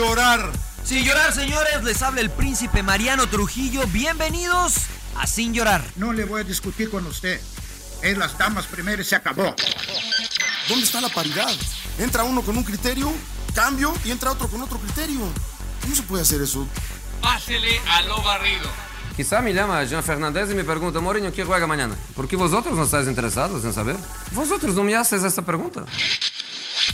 llorar. Sin llorar, señores, les habla el príncipe Mariano Trujillo. Bienvenidos a Sin llorar. No le voy a discutir con usted. Es las damas primero se acabó. ¿Dónde está la paridad? Entra uno con un criterio, cambio y entra otro con otro criterio. ¿Cómo se puede hacer eso? Pásele a lo barrido. Quizá me llama Jean Fernández y me pregunta, Mourinho, ¿qué juega mañana? ¿Por qué vosotros no estáis interesados en saber? Vosotros no me haces esta pregunta.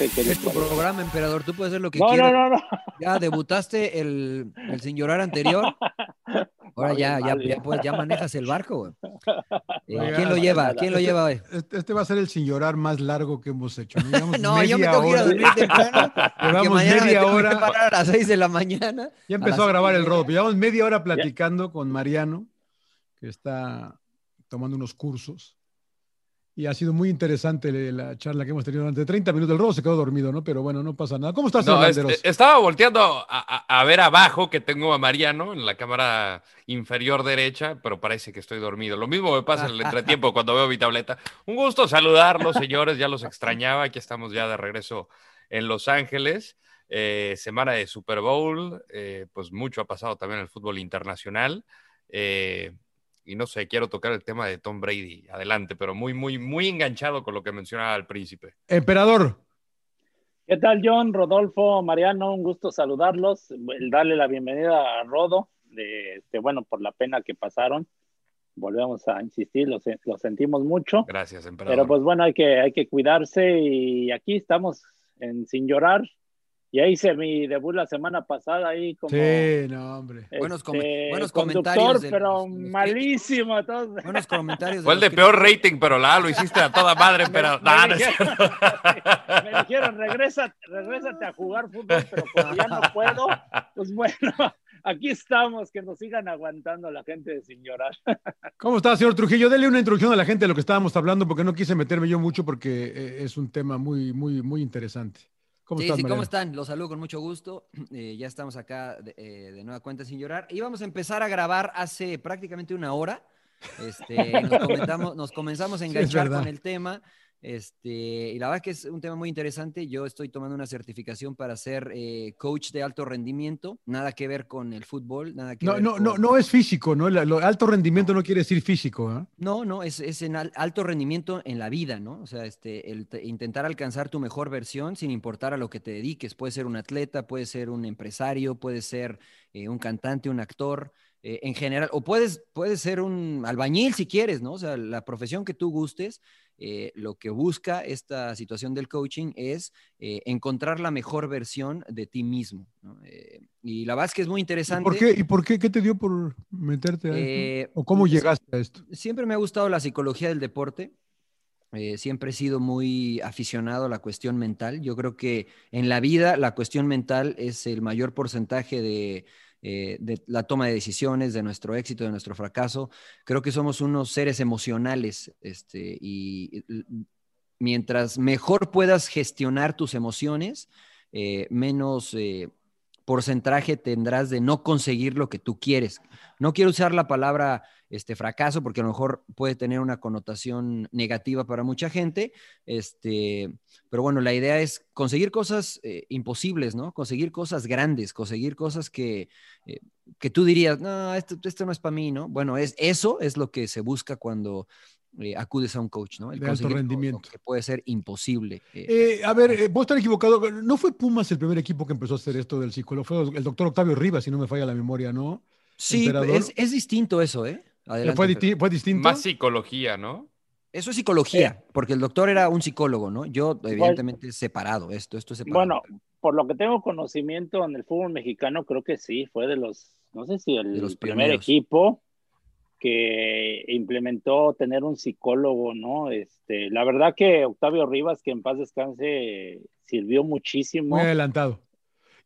Es tu programa, emperador. Tú puedes hacer lo que No, quieras. no, no, no. Ya debutaste el, el sin llorar anterior. Ahora ya, ya, ya, pues, ya manejas el barco. Eh, Oiga, ¿Quién lo lleva? ¿Quién lo lleva hoy? Este, este va a ser el sin llorar más largo que hemos hecho. ¿no? Yo me media tengo que ir a dormir temprano. Llevamos mañana me media tengo que hora. parar a las 6 de la mañana. Ya empezó a grabar el rodo. Llevamos media hora platicando con Mariano, que está tomando unos cursos. Y ha sido muy interesante la charla que hemos tenido durante 30 minutos. El rodo se quedó dormido, ¿no? Pero bueno, no pasa nada. ¿Cómo estás, No, Landeros? estaba volteando a, a- a ver abajo que tengo a Mariano en la cámara inferior derecha, pero parece que estoy dormido. Lo mismo me pasa en el entretiempo cuando veo mi tableta. Un gusto saludarlos, señores. Ya los extrañaba. Aquí estamos ya de regreso en Los Ángeles. Eh, semana de Super Bowl. eh, pues mucho ha pasado también en el fútbol internacional. Eh, y no sé, quiero tocar el tema de Tom Brady. Adelante, pero muy, muy, muy enganchado con lo que mencionaba el príncipe. Emperador. ¿Qué tal, John, Rodolfo, Mariano? Un gusto saludarlos. El darle la bienvenida a Rodo, de, este, bueno, por la pena que pasaron. Volvemos a insistir, lo, lo sentimos mucho. Gracias, emperador. Pero pues bueno, hay que, hay que cuidarse y aquí estamos en Sin Llorar. Ya hice mi debut la semana pasada ahí como Sí, no, hombre. Buenos, com- este, buenos comentarios. de pero los- malísimo. todos. Buenos comentarios. Fue el de peor rating, pero la lo hiciste a toda madre, pero me, me no dijeron, me dijeron, regresa, regrésate a jugar fútbol, pero como ya no puedo, pues bueno, aquí estamos, que nos sigan aguantando la gente de sin llorar. ¿Cómo está, señor Trujillo? Dele una introducción a la gente de lo que estábamos hablando, porque no quise meterme yo mucho, porque eh, es un tema muy, muy, muy interesante. ¿Cómo sí, estás, sí, ¿cómo están? Los saludo con mucho gusto. Eh, ya estamos acá de, eh, de nueva cuenta sin llorar. Íbamos a empezar a grabar hace prácticamente una hora. Este, nos, nos comenzamos a Sí, enganchar verdad. con el tema. Este, y la verdad que es un tema muy interesante. Yo estoy tomando una certificación para ser eh, coach de alto rendimiento. Nada que ver con el fútbol, nada que No, ver no, con... no, no es físico, ¿no? El, lo- alto rendimiento no quiere decir físico, ¿ah? No, no, es, es en al- alto rendimiento en la vida, ¿no? O sea, este, el te- intentar alcanzar tu mejor versión sin importar a lo que te dediques. Puede ser un atleta, puede ser un empresario, puede ser eh, un cantante, un actor, eh, en general, o puedes, puedes ser un albañil si quieres, ¿no? O sea, la profesión que tú gustes, eh, lo que busca esta situación del coaching es eh, encontrar la mejor versión de ti mismo, ¿no? Y la verdad es que es muy ¿Y interesante. por qué? ¿Y por qué? ¿Qué te dio por meterte a esto? ¿O cómo pues, llegaste a esto? Siempre me ha gustado la psicología del deporte. eh, siempre he sido muy aficionado a la cuestión mental. Yo creo que en la vida la cuestión mental es el mayor porcentaje de, eh, de la toma de decisiones, de nuestro éxito, de nuestro fracaso. Creo que somos unos seres emocionales este, y mientras mejor puedas gestionar tus emociones, eh, menos eh, porcentaje tendrás de no conseguir lo que tú quieres. No quiero usar la palabra este, fracaso porque a lo mejor puede tener una connotación negativa para mucha gente, este, pero bueno, la idea es conseguir cosas eh, imposibles, ¿no? Conseguir cosas grandes, conseguir cosas que, eh, que tú dirías, no, esto, esto no es para mí, ¿no? Bueno, es, eso es lo que se busca cuando eh, acudes a un coach, ¿no? El De alto rendimiento. lo que puede ser imposible. eh, Eh, a ver, eh, puedo estar equivocado. ¿No fue Pumas el primer equipo que empezó a hacer esto del psicólogo? Fue el doctor Octavio Rivas, si no me falla la memoria, ¿no? sí, es, es distinto eso, ¿eh? Adelante, ¿Fue, Fer. disti- fue distinto? Más psicología, ¿no? Eso es psicología, porque el doctor era un psicólogo, ¿no? Yo, evidentemente, separado, esto, esto es separado. Bueno, por lo que tengo conocimiento en el fútbol mexicano, creo que sí, fue de los, no sé si el De los primer equipo, que implementó tener un psicólogo, ¿no? Este, la verdad que Octavio Rivas, que en paz descanse, sirvió muchísimo. Muy adelantado.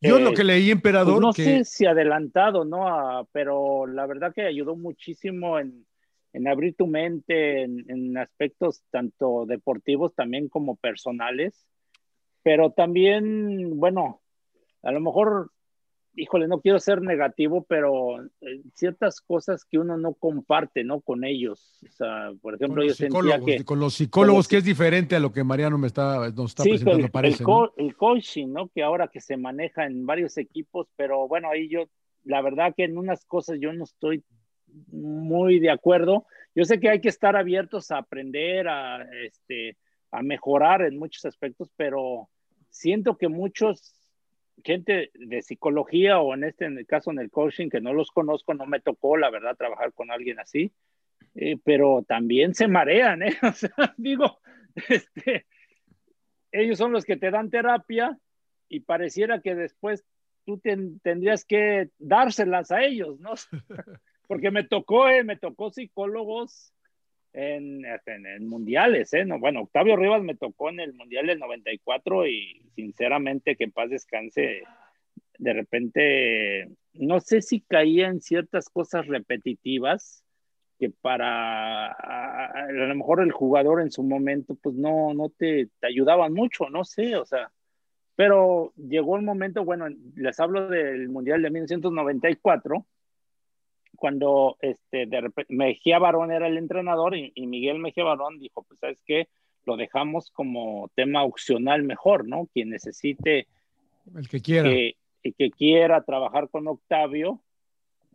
Yo lo Eh, que leí, emperador, pues no que sé si adelantado, ¿no? Ah, pero la verdad que ayudó muchísimo en, en abrir tu mente en, en aspectos tanto deportivos también como personales. Pero también, bueno, a lo mejor, híjole, no quiero ser negativo, pero eh, ciertas cosas que uno no comparte, ¿no? Con ellos. O sea, por ejemplo, yo sentía que... con los psicólogos, que es diferente a lo que Mariano me está, nos está Sí, presentando, el, parece. el, el coaching, ¿no? Que ahora que se maneja en varios equipos, pero bueno, ahí yo, la verdad que en unas cosas yo no estoy muy de acuerdo. Yo sé que hay que estar abiertos a aprender, a, este, a mejorar en muchos aspectos, pero siento que muchos, gente de psicología o en este en el caso en el coaching, que no los conozco, no me tocó, la verdad, trabajar con alguien así, eh, pero también se marean, ¿eh? O sea, digo, este, ellos son los que te dan terapia y pareciera que después tú ten- tendrías que dárselas a ellos, ¿no? Porque me tocó, eh, me tocó psicólogos en, en, en mundiales, ¿eh? No, bueno, Octavio Rivas me tocó en el Mundial del 94 y sinceramente que paz descanse, de repente, no sé si caía en ciertas cosas repetitivas que para a lo mejor el jugador en su momento pues no, no te, te ayudaban mucho, no sé, o sea, pero llegó el momento, bueno, les hablo del Mundial de 1994, cuando este, de repente Mejía Barón era el entrenador y, y Miguel Mejía Barón dijo, pues sabes qué, lo dejamos como tema opcional mejor, ¿no? Quien necesite El que quiera. que, y que quiera trabajar con Octavio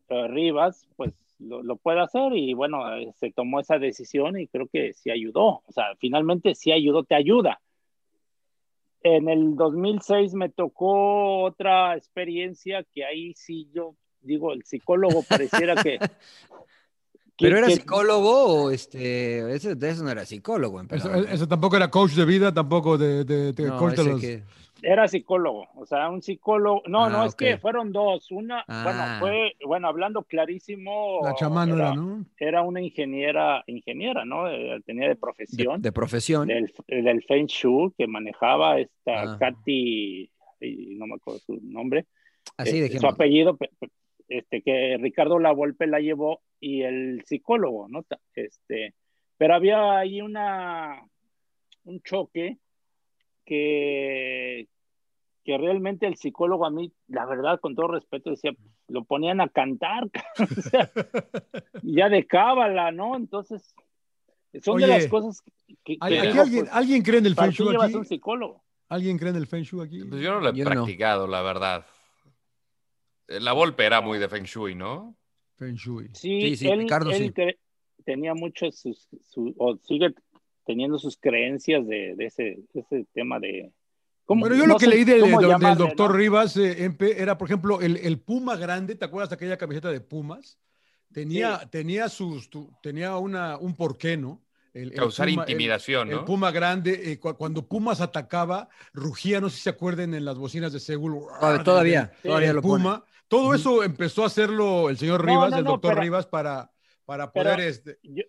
eh, Rivas, pues lo, lo puede hacer y bueno, eh, se tomó esa decisión y creo que sí ayudó, o sea, finalmente sí ayudó, te ayuda. En el 2006 me tocó otra experiencia que ahí sí yo digo, el psicólogo pareciera que... que- ¿Pero era que- psicólogo o este? Ese, de eso no era psicólogo, Eso, eso tampoco era coach de vida, tampoco de, de, de No, coach de ese los- que- Era psicólogo, o sea, un psicólogo. No, Ah, no, es que fueron dos. Una, Ah. bueno, fue, bueno, hablando clarísimo. La chamán era, ¿no? Era una ingeniera, ingeniera, ¿no? Eh, Tenía de profesión. de profesión. del, del Feng Shui que manejaba esta Ah. Katy, y no me acuerdo su nombre. Así de su apellido, pe- pe- este, que Ricardo La Volpe la llevó y el psicólogo, ¿no? Este, pero había ahí una, un choque que, que realmente el psicólogo a mí, la verdad, con todo respeto, decía, lo ponían a cantar, o sea, ya de cábala, ¿no? Entonces, son de las cosas que... que ¿Hay- digo, aquí alguien, pues, ¿Alguien cree en el ¿para Feng Shui aquí? un psicólogo? ¿Alguien cree en el Feng Shui aquí? Pues yo no lo he Yo no. practicado, la verdad. Eh, La Volpe era muy de Feng Shui, ¿no? Feng Shui. Sí, Sí, sí, él, Ricardo, él sí. tenía muchos, sus, su- o sigue teniendo sus creencias de, de ese, de ese tema de... ¿cómo- Bueno, yo no lo que sé leí del, doctor ¿no? Rivas, eh, MP, era, por ejemplo, el, el Puma grande, ¿te acuerdas de aquella camiseta de Pumas? Tenía, tenía, sus, tu- tenía una, un porqué, ¿no? El, el Causar Puma- el- intimidación, El ¿no? Puma grande, eh, cu- cuando Pumas atacaba, rugía, no sé si se acuerden en las bocinas de Seúl. Todavía- todavía, el todavía lo pone. Puma. Todo eso empezó a hacerlo el señor Rivas, no, el no, doctor pero- Rivas, para, para poder... este, Yo,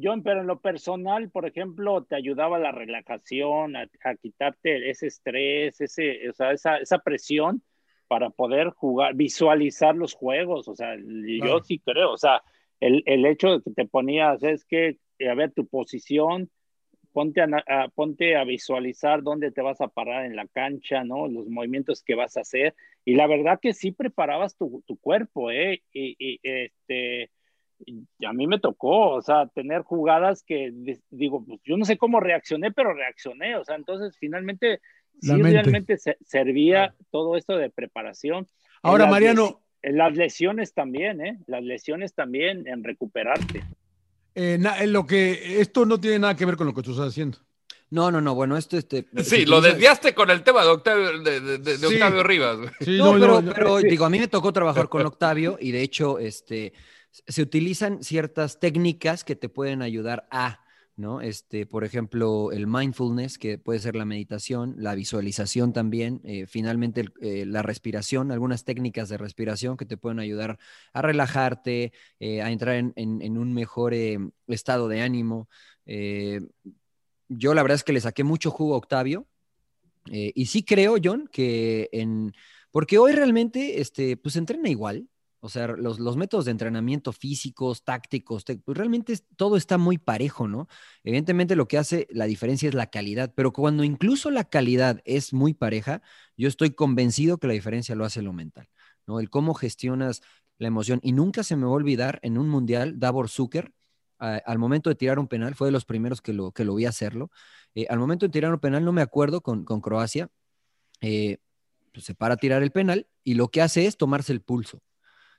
John, pero en lo personal, por ejemplo, te ayudaba la relajación, a, a quitarte ese estrés, ese, o sea, esa, esa presión para poder jugar, visualizar los juegos. O sea, yo Claro. sí creo, o sea, el, el hecho de que te ponías, es que, a ver, tu posición, ponte a, a- ponte a visualizar dónde te vas a parar en la cancha, ¿no? Los movimientos que vas a hacer. Y la verdad que sí preparabas tu, tu cuerpo, ¿eh? Y, y, este, y a mí me tocó, o sea, tener jugadas que digo, pues yo no sé cómo reaccioné, pero reaccioné, o sea, entonces finalmente sí mente. realmente se- servía todo esto de preparación. En Ahora, las Mariano, lesi- en las lesiones también, ¿eh? Las lesiones también en recuperarte. Eh, na- en lo que esto no tiene nada que ver con lo que tú estás haciendo. No, no, no, bueno, esto este. Sí, lo desviaste con el tema de Octavio, de, de- de- de Sí. Octavio Rivas. Sí, No, no, pero, no, no. pero, digo, a mí me tocó trabajar con Octavio y de hecho, este, se utilizan ciertas técnicas que te pueden ayudar a ¿no? Este, por ejemplo, el mindfulness, que puede ser la meditación, la visualización también, eh, finalmente eh, la respiración, algunas técnicas de respiración que te pueden ayudar a relajarte, eh, a entrar en, un mejor estado de ánimo. yo la verdad es que le saqué mucho jugo a Octavio y sí creo, John, que en... Porque hoy realmente, este, pues entrena igual, o sea, los, métodos de entrenamiento físicos, tácticos, pues realmente todo está muy parejo, ¿no? Evidentemente lo que hace la diferencia es la calidad, pero cuando incluso la calidad es muy pareja, yo estoy convencido que la diferencia lo hace lo mental, ¿no? El cómo gestionas la emoción. Y nunca se me va a olvidar en un mundial, Davor Zucker, al momento de tirar un penal, fue de los primeros que lo, que lo vi hacerlo. Eh, al momento de tirar un penal, no me acuerdo con, Croacia, eh, pues se para a tirar el penal y lo que hace es tomarse el pulso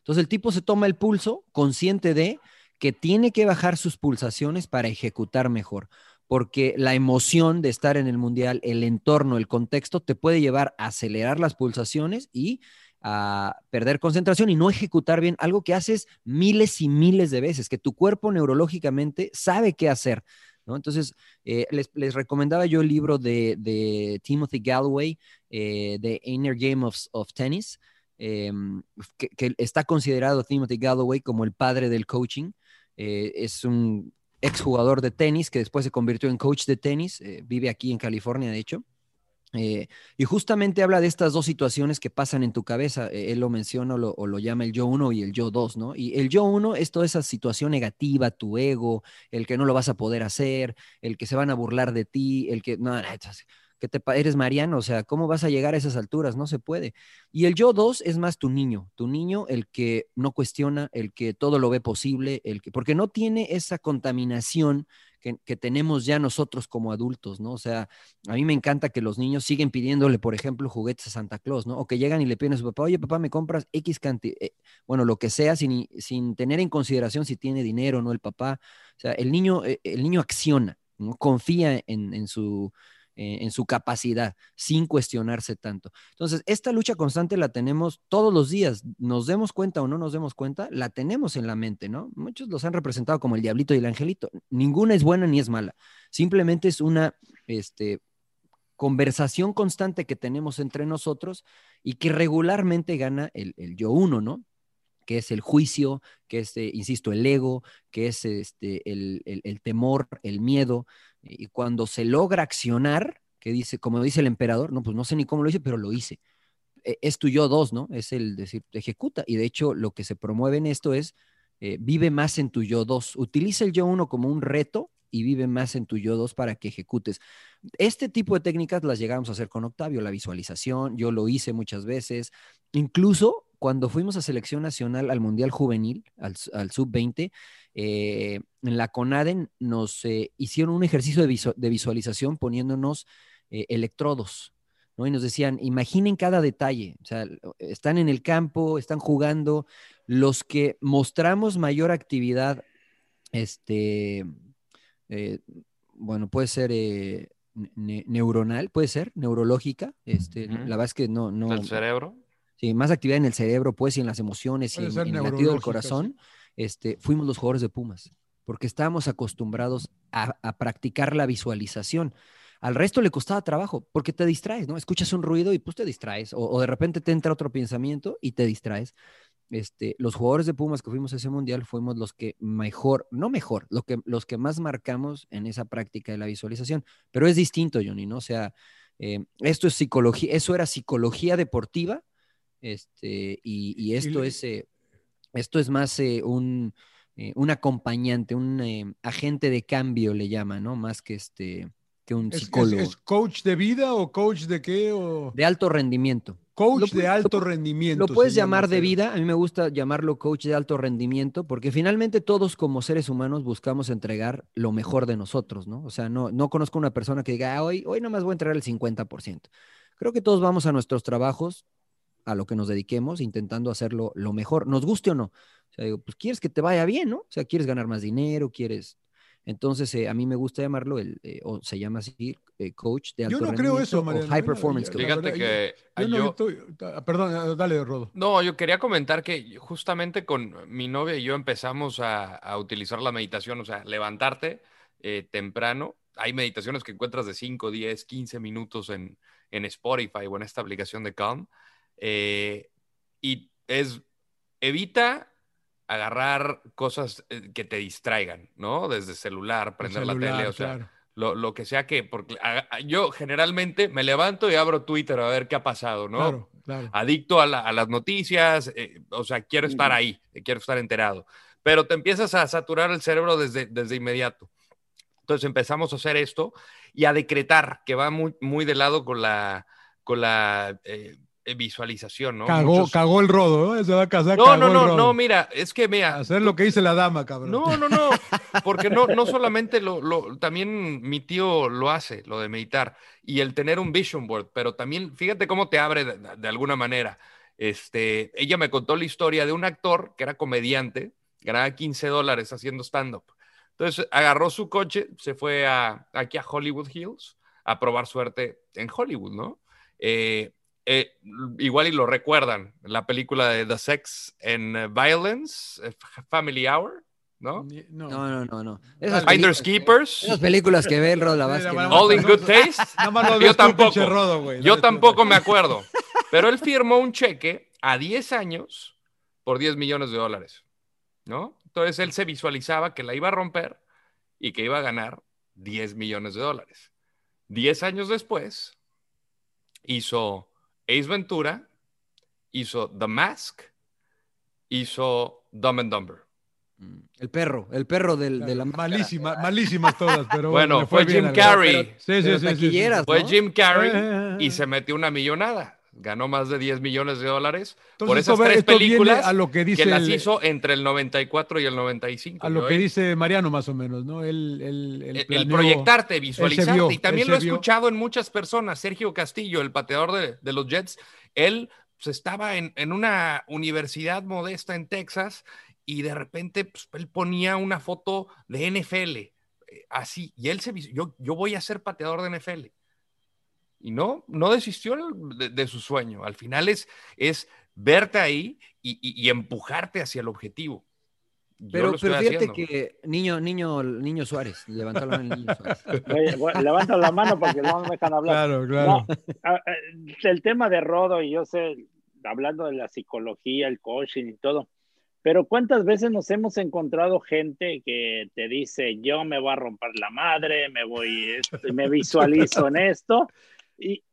entonces el tipo se toma el pulso consciente de que tiene que bajar sus pulsaciones para ejecutar mejor, porque la emoción de estar en el mundial, el entorno, el contexto, te puede llevar a acelerar las pulsaciones y a perder concentración y no ejecutar bien algo que haces miles y miles de veces, que tu cuerpo neurológicamente sabe qué hacer. Entonces, eh, les, recomendaba yo el libro de, Timothy Galloway, eh, The Inner Game of Tennis, Em, que, está considerado Timothy Galloway como el padre del coaching. Eh, es un exjugador de tenis que después se convirtió en coach de tenis, eh, vive aquí en California, de hecho. Eh, y justamente habla de estas dos situaciones que pasan en tu cabeza. él lo menciona o lo, llama el yo 1 y el yo 2, ¿no? Y el yo 1 es toda esa situación negativa, tu ego, el que no lo vas a poder hacer, el que se van a burlar de ti, el que... No, no, que te, eres Mariano, o sea, ¿cómo vas a llegar a esas alturas? No se puede. Y el yo dos es más tu niño, tu niño, el que no cuestiona, el que todo lo ve posible, el que, porque no tiene esa contaminación que, tenemos ya nosotros como adultos, ¿no? O sea, a mí me encanta que los niños siguen pidiéndole, por ejemplo, juguetes a Santa Claus, ¿no? O que llegan y le piden a su papá, oye, papá, ¿me compras X cantidad? Eh, bueno, lo que sea, sin, sin tener en consideración si tiene dinero o no el papá. O sea, el niño, eh, el niño acciona, ¿no? Confía en su eh, en su capacidad, sin cuestionarse tanto. Entonces, esta lucha constante la tenemos todos los días, nos demos cuenta o no nos demos cuenta, la tenemos en la mente, ¿no? Muchos los han representado como el diablito y el angelito. Ninguna es buena ni es mala, simplemente es una este, conversación constante que tenemos entre nosotros y que regularmente gana el, yo uno, ¿no? que es el juicio, que es, eh, insisto, el ego, que es este, el, el, temor, el miedo, y cuando se logra accionar, que dice, como dice el emperador, no, pues no sé ni cómo lo hice, pero lo hice. E, es tu yo dos, ¿no? Es el decir, ejecuta. Y de hecho, lo que se promueve en esto es, eh, vive más en tu yo dos. Utiliza el yo uno como un reto y vive más en tu yo dos para que ejecutes. Este tipo de técnicas las llegamos a hacer con Octavio, la visualización, yo lo hice muchas veces. Incluso cuando fuimos a selección nacional al Mundial Juvenil, al, Sub-20, eh, en la CONADEN nos eh, hicieron un ejercicio de, visualización poniéndonos eh, electrodos, ¿no? Y nos decían, imaginen cada detalle, o sea, están en el campo, están jugando, los que mostramos mayor actividad, este, bueno, puede ser neuronal, puede ser, neurológica, este, la verdad es que no, no. ¿El cerebro? Sí, más actividad en el cerebro, pues, y en las emociones, y en, el latido del corazón, este, fuimos los jugadores de Pumas, porque estábamos acostumbrados a, practicar la visualización. Al resto le costaba trabajo, porque te distraes, ¿no? Escuchas un ruido y pues te distraes, o, de repente te entra otro pensamiento y te distraes. Este, los jugadores de Pumas que fuimos a ese mundial fuimos los que mejor, no mejor, lo que, los que más marcamos en esa práctica de la visualización. Pero es distinto, Johnny, ¿no? O sea, eh, esto es psicología, eso era psicología deportiva este, y, esto, es, eh, esto es más eh, un, eh, un, acompañante, un agente de cambio, le llaman, ¿no? Más que, este, que un psicólogo. ¿Es, coach de vida o coach de qué? O... De alto rendimiento. Coach de alto rendimiento. Lo puedes llamar de vida, a mí me gusta llamarlo coach de alto rendimiento, porque finalmente todos como seres humanos buscamos entregar lo mejor de nosotros, ¿no? O sea, no, no conozco una persona que diga, ah, hoy, hoy nomás voy a entregar el 50%. Creo que todos vamos a nuestros trabajos a lo que nos dediquemos, intentando hacerlo lo mejor, nos guste o no. O sea, digo, pues quieres que te vaya bien, ¿no? O sea, quieres ganar más dinero, quieres... Entonces, eh, a mí me gusta llamarlo, el, eh, o se llama así, eh, coach de alto Yo no creo eso, High performance coach. Fíjate que yo, perdón, dale, Rodo. No, yo quería comentar que justamente con mi novia y yo empezamos a, a utilizar la meditación, o sea, levantarte eh, temprano. Hay meditaciones que encuentras de 5, 10, 15 minutos en, en Spotify o en esta aplicación de Calm. Eh, y es, evita agarrar cosas eh, que te distraigan, ¿no? Desde celular, prender la tele, o sea, lo, lo, que sea que, porque yo generalmente me levanto y abro Twitter a ver qué ha pasado, ¿no? Claro, claro. Adicto a, la, a, las noticias, eh, o sea, quiero estar ahí, quiero estar enterado, pero te empiezas a saturar el cerebro desde, desde inmediato. Entonces empezamos a hacer esto y a decretar, que va muy, muy de lado con la, con la eh, visualización, ¿no? Cagó, Muchos... cagó el rodo, ¿no? Se va a casar. No, no, no, no, mira, es que mira. Hacer lo que dice la dama, cabrón. No, no, no, porque no, no solamente lo, lo, también mi tío lo hace, lo de meditar, y el tener un vision board, pero también, fíjate cómo te abre de, de alguna manera. Este, ella me contó la historia de un actor que era comediante, ganaba 15 dólares haciendo stand-up. Entonces agarró su coche, se fue a, aquí a Hollywood Hills a probar suerte en Hollywood, ¿no? Eh, eh, igual y lo recuerdan, la película de The Sex and Violence, eh, Family Hour, ¿no? No, no, no. no. Esas Finders Keepers. Esas películas que ve el Rodo Vázquez. All in Good Taste. yo tampoco. Rodo, yo tampoco me acuerdo. Pero él firmó un cheque a 10 años por 10 millones de dólares, ¿no? Entonces él se visualizaba que la iba a romper y que iba a ganar 10 millones de dólares. 10 años después, hizo Ace Ventura, hizo The Mask, hizo Dumb and Dumber. El perro, el perro del, claro, de la malísima, malísimas todas, pero bueno, bueno fue, Jim Carrey. Sí, sí, sí, sí, sí. Fue ¿no? Jim Carrey Eh, y se metió una millonada. Ganó más de 10 millones de dólares Entonces, por esas esto, tres esto películas a lo que dice las el- hizo entre el 94 y el 95. a lo ¿no? que dice Mariano más o menos, ¿no? Él el, planeó- proyectarte, visualizarte. vio, y también lo he vio. escuchado en muchas personas. Sergio Castillo, el pateador de, de los Jets, él pues, estaba en, en una universidad modesta en Texas y de repente pues, él ponía una foto de NFL, eh, así, y él se yo, yo voy a ser pateador de NFL. Y no, no desistió de, de su sueño. Al final es, es verte ahí y, y- y empujarte hacia el objetivo. Yo Pero, pero fíjate haciendo. que niño, niño, niño Suárez, levantó la mano el niño Suárez. Oye, bueno, levanta la mano porque no me dejan hablar. Claro, claro. No, el tema de Rodo, y yo sé, hablando de la psicología, el coaching y todo, pero ¿cuántas veces nos hemos encontrado gente que te dice, yo me voy a romper la madre, me voy, esto, me visualizo en esto, y,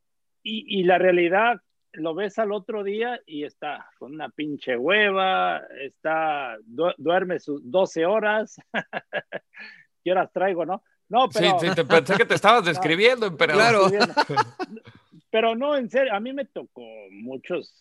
y, y la realidad lo ves al otro día y está con una pinche hueva, está, du- duerme sus 12 horas, ¿qué horas traigo, no? No, pero... Sí, sí, te pensé que te estabas describiendo, emperador. Claro. Pero no, en serio, a mí me tocó muchos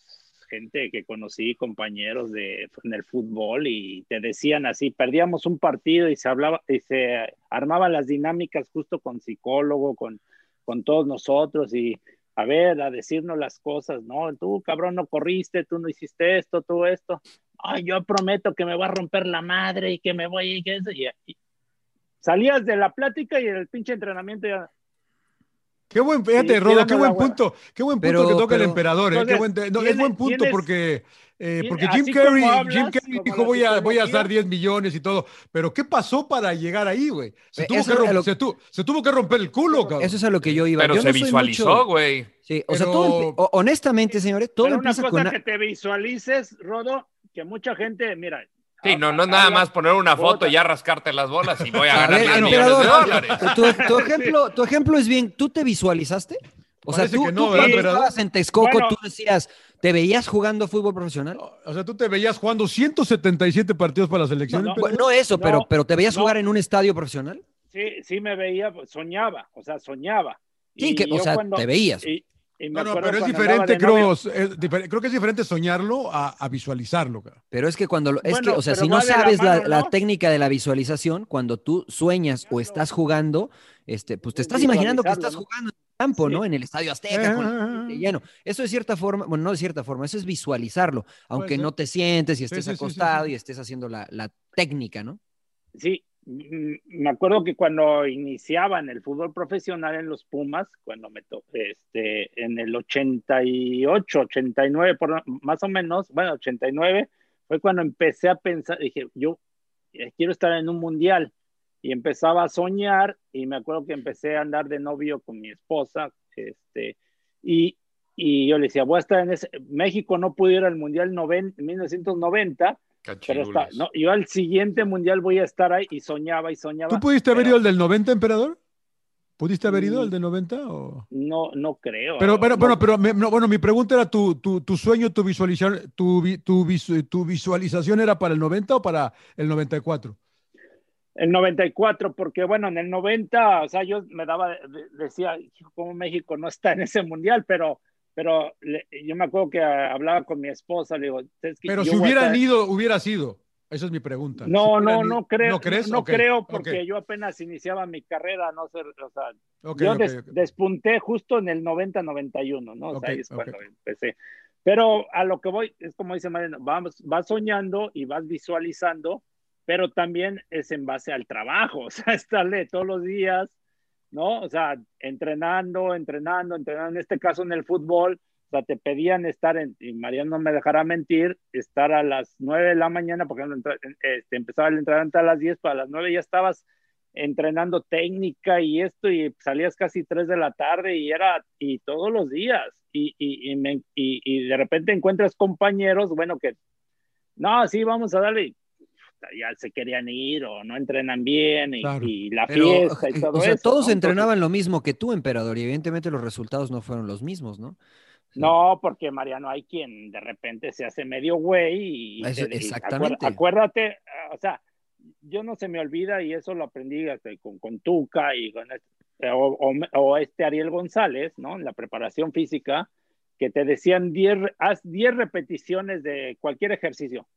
gente que conocí, compañeros de en el fútbol y te decían así, perdíamos un partido y se hablaba y se armaban las dinámicas justo con psicólogo, con, con todos nosotros y a ver, a decirnos las cosas, no, tú cabrón no corriste, tú no hiciste esto, tú esto, ay, yo prometo que me va a romper la madre y que me voy y que eso, y, y salías de la plática y el pinche entrenamiento ya, Qué buen, fíjate, Sí, Rodo, tirando qué la buen hueva. punto, qué buen punto Pero- que toca el emperador, ¿eh? Qué Entonces, buen te- no, es buen punto porque, eh, porque Jim Carrey, hablas, Jim Carrey dijo voy a, voy a dar 10 millones y todo, pero ¿qué pasó para llegar ahí, güey? Se, tuvo que romper- lo- se, tu- se tuvo que romper el culo, cabrón. Eso es a lo que yo iba. Pero Yo se no visualizó, mucho- güey. Sí, o sea, todo honestamente, señores, todo Pero una empieza cosa con... que te visualices, Rodo, que mucha gente, mira. Sí, no, no es nada más poner una foto y ya rascarte las bolas y voy a A ganar ver, 10 millones de dólares. tu, tu ejemplo, tu ejemplo es bien, ¿tú te visualizaste? O sea, Parece tú, no, ¿verdad, cuando estabas en Texcoco, Bueno. tú decías, ¿te veías jugando fútbol profesional? O sea, tú te veías jugando 177 partidos para la selección. No, no, emperador? Bueno, no eso, No, pero, pero ¿te veías no. jugar en un estadio profesional? Sí, sí me veía, pues, soñaba, o sea, soñaba. Sí, Y que, o sea, cuando- te veías. y- No, no, pero es diferente, creo, es difer- creo que es diferente soñarlo a, a visualizarlo, cabrón. Pero es que cuando, lo- es Bueno, que, o sea, si no sabes la, mano, la ¿no? técnica de la visualización, cuando tú sueñas o estás jugando, este, pues te Es estás imaginando que estás ¿no? jugando en el campo, Sí. ¿no? En el Estadio Azteca, con gente lleno. Eso de cierta forma, bueno, no de cierta forma, eso es visualizarlo, aunque ser. no te sientes y estés sí, sí, sí, acostado sí. y estés haciendo la, la técnica, ¿no? Sí, me acuerdo que cuando iniciaba en el fútbol profesional en los Pumas, cuando me tocó, este, en el 88, 89, por, más o menos, bueno, 89, fue cuando empecé a pensar, dije, yo eh, quiero estar en un mundial. y empezaba a soñar y me acuerdo que empecé a andar de novio con mi esposa, este, y, y yo le decía, voy a estar en ese, México no pudo ir al Mundial 90, 1990, pero está, no, yo al siguiente Mundial voy a estar ahí y soñaba y soñaba. ¿Tú pudiste haber pero- ido al del 90, emperador? ¿Pudiste haber ido al del 90? O... No, no creo. Pero, pero, no, bueno, pero me- no, bueno, mi pregunta era tu, tu, tu sueño, tu visualización, tu, tu, tu visualización era para el 90 o para el 94? El 94, porque bueno, en el 90, o sea, yo me daba, de- decía, "Hijo, ¿cómo México no está en ese mundial? Pero, pero le- yo me acuerdo que ah, hablaba con mi esposa, le digo, "Es que Pero si a hubieran estar-". ido, hubiera sido. Esa es mi pregunta. Si No, no, no creo. ¿No crees? No Ok, creo porque ok, yo apenas iniciaba mi carrera, no sé, o sea, ok, yo des- despunté justo en el 90-91, ¿no? O sea, ahí es cuando empecé. Pero a lo que voy, es como dice Mariano, vamos, vas soñando y vas visualizando, pero también es en base al trabajo, o sea, estarle todos los días, ¿no? O sea, entrenando, entrenando, entrenando, en este caso en el fútbol, o sea, te pedían estar en, y Mariano no me dejará mentir, estar a las 9 de la mañana, porque este, empezaba el entrenamiento a las 10, para las 9 ya estabas entrenando técnica y esto, y salías casi 3 de la tarde y era, y todos los días, y, y, y, me- y- de repente encuentras compañeros, bueno, que, no, sí, vamos a darle, ya se querían ir o no entrenan bien y, Claro. y la Pero, fiesta y eh, todo o sea, eso. todos ¿no? entrenaban lo mismo que tú, emperador, y evidentemente los resultados no fueron los mismos, ¿no? Sí. No, porque Mariano, hay quien de repente se hace medio güey y, Eso- te- y exactamente. acuérdate, o sea, yo no se me olvida y eso lo aprendí hasta con, con Tuca y con este, o, o- o este Ariel González, ¿no? En la preparación física, que te decían 10, re- haz 10 repeticiones de cualquier ejercicio.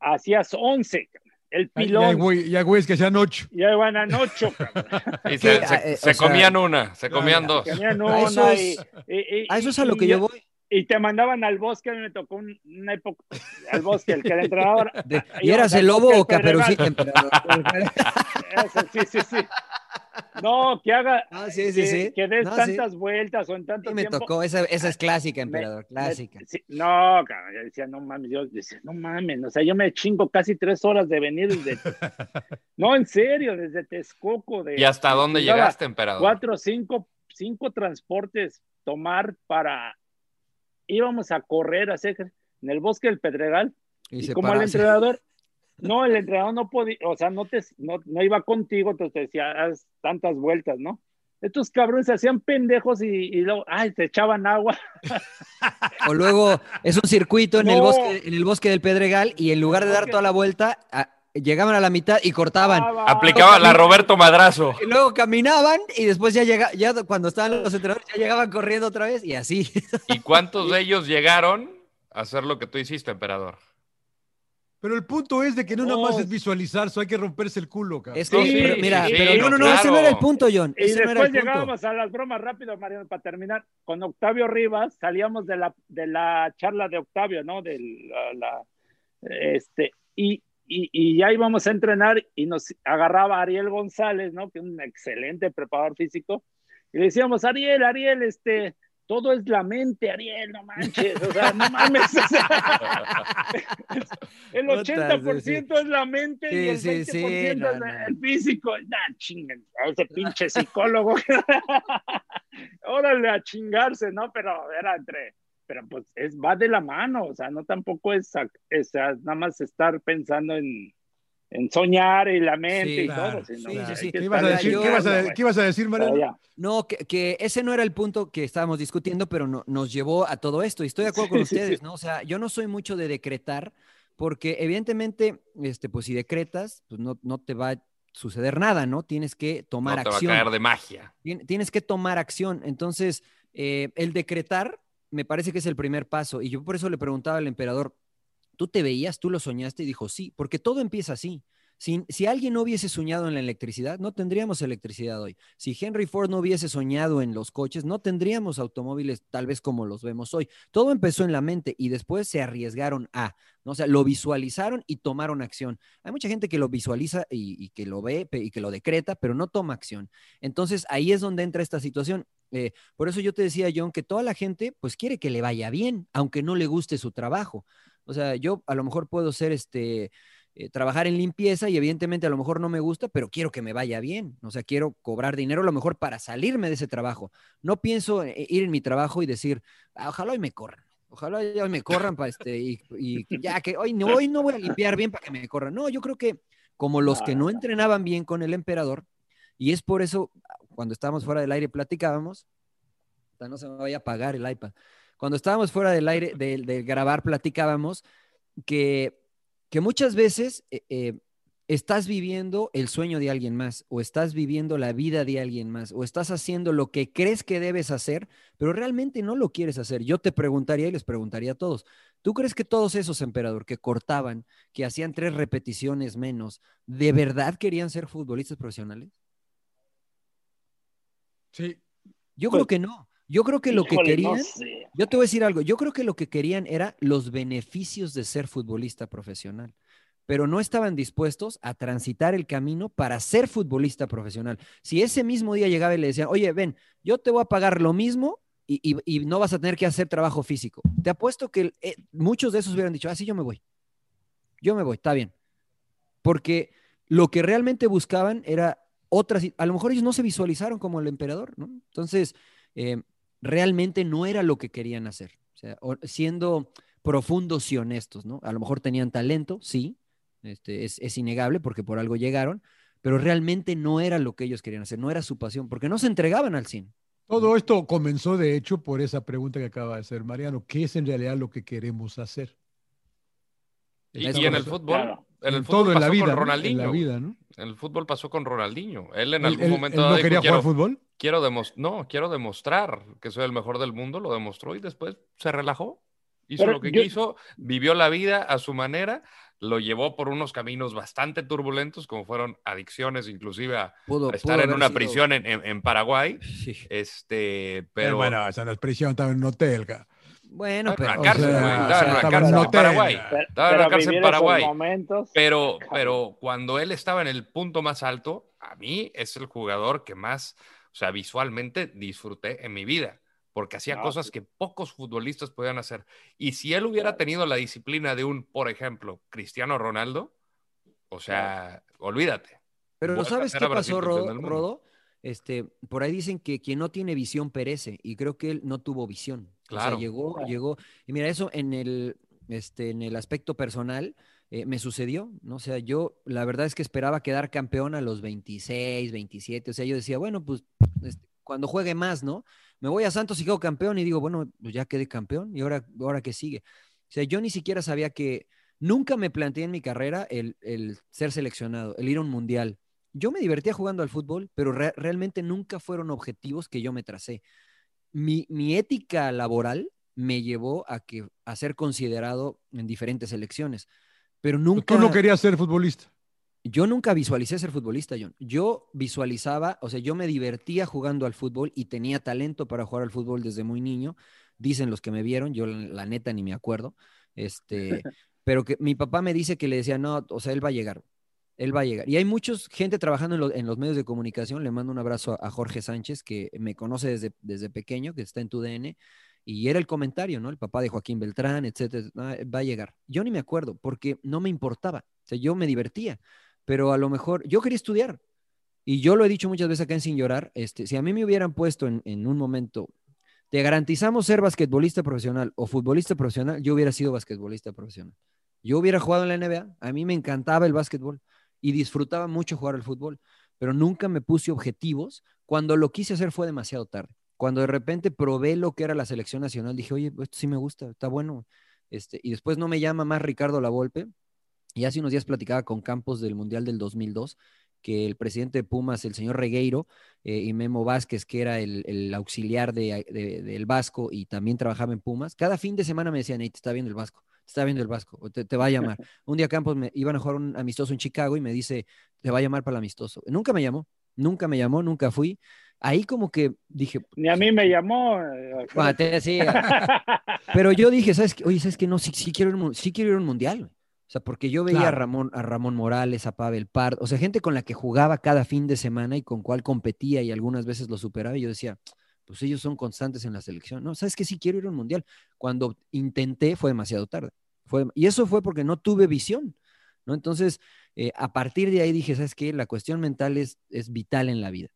Hacías 11, el pilón. Ya güey- güeyes que sean ocho. Ya iban a 8, cabrón. Y se, se- ah, eh, se o sea, comían una, se comían claro, dos. Tenían A eso una es- y- y- y- A eso es a lo que yo voy. y te mandaban al bosque, a mí me tocó un- una época al bosque, el que el entrenador. De- ¿Y eras el lobo o caperucita, sí, sí, sí. No, que haga, Ah, sí, sí, que, sí. que des No, sí. tantas vueltas o en tanto Sí, me tiempo. tocó, esa, esa es clásica, Me- emperador, me- clásica. sí, no, cabrón, yo decía, no mames, yo decía, no mames, o sea, yo me chingo casi tres horas de venir desde, no, en serio, desde Texcoco. De, ¿Y hasta dónde llegaste, emperador? cuatro cinco, cinco transportes tomar para íbamos a correr a hacer en el bosque del Pedregal y, se como el entrenador no el entrenador no podía o sea no te no, no iba contigo entonces te decía haz tantas vueltas no estos cabrones se hacían pendejos y, y luego ay te echaban agua O luego es un circuito en, el bosque, en el bosque del Pedregal y en lugar de dar toda la vuelta, a- llegaban a la mitad y cortaban. Ah, Aplicaba la Roberto Madrazo. Y luego caminaban y después ya llega, ya cuando estaban los entrenadores ya llegaban corriendo otra vez y así. ¿Y cuántos de ellos llegaron a hacer lo que tú hiciste, emperador? Pero el punto es de que no nada más No. es visualizar, so hay que romperse el culo, cabrón. Es que, Sí, pero mira, sí, pero no, no, no, claro. ese no era el punto, John. y Ese no después punto. llegábamos a las bromas rápido Mariano para terminar con Octavio Rivas salíamos de la de la charla de Octavio no de la, la- este y, y, y ya íbamos a entrenar y nos agarraba Ariel González no que es un excelente preparador físico y le decíamos Ariel Ariel este todo es la mente, Ariel, no manches, o sea, no mames. o sea, el Puta, 80% es la mente y el Sí, 20% sí, sí, es no, el- no. físico. Nah, chinguen, a ese pinche psicólogo. Órale a chingarse, ¿no? Pero era entre, pero pues es, va de la mano, o sea, no tampoco es, es, nada más estar pensando en, en soñar y la mente Sí, y claro, todo. sino sí, sí, sí. ¿Qué ibas a decir? yo- ¿Qué ibas a, estudiando, qué ibas a decir, güey. Mariano? Pero ya. No, que, que ese no era el punto que estábamos discutiendo, pero no- nos llevó a todo esto. Y estoy de acuerdo con Sí, sí, sí. ustedes, ¿no? O sea, yo no soy mucho de decretar, porque evidentemente, este, pues si decretas, pues no, no te va a suceder nada, ¿no? Tienes que tomar No te va a acción. caer de magia. Tien- Tienes que tomar acción. Entonces, eh, el decretar me parece que es el primer paso. Y yo por eso le preguntaba al emperador, ¿tú te veías, tú lo soñaste? Y dijo, sí, porque todo empieza así. Si, alguien no hubiese soñado en la electricidad, no tendríamos electricidad hoy. Si Henry Ford no hubiese soñado en los coches, no tendríamos automóviles tal vez como los vemos hoy. Todo empezó en la mente y después se arriesgaron a, ¿no? o sea, lo visualizaron y tomaron acción. Hay mucha gente que lo visualiza y, que lo ve y que lo decreta, pero no toma acción. Entonces ahí es donde entra esta situación. Eh, por eso yo te decía, John, que toda la gente pues quiere que le vaya bien, aunque no le guste su trabajo. O sea, yo a lo mejor puedo ser este eh, trabajar en limpieza y evidentemente a lo mejor no me gusta, pero quiero que me vaya bien. O sea, quiero cobrar dinero a lo mejor para salirme de ese trabajo. No pienso eh, ir en mi trabajo y decir, "Ah, ojalá hoy me corran. Ojalá hoy me corran para este, y, y ya que hoy no, hoy no voy a limpiar bien para que me corran. No, yo creo que como los que no entrenaban bien con el emperador, y es por eso, cuando estábamos fuera del aire platicábamos, no se me vaya a apagar el iPad. Cuando estábamos fuera del aire, de, de grabar, platicábamos que, que muchas veces eh, eh, estás viviendo el sueño de alguien más, o estás viviendo la vida de alguien más, o estás haciendo lo que crees que debes hacer, pero realmente no lo quieres hacer. Yo te preguntaría y les preguntaría a todos, ¿tú crees que todos esos, emperador, que cortaban, que hacían tres repeticiones menos, de verdad querían ser futbolistas profesionales? Sí. Yo creo que no. Yo creo que lo que no querían, sé. yo te voy a decir algo, yo creo que lo que querían era los beneficios de ser futbolista profesional, pero no estaban dispuestos a transitar el camino para ser futbolista profesional. Si ese mismo día llegaba y le decían, oye, ven, yo te voy a pagar lo mismo y, y- y no vas a tener que hacer trabajo físico. Te apuesto que eh, muchos de esos hubieran dicho, ah, sí, yo me voy. Yo me voy, está bien. Porque lo que realmente buscaban era otras, a lo mejor ellos no se visualizaron como el emperador, ¿no? Entonces, eh, realmente no era lo que querían hacer. O sea, siendo profundos y honestos, ¿no? A lo mejor tenían talento, sí, este, es, es innegable porque por algo llegaron, pero realmente no era lo que ellos querían hacer, no era su pasión, porque no se entregaban al cine. Todo esto comenzó, de hecho, por esa pregunta que acaba de hacer Mariano. ¿Qué es en realidad lo que queremos hacer? Y, Eso y en el fútbol, Claro. En el fútbol todo, en la pasó vida, con ¿no? En Ronaldinho. la vida, ¿no? En el fútbol pasó con Ronaldinho. Él en algún él- momento él no dijo, quería quiero, jugar fútbol. quiero no, quiero demostrar que soy el mejor del mundo, lo demostró y después se relajó. Hizo Pero lo que yo- quiso, vivió la vida a su manera, lo llevó por unos caminos bastante turbulentos, como fueron adicciones, inclusive a, Pudo, a estar pudo en una sido- prisión en, en- en Paraguay. Sí. Este, Pero pero bueno, esa no es prisión, estaba en un hotel. ca. Bueno, Estaba en pero... una cárcel, o sea, güey, o estaba sea, en una cárcel. Paraguay. Pero, Estaba en cárcel en Paraguay. momentos, Pero, pero cuando él estaba en el punto más alto, a mí es el jugador que más, o sea, visualmente disfruté en mi vida, porque hacía No, cosas sí. que pocos futbolistas podían hacer. Y si él hubiera tenido la disciplina de un, por ejemplo, Cristiano Ronaldo, o sea, olvídate. Pero ¿sabes qué pasó, Rodo? Rodo? Este, por ahí dicen que quien no tiene visión perece, y creo que él no tuvo visión. O sea, Claro. llegó, llegó, y mira, eso en el, este, en el aspecto personal eh, me sucedió, ¿no? O sea, yo la verdad es que esperaba quedar campeón a los 26, 27, o sea, yo decía, bueno, pues este, cuando juegue más, ¿no? Me voy a Santos y quedo campeón y digo, bueno, pues ya quedé campeón, y ahora, ahora qué sigue. O sea, yo ni siquiera sabía que, nunca me planteé en mi carrera el, el ser seleccionado, el ir a un mundial. Yo me divertía jugando al fútbol, pero re- realmente nunca fueron objetivos que yo me tracé. Mi, mi ética laboral me llevó a, que, a ser considerado en diferentes selecciones, pero nunca... Tú no querías ser futbolista. Yo nunca visualicé ser futbolista, John. Yo visualizaba, o sea, yo me divertía jugando al fútbol y tenía talento para jugar al fútbol desde muy niño. Dicen los que me vieron, yo la, la neta ni me acuerdo. Este, pero que mi papá me dice que le decía, no, o sea, él va a llegar. Él va a llegar. Y hay mucha gente trabajando en, lo- en los medios de comunicación. Le mando un abrazo a, a Jorge Sánchez, que me conoce desde, desde pequeño, que está en tu DN. Y era el comentario, ¿no? El papá de Joaquín Beltrán, etcétera. "Ah, va a llegar. Yo ni me acuerdo, porque no me importaba. O sea, yo me divertía. Pero a lo mejor, yo quería estudiar. Y yo lo he dicho muchas veces acá en Sin Llorar. Este, si a mí me hubieran puesto en, en un momento, te garantizamos ser basquetbolista profesional o futbolista profesional, yo hubiera sido basquetbolista profesional. Yo hubiera jugado en la NBA. A mí me encantaba el básquetbol y disfrutaba mucho jugar al fútbol, pero nunca me puse objetivos. Cuando lo quise hacer fue demasiado tarde. Cuando de repente probé lo que era la selección nacional, dije, oye, esto sí me gusta, está bueno. Este, y después no me llama más Ricardo Lavolpe. Y hace unos días platicaba con Campos del Mundial del 2002, que el presidente de Pumas, el señor Regueiro, eh, y Memo Vázquez, que era el, el auxiliar de, de- del Vasco y también trabajaba en Pumas, cada fin de semana me decían, hey, te está viendo el Vasco, está viendo el Vasco, o te, te va a llamar. Un día Campos me iban a jugar un amistoso en Chicago y me dice, te va a llamar para el amistoso. Nunca me llamó, nunca me llamó, nunca fui. Ahí como que dije, Ni a mí me llamó. eh, bueno, te decía. Pero yo dije, ¿sabes qué? Oye, ¿sabes qué? No, sí, sí quiero ir, sí quiero ir a un mundial. güey. O sea, porque yo veía a. Ramón, a Ramón Morales, a Pavel Pardo, o sea, gente con la que jugaba cada fin de semana y con cual competía y algunas veces lo superaba. Y yo decía, pues ellos son constantes en la selección. No, ¿sabes qué? Sí quiero ir a un mundial. Cuando intenté fue demasiado tarde. Fue, y eso fue porque no tuve visión. ¿no? Entonces, eh, a partir de ahí dije, ¿sabes qué? La cuestión mental es, es vital en la vida.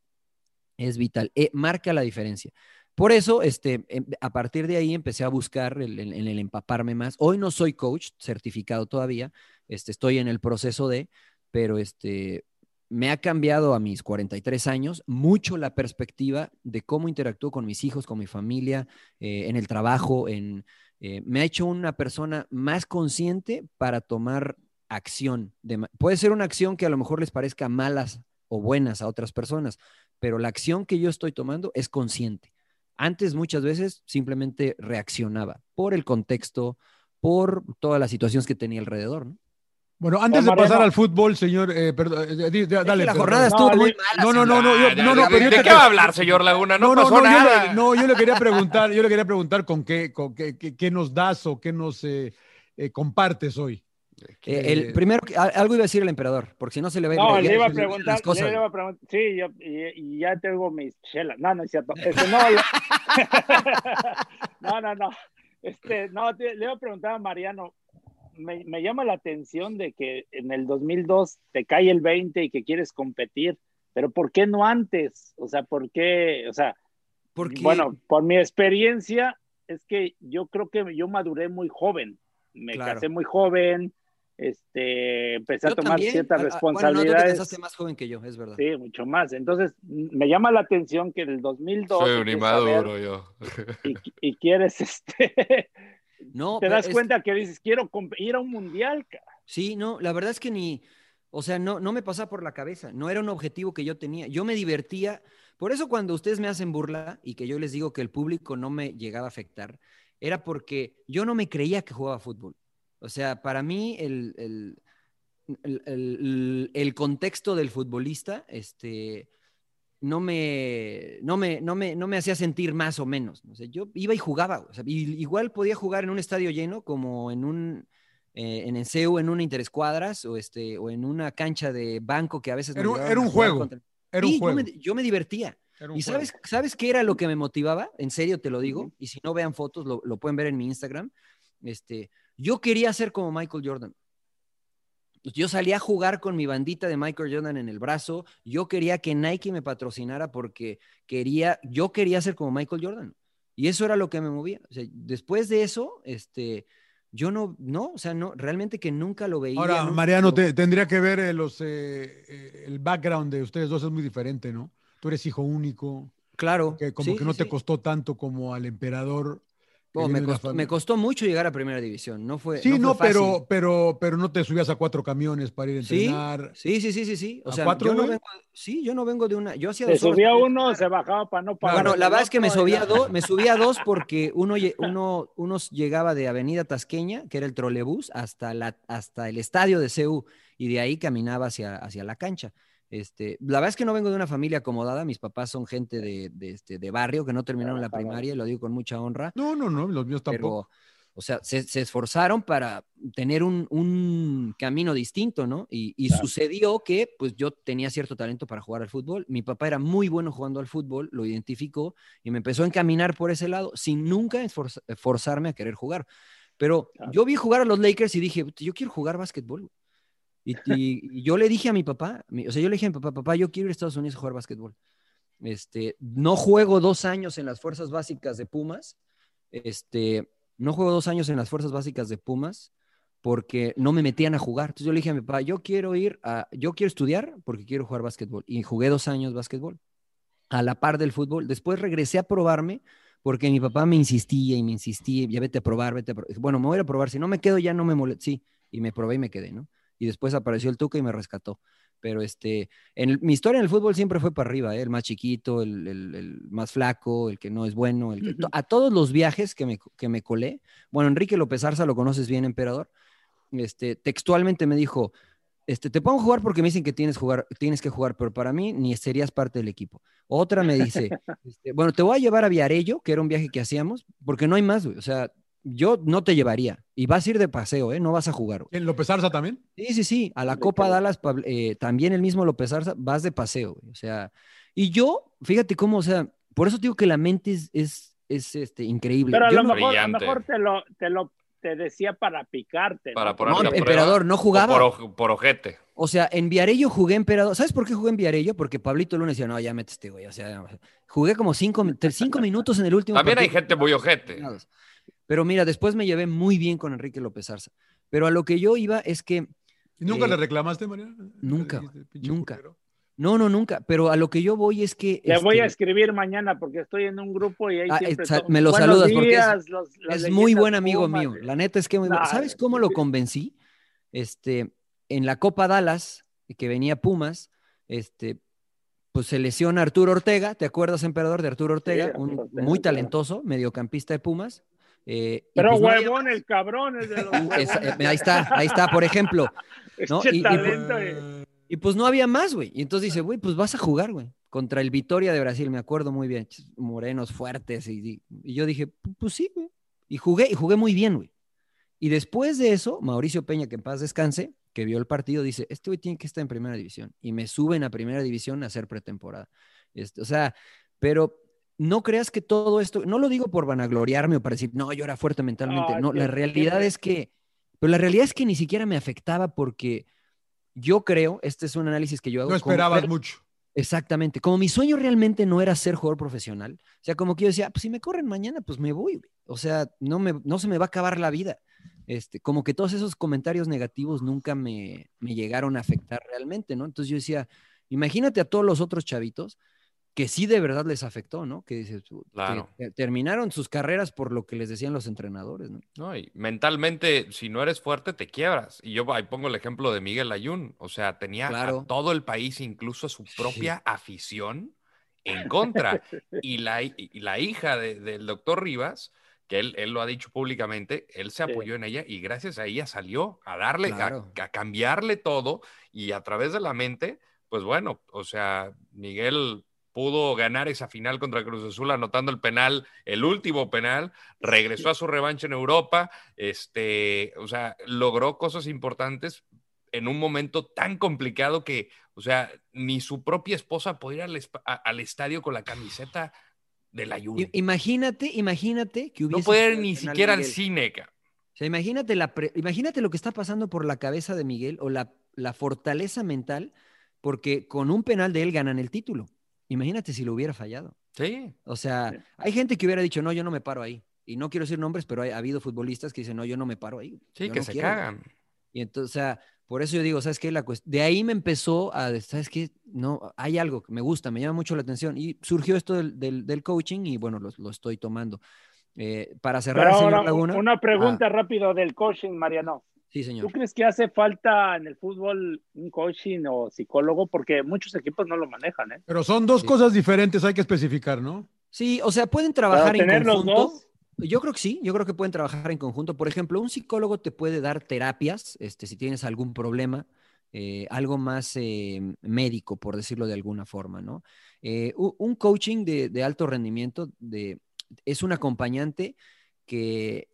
Es vital. Eh, marca la diferencia. Por eso, este, em, a partir de ahí empecé a buscar el, el, el, empaparme más. Hoy no soy coach certificado todavía, este, estoy en el proceso de, pero este, me ha cambiado a mis 43 años mucho la perspectiva de cómo interactúo con mis hijos, con mi familia, eh, en el trabajo, en, eh, me ha hecho una persona más consciente para tomar acción. De, puede ser una acción que a lo mejor les parezca malas o buenas a otras personas, pero la acción que yo estoy tomando es consciente. Antes muchas veces simplemente reaccionaba por el contexto, por todas las situaciones que tenía alrededor. Bueno, antes de pasar al fútbol, señor, eh, perdón, eh, dale. la jornada estuvo no, muy mala. No, no, no, no, yo, no, no, pero ¿De qué va a hablar, señor Laguna? No, no, pasó no, nada. Yo le, no, yo le quería preguntar, yo le quería preguntar con qué, con qué, qué, qué nos das o qué nos eh, eh, compartes hoy. Eh, el primero, algo iba a decir el emperador, porque si no se le va a ir. No, le iba a preguntar, las cosas. le iba a preguntar, sí, yo, y, y, ya tengo mis chelas. No, no es cierto. Este, no, no, no, no. Este, no, te, le iba a preguntar a Mariano, me, me, llama la atención de que en el 2002 te cae el 20 y que quieres competir, pero ¿por qué no antes? O sea, ¿por qué? O sea, Porque... bueno, por mi experiencia es que yo creo que yo maduré muy joven, me claro. casé muy joven, este, empecé yo a tomar también. ciertas Ah, responsabilidades. Bueno, no, tú te casaste más joven que yo, es verdad. Sí, mucho más. Entonces, me llama la atención que en el 2002... Soy un inmaduro yo. Y, y quieres, este... No, te das cuenta que dices, quiero ir a un mundial. Cara. Sí, no, la verdad es que ni, o sea, no, no me pasaba por la cabeza, no era un objetivo que yo tenía. Yo me divertía, por eso cuando ustedes me hacen burla y que yo les digo que el público no me llegaba a afectar, era porque yo no me creía que jugaba fútbol. O sea, para mí el, el, el, el, el contexto del futbolista, este, no me, no me, no me, no me hacía sentir más o menos. O sea, yo iba y jugaba. O sea, y, igual podía jugar en un estadio lleno como en un eh, en el CEU, en una interescuadras o, este, o en una cancha de banco que a veces... Era, era un juego. Contra... Era un sí, juego. Yo, me, yo me divertía. ¿Y sabes, sabes qué era lo que me motivaba? En serio te lo digo. Uh -huh. Y si no vean fotos, lo, lo, pueden ver en mi Instagram. Este, yo quería ser como Michael Jordan. Yo salía a jugar con mi bandita de Michael Jordan en el brazo. Yo quería que Nike me patrocinara porque quería, yo quería ser como Michael Jordan. Y eso era lo que me movía. O sea, después de eso, este, yo no, no, o sea, no, realmente que nunca lo veía. Ahora, nunca Mariano, te, tendría que ver eh, los, eh, el background de ustedes dos es muy diferente, ¿no? Tú eres hijo único. Claro. Que como sí, que no sí, te sí. costó tanto como al emperador. Oh, me, costó, me, costó, mucho llegar a primera división, no fue. Sí, no, no fue pero, pero, pero no te subías a cuatro camiones para ir a entrenar. Sí, sí, sí, sí, sí. O ¿A sea, cuatro, yo no vengo, sí, yo no vengo de una. Yo hacía Se subía uno, se bajaba para no pagar. Bueno, la verdad es que me subía dos, me subía dos porque uno, uno, uno llegaba de Avenida Tasqueña, que era el trolebús, hasta, la, hasta el estadio de CEU, y de ahí caminaba hacia, hacia la cancha. Este, la verdad es que no vengo de una familia acomodada, mis papás son gente de, de, este, de barrio que no terminaron la primaria, y lo digo con mucha honra. No, no, no, los míos tampoco. Pero, o sea, se, se esforzaron para tener un, un camino distinto, ¿no? Y, y Claro. sucedió que, pues yo tenía cierto talento para jugar al fútbol. Mi papá era muy bueno jugando al fútbol, lo identificó y me empezó a encaminar por ese lado sin nunca esforz- forzarme a querer jugar. Pero Claro. yo vi jugar a los Lakers y dije, yo quiero jugar básquetbol. Y, yo le dije a mi papá, o sea, yo le dije a mi papá, papá, yo quiero ir a Estados Unidos a jugar básquetbol. Este, no juego dos años en las fuerzas básicas de Pumas. Este, no juego dos años en las fuerzas básicas de Pumas porque no me metían a jugar. Entonces yo le dije a mi papá, yo quiero ir a, yo quiero estudiar porque quiero jugar básquetbol. Y jugué dos años básquetbol a la par del fútbol. Después regresé a probarme porque mi papá me insistía y me insistía, ya vete a probar, vete a probar. Bueno, me voy a probar, si no me quedo ya no me molesta. Sí, y me probé y me quedé, ¿no? Y después apareció el Tuca y me rescató. Pero este, en mi historia en el fútbol siempre fue para arriba, ¿eh? el más chiquito, el, el- el más flaco, el que no es bueno. El que- a todos los viajes que me, que me colé, bueno, Enrique López Arza lo conoces bien, emperador, este, textualmente me dijo, este, te pongo a jugar porque me dicen que tienes, jugar, tienes que jugar, pero para mí ni serías parte del equipo. Otra me dice, este, bueno, te voy a llevar a Viarello, que era un viaje que hacíamos, porque no hay más, güey. O sea, yo no te llevaría. Y vas a ir de paseo, ¿eh? No vas a jugar. güey. ¿En López Arza también? Sí, sí, sí. A la De Copa que- Dallas, eh, también el mismo López Arza, vas de paseo, güey. O sea, y yo, fíjate cómo, o sea, por eso digo que la mente es, es, es este, increíble. Pero a Yo lo, no- mejor, a lo mejor te lo, te lo, te decía para picarte. Para ¿no? No, emperador, no o jugaba. Por, por ojete. O sea, en Viarello jugué emperador. ¿Sabes por qué jugué en Viarello? Porque Pablito Lunes decía, no, ya mete este güey. O sea, jugué como cinco, cinco minutos en el último También hay gente muy ojete. Pero mira, después me llevé muy bien con Enrique López Arza. Pero a lo que yo iba es que ¿Y nunca Eh, le reclamaste, Mariano? nunca, Dijiste, "Pinche nunca. culero". No, no, nunca. Pero a lo que yo voy es que. Le voy a este, escribir mañana porque estoy en un grupo y ahí Ah, siempre eh, me lo saludas porque es- días, los- las es muy buen amigo mío. La neta es que muy bueno. Nah, ¿Sabes cómo lo convencí? Este, en la Copa Dallas, que venía Pumas, este, pues se lesiona Arturo Ortega. ¿Te acuerdas, emperador, de Arturo Ortega? Un Ortega, muy talentoso, mediocampista de Pumas. Eh, Pero pues no había- huevón el cabrón es de los es- ahí está, ahí está, por ejemplo. ¿no? Este Y- y- talento. Y pues no había más, güey. Y entonces dice, güey, pues vas a jugar, güey. Contra el Vitoria de Brasil, me acuerdo muy bien. Morenos fuertes. Y, yo dije, "Pu- pues sí, güey. Y jugué, y jugué muy bien, güey. Y después de eso, Mauricio Peña, que en paz descanse, que vio el partido, dice, este güey tiene que estar en primera división. Y me suben a primera división a hacer pretemporada. Este, o sea, pero no creas que todo esto, no lo digo por vanagloriarme o para decir, no, yo era fuerte mentalmente. No, qué- la realidad re- es que, pero la realidad es que ni siquiera me afectaba porque yo creo, este es un análisis que yo hago. No como- esperabas mucho. Exactamente. Como mi sueño realmente no era ser jugador profesional, o sea, como que yo decía, "Ah, pues si me corren mañana, pues me voy. güey". O sea, no, me, no se me va a acabar la vida. Este, como que todos esos comentarios negativos nunca me, me llegaron a afectar realmente, ¿no? Entonces yo decía, imagínate a todos los otros chavitos que sí de verdad les afectó, ¿no? Que, dices, que Claro. te- terminaron sus carreras por lo que les decían los entrenadores, ¿no? No, y mentalmente, si no eres fuerte, te quiebras. Y yo ahí pongo el ejemplo de Miguel Ayun. O sea, tenía Claro. a todo el país, incluso a su propia afición, en contra. Y la, y la hija de- del doctor Rivas, que él, él lo ha dicho públicamente, él se Sí. apoyó en ella y gracias a ella salió a darle, a, cambiarle todo. Y a través de la mente, pues bueno, o sea, Miguel pudo ganar esa final contra Cruz Azul anotando el penal, el último penal, regresó a su revancha en Europa, este, o sea, logró cosas importantes en un momento tan complicado que, o sea, ni su propia esposa podía ir al, a- al estadio con la camiseta del ayuno. I- Imagínate, imagínate que hubiese. No puede ir jugado ni siquiera al cine, ca- O sea, imagínate, la pre- imagínate lo que está pasando por la cabeza de Miguel o la, la fortaleza mental, porque con un penal de él ganan el título. Imagínate si lo hubiera fallado. Sí, O sea, hay gente que hubiera dicho, no, yo no me paro ahí. Y no quiero decir nombres, pero hay- ha habido futbolistas que dicen, no, yo no me paro ahí. sí, yo que no se quiero". cagan. Y entonces, o sea, por eso yo digo, ¿sabes qué? La de ahí me empezó a, ¿sabes qué? No, hay algo que me gusta, me llama mucho la atención. Y surgió esto del, del- del coaching y bueno, lo, lo estoy tomando. Eh, para cerrar, Pero señor ahora, Laguna. una pregunta Ah, rápido del coaching, Mariano. Sí, ¿Tú señor. crees que hace falta en el fútbol un coaching o psicólogo? Porque muchos equipos no lo manejan, ¿eh? Pero son dos Sí. cosas diferentes, hay que especificar, ¿no? Sí, o sea, pueden trabajar en tener los conjunto. dos, Yo creo que sí, yo creo que pueden trabajar en conjunto. Por ejemplo, un psicólogo te puede dar terapias, este, si tienes algún problema, eh, algo más eh, médico, por decirlo de alguna forma, ¿no? Eh, un coaching de, de alto rendimiento de, es un acompañante que,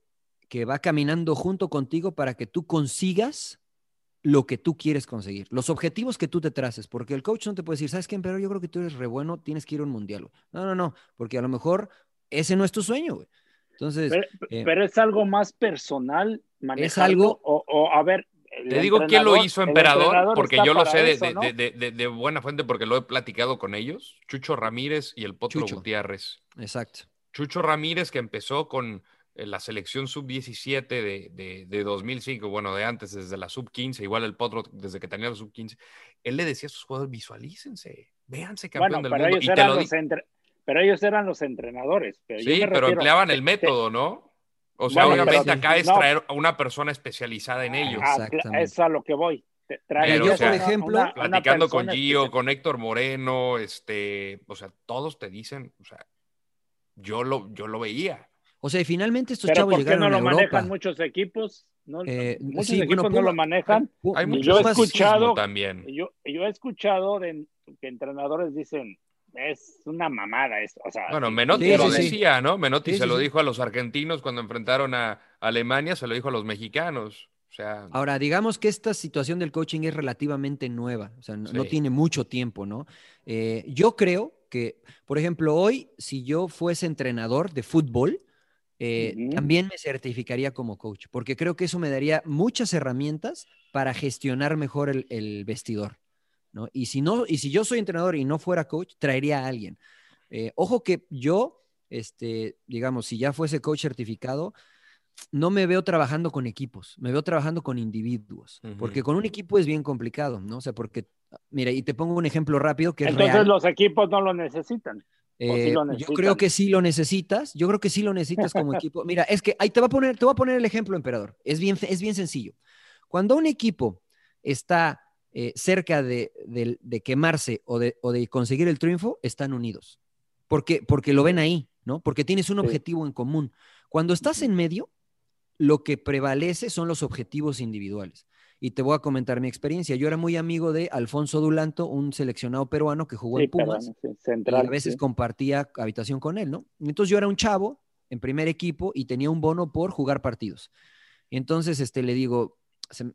que va caminando junto contigo para que tú consigas lo que tú quieres conseguir, los objetivos que tú te traces, porque el coach no te puede decir, ¿sabes qué, pero yo creo que tú eres re bueno, tienes que ir a un mundial. güey". No, no, no, porque a lo mejor ese no es tu sueño, güey. Entonces, pero, eh, pero es algo más personal manejarlo, algo- o, o, a ver. Te digo quién lo hizo, emperador, porque yo lo sé de, eso, de- ¿no? de- de- de- de buena fuente porque lo he platicado con ellos. Chucho Ramírez y el Potro Chucho. Gutiérrez. exacto. Chucho Ramírez, que empezó con la selección sub-17 de, de, de 2005, bueno, de antes, desde la sub-15, igual el Potro desde que tenía la sub-15, él le decía a sus jugadores, visualícense, véanse campeón Bueno, del pero mundo. ellos, Y te lo di- entre- pero ellos eran los entrenadores. Pero yo Sí, pero refiero- empleaban el método, ¿no? O sea, Bueno, obviamente pero- acá es no. traer a una persona especializada en ello. Ah, Exactamente. eso a lo que voy. Te- trae Pero, una- o sea, por ejemplo, una- una Platicando con persona Gio, especial- con Héctor Moreno, este, o sea, todos te dicen, o sea, yo lo, yo lo veía. O sea, y finalmente estos Pero chavos ¿por qué llegaron no lo a Europa. manejan muchos equipos? No, Eh, muchos sí, equipos bueno, no lo manejan. Hay y mucho yo he escuchado- también. Yo, yo he escuchado de que entrenadores dicen, es una mamada esto. O sea, Bueno, Menotti Sí, lo sí, sí. decía, ¿no? Menotti Sí, se sí, lo sí. dijo a los argentinos cuando enfrentaron a Alemania, se lo dijo a los mexicanos. O sea, Ahora, digamos que esta situación del coaching es relativamente nueva, o sea, no, tiene mucho tiempo, ¿no? Eh, yo creo que, por ejemplo, hoy, si yo fuese entrenador de fútbol, eh, también me certificaría como coach, porque creo que eso me daría muchas herramientas para gestionar mejor el, vestidor. ¿no? Y, si no, y si yo soy entrenador y no fuera coach, traería a alguien. Eh, ojo que yo, este, digamos, si ya fuese coach certificado, no me veo trabajando con equipos, me veo trabajando con individuos, porque con un equipo es bien complicado, ¿no? O sea, porque, mira, y te pongo un ejemplo rápido que Entonces los equipos no lo necesitan. Eh, yo creo que sí lo necesitas, yo creo que sí lo necesitas como equipo. Mira, es que ahí te va a poner, te voy a poner el ejemplo, emperador. Es bien, es bien sencillo. Cuando un equipo está eh, cerca de, quemarse o de, conseguir el triunfo, están unidos. Porque, porque lo ven ahí, ¿no? Porque tienes un objetivo en común. Cuando estás en medio, lo que prevalece son los objetivos individuales y te voy a comentar mi experiencia. Yo era muy amigo de Alfonso Dulanto, un seleccionado peruano que jugó en Pumas. y a veces compartía habitación con él, ¿no? Entonces yo era un chavo en primer equipo y tenía un bono por jugar partidos. Entonces este, le digo,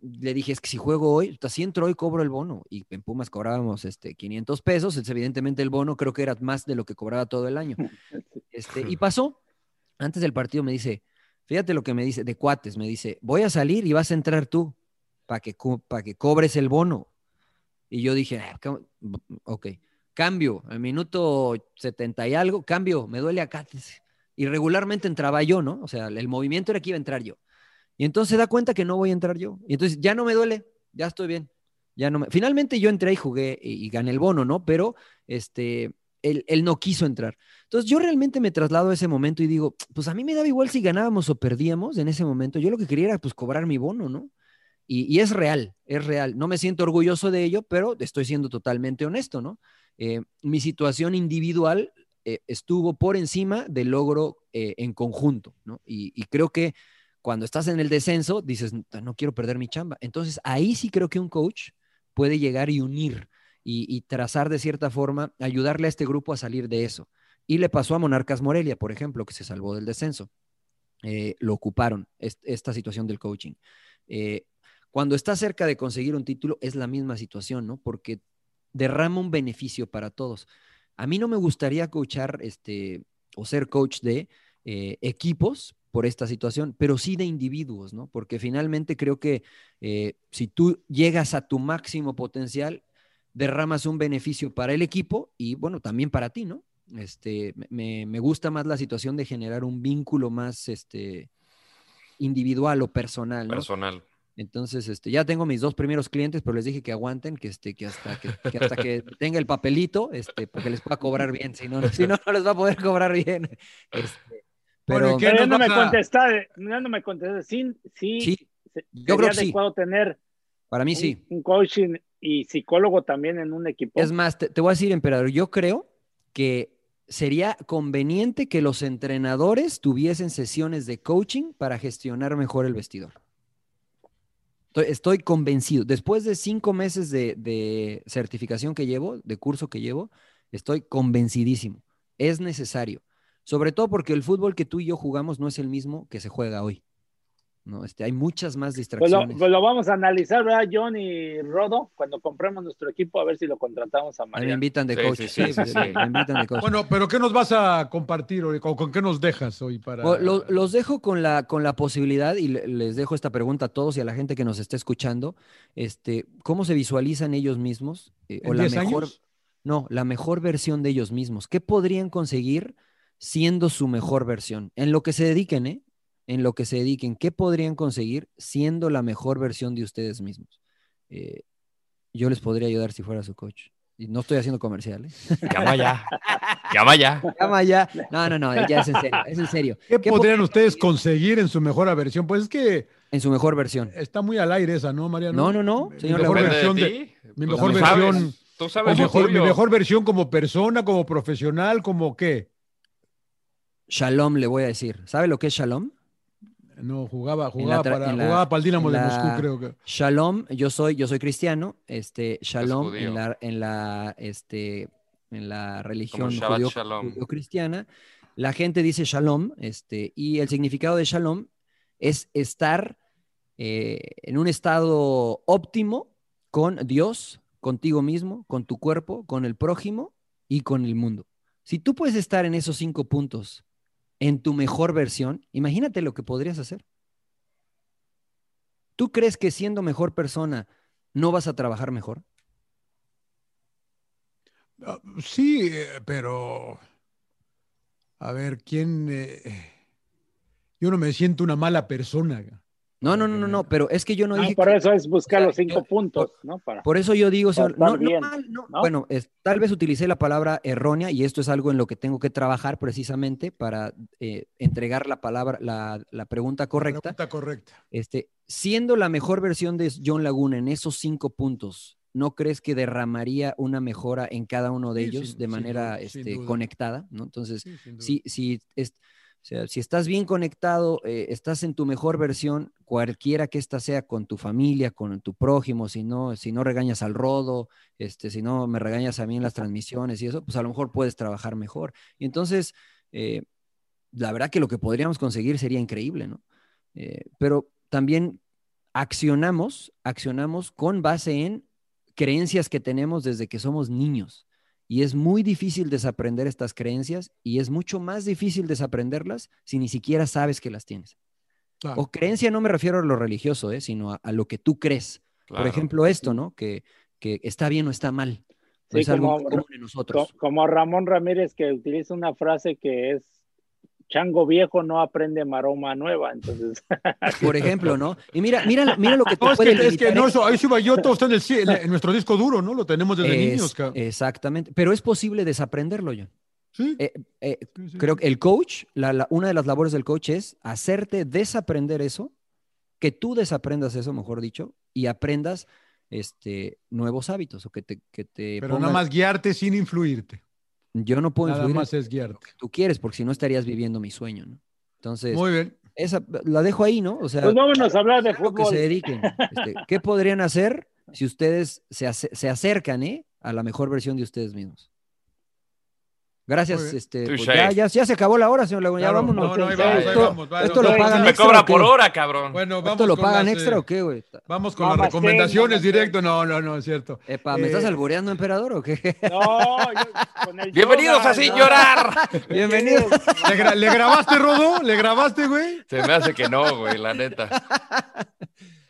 le dije, es que si juego hoy, si entro hoy cobro el bono. Y en Pumas cobrábamos este, 500 pesos, evidentemente el bono creo que era más de lo que cobraba todo el año. Este, y pasó, antes del partido me dice, fíjate lo que me dice, de cuates, me dice, voy a salir y vas a entrar tú para que, que cobres el bono. Y yo dije, ah, ok, cambio, al minuto 70 y algo, cambio, me duele acá. Y regularmente entraba yo, ¿no? O sea, el movimiento era que iba a entrar yo. Y entonces se da cuenta que no voy a entrar yo. Y entonces ya no me duele, ya estoy bien. Ya no me... Finalmente yo entré y jugué y, gané el bono, ¿no? Pero este, él, él, no quiso entrar. Entonces yo realmente me traslado a ese momento y digo, pues a mí me daba igual si ganábamos o perdíamos en ese momento. Yo lo que quería era pues cobrar mi bono, ¿no? Y, es real, es real. No me siento orgulloso de ello, pero estoy siendo totalmente honesto, ¿no? Eh, mi situación individual eh, estuvo por encima del logro eh, en conjunto, ¿no? Y, creo que cuando estás en el descenso, dices, no quiero perder mi chamba. Entonces, ahí sí creo que un coach puede llegar y unir y, trazar de cierta forma, ayudarle a este grupo a salir de eso. Y le pasó a Monarcas Morelia, por ejemplo, que se salvó del descenso. lo ocuparon, esta situación del coaching. Cuando está cerca de conseguir un título es la misma situación, ¿no? Porque derrama un beneficio para todos. A mí no me gustaría coachar este, o ser coach de eh, equipos por esta situación, pero sí de individuos, ¿no? Porque finalmente creo que eh, si tú llegas a tu máximo potencial, derramas un beneficio para el equipo y, bueno, también para ti, ¿no? Este, me, gusta más la situación de generar un vínculo más este, individual o personal. Personal. Entonces, este, ya tengo mis dos primeros clientes, pero les dije que aguanten, que, este, que, hasta, que, hasta que tenga el papelito, este, porque les pueda cobrar bien, si no, si no, no les va a poder cobrar bien. Este, pero, ya no, me contestaste, no me contestaste, sí, sí, yo creo que sí. tener Para mí sí. Un coaching y psicólogo también en un equipo. Es más, te, te voy a decir, emperador, yo creo que sería conveniente que los entrenadores tuviesen sesiones de coaching para gestionar mejor el vestidor. Estoy, convencido. Después de cinco meses de, certificación que llevo, de curso que llevo, estoy convencidísimo. Es necesario. Sobre todo porque el fútbol que tú y yo jugamos no es el mismo que se juega hoy. No, este, hay muchas más distracciones. Pues lo, pues lo, vamos a analizar, ¿verdad, John y Rodo? Cuando compremos nuestro equipo, a ver si lo contratamos a María. Me invitan de coach. Sí, me invitan de coach. Bueno, pero ¿qué nos vas a compartir hoy? ¿Con, qué nos dejas hoy? para? los dejo con la, con la posibilidad, y les dejo esta pregunta a todos y a la gente que nos esté escuchando. Este, ¿Cómo se visualizan ellos mismos? Eh, o la mejor, No, la mejor versión de ellos mismos. ¿Qué podrían conseguir siendo su mejor versión? En lo que se dediquen, ¿eh? En lo que se dediquen, ¿qué podrían conseguir siendo la mejor versión de ustedes mismos? Eh, yo les podría ayudar si fuera su coach. Y no estoy haciendo comerciales. ¿eh? Llama ya. Llama ya. Llama ya. No, no, no, ya es en serio. Es en serio. ¿Qué, podrían ustedes conseguir en su mejor versión? Pues es que. En su mejor versión. Está muy al aire esa, ¿no, Mariano? No, no, no. mi mejor versión de, Mi pues mejor versión. Tú sabes mejor, mi mejor versión como persona, como profesional, como qué. Shalom le voy a decir. ¿Sabe lo que es shalom? No, jugaba, jugaba, para, jugaba para el Dinamo de Moscú, creo que. Shalom, yo soy, yo soy cristiano, este, Shalom en la, en la, este, en la religión judío, cristiana. La gente dice Shalom, este, y el significado de Shalom es estar eh, en un estado óptimo con Dios, contigo mismo, con tu cuerpo, con el prójimo y con el mundo. Si tú puedes estar en esos cinco puntos en tu mejor versión, imagínate lo que podrías hacer. ¿Tú crees que siendo mejor persona no vas a trabajar mejor? Ah, Sí, eh, pero a ver, ¿quién? eh, Yo no me siento una mala persona. No, no, no, no, no, pero es que yo no, No, dije por que- eso es buscar o sea, los cinco yo- puntos, ¿no? Para, Por eso yo digo, señor, no, no bien, mal, no, ¿no? bueno, es- tal vez utilicé la palabra errónea y esto es algo en lo que tengo que trabajar precisamente para eh, entregar la palabra, la, la pregunta correcta. Pregunta correcta. Este, siendo la mejor versión de John Laguna en esos cinco puntos, ¿no crees que derramaría una mejora en cada uno de Sí, ellos sin- de manera duda, este, conectada? ¿no? Entonces, Sí, sin duda. si, si, es- o sea, si estás bien conectado, eh, estás en tu mejor versión, cualquiera que ésta sea con tu familia, con tu prójimo, si no, si no regañas al rodo, este, si no me regañas a mí en las transmisiones y eso, pues a lo mejor puedes trabajar mejor. Y entonces, eh, la verdad que lo que podríamos conseguir sería increíble, ¿no? Eh, pero también accionamos, accionamos con base en creencias que tenemos desde que somos niños. Y es muy difícil desaprender estas creencias y es mucho más difícil desaprenderlas si ni siquiera sabes que las tienes. Claro. O creencia no me refiero a lo religioso, ¿eh? sino a, a lo que tú crees. Claro. Por ejemplo, esto, ¿no? Que, que está bien o está mal. Sí, es algo como- muy común en nosotros. Co- Como Ramón Ramírez que utiliza una frase que es chango viejo no aprende maroma nueva, entonces Por ejemplo, ¿no? Y mira, mira, mira lo que te No, es puede que, es que limitar no, eso. eso, ahí sí va yo, todo está en, el, en, en nuestro disco duro, ¿no? Lo tenemos desde Es- niños, cabrón. Exactamente. Pero es posible desaprenderlo, John. Sí, Eh, eh, sí, sí. creo que el coach, la- la- una de las labores del coach es hacerte desaprender eso, que tú desaprendas eso, mejor dicho, y aprendas este, nuevos hábitos o que te, que te Pero pongas- nada más guiarte sin influirte. Yo no puedo Nada influir en más es guiarte. lo que tú quieres, porque si no estarías viviendo mi sueño, ¿no? Entonces, Muy bien. esa la dejo ahí, ¿no? O sea, pues vámonos a hablar de lo que fútbol. se dediquen. Este, ¿Qué podrían hacer si ustedes se, ace- se acercan ¿eh? a la mejor versión de ustedes mismos? Gracias. Este, pues ya, ya, ya se acabó la hora, señor Laguna. Ya vámonos. No, no, ahí vamos, ahí esto, vamos. va, esto lo pagan Me extra, cobra por hora, cabrón. Bueno, vamos ¿Esto lo con pagan las, extra eh, o qué, güey? Vamos con las más recomendaciones directo. No, no, no, es cierto. Epa, ¿me estás Eh, albureando, emperador, o qué? No, yo- con el Bienvenidos yoga, a Sin ¿no? Llorar. Bienvenido. ¿Le, gra- le grabaste, Rodo? ¿Le grabaste, güey? Se me hace que no, güey, la neta.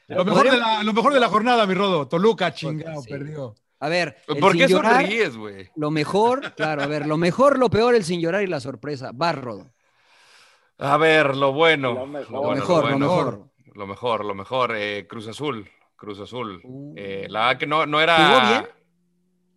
Lo mejor, de la, lo mejor de la jornada, mi Rodo. Toluca, chingado, Sí. perdió. A ver, el ¿Por qué llorar, sonríes, güey? lo mejor, claro, a ver, lo mejor, lo peor, el sin llorar y la sorpresa. Barrodo. A ver, lo bueno. Lo mejor. Lo bueno, mejor, lo bueno. mejor. Lo mejor, lo mejor. eh, Cruz Azul. Cruz Azul. Uh. Eh, la verdad que no, no era. ¿Jugó bien?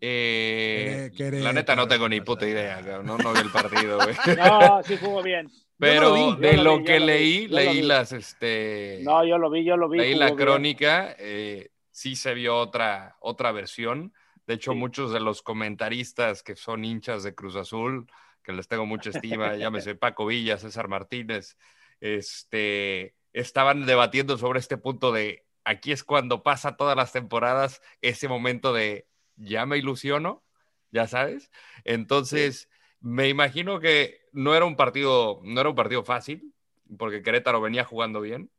Eh, Quere- la neta no tengo ni no puta idea, no, no vi el partido, güey. No, sí jugó bien. Pero vi, de lo lo vi, que leí, leí vi. las, este, No, yo lo vi, yo lo vi. leí la crónica, eh, sí se vio otra, otra versión. De hecho, Sí. muchos de los comentaristas que son hinchas de Cruz Azul, que les tengo mucha estima, llámese Paco Villa, César Martínez, este, estaban debatiendo sobre este punto de aquí es cuando pasa todas las temporadas ese momento de ya me ilusiono, ya sabes. Entonces, me imagino que no era un partido, no era un partido fácil, porque Querétaro venía jugando bien.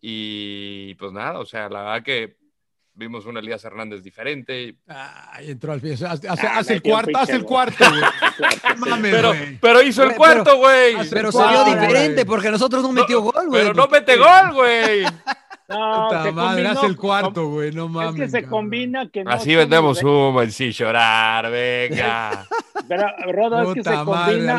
Y pues nada, o sea, la verdad que vimos una Elías Hernández diferente. Ay, entró al fin. Hace, hace- hace Ah, el metió un cuarto, hace el cuarto, sí. Mames, Pero, pero hizo el Pero- cuarto, güey. Hace- Pero güey. diferente porque nosotros no metió gol, güey. Pero no mete gol, güey. No, Puta se madre, combinó hace el cuarto, güey. No mames. Es que se cabrón. combina que no. Así vendemos humo en sin llorar, venga. Pero, Rodo, es que se Puta madre, combina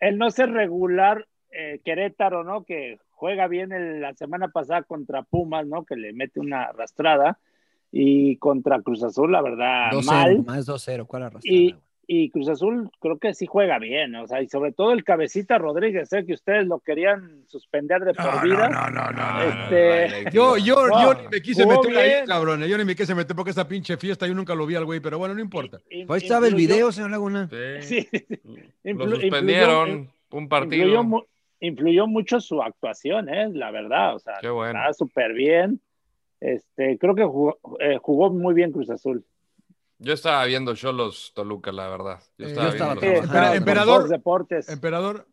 el no ser regular eh, Querétaro, ¿no? Que juega bien el- la semana pasada contra Pumas, ¿no? Que le mete una arrastrada. Y contra Cruz Azul, la verdad, 2-0, mal. más 2-0, ¿cuál arrastrada? Y, Cruz Azul creo que sí juega bien, o sea, y sobre todo el cabecita Rodríguez, sé que ustedes lo querían suspender de por vida. no, no, no, no, Este, no. Yo, yo, yo ni me quise meter ahí, cabrón. Yo ni me quise meter porque esa pinche fiesta yo nunca lo vi al güey, pero bueno, no importa. in- Pues estaba el video, señor Laguna. Sí. Sí, Lo suspendieron influyó- un partido. influyó, influyó mucho su actuación, ¿eh? la verdad, o sea, Qué bueno. estaba súper bien. Este, creo que jugó, eh, jugó muy bien Cruz Azul. Yo estaba viendo Cholos Toluca, la verdad. Yo Eh, estaba, yo estaba viendo- con Emperador. Deportes. Emperador,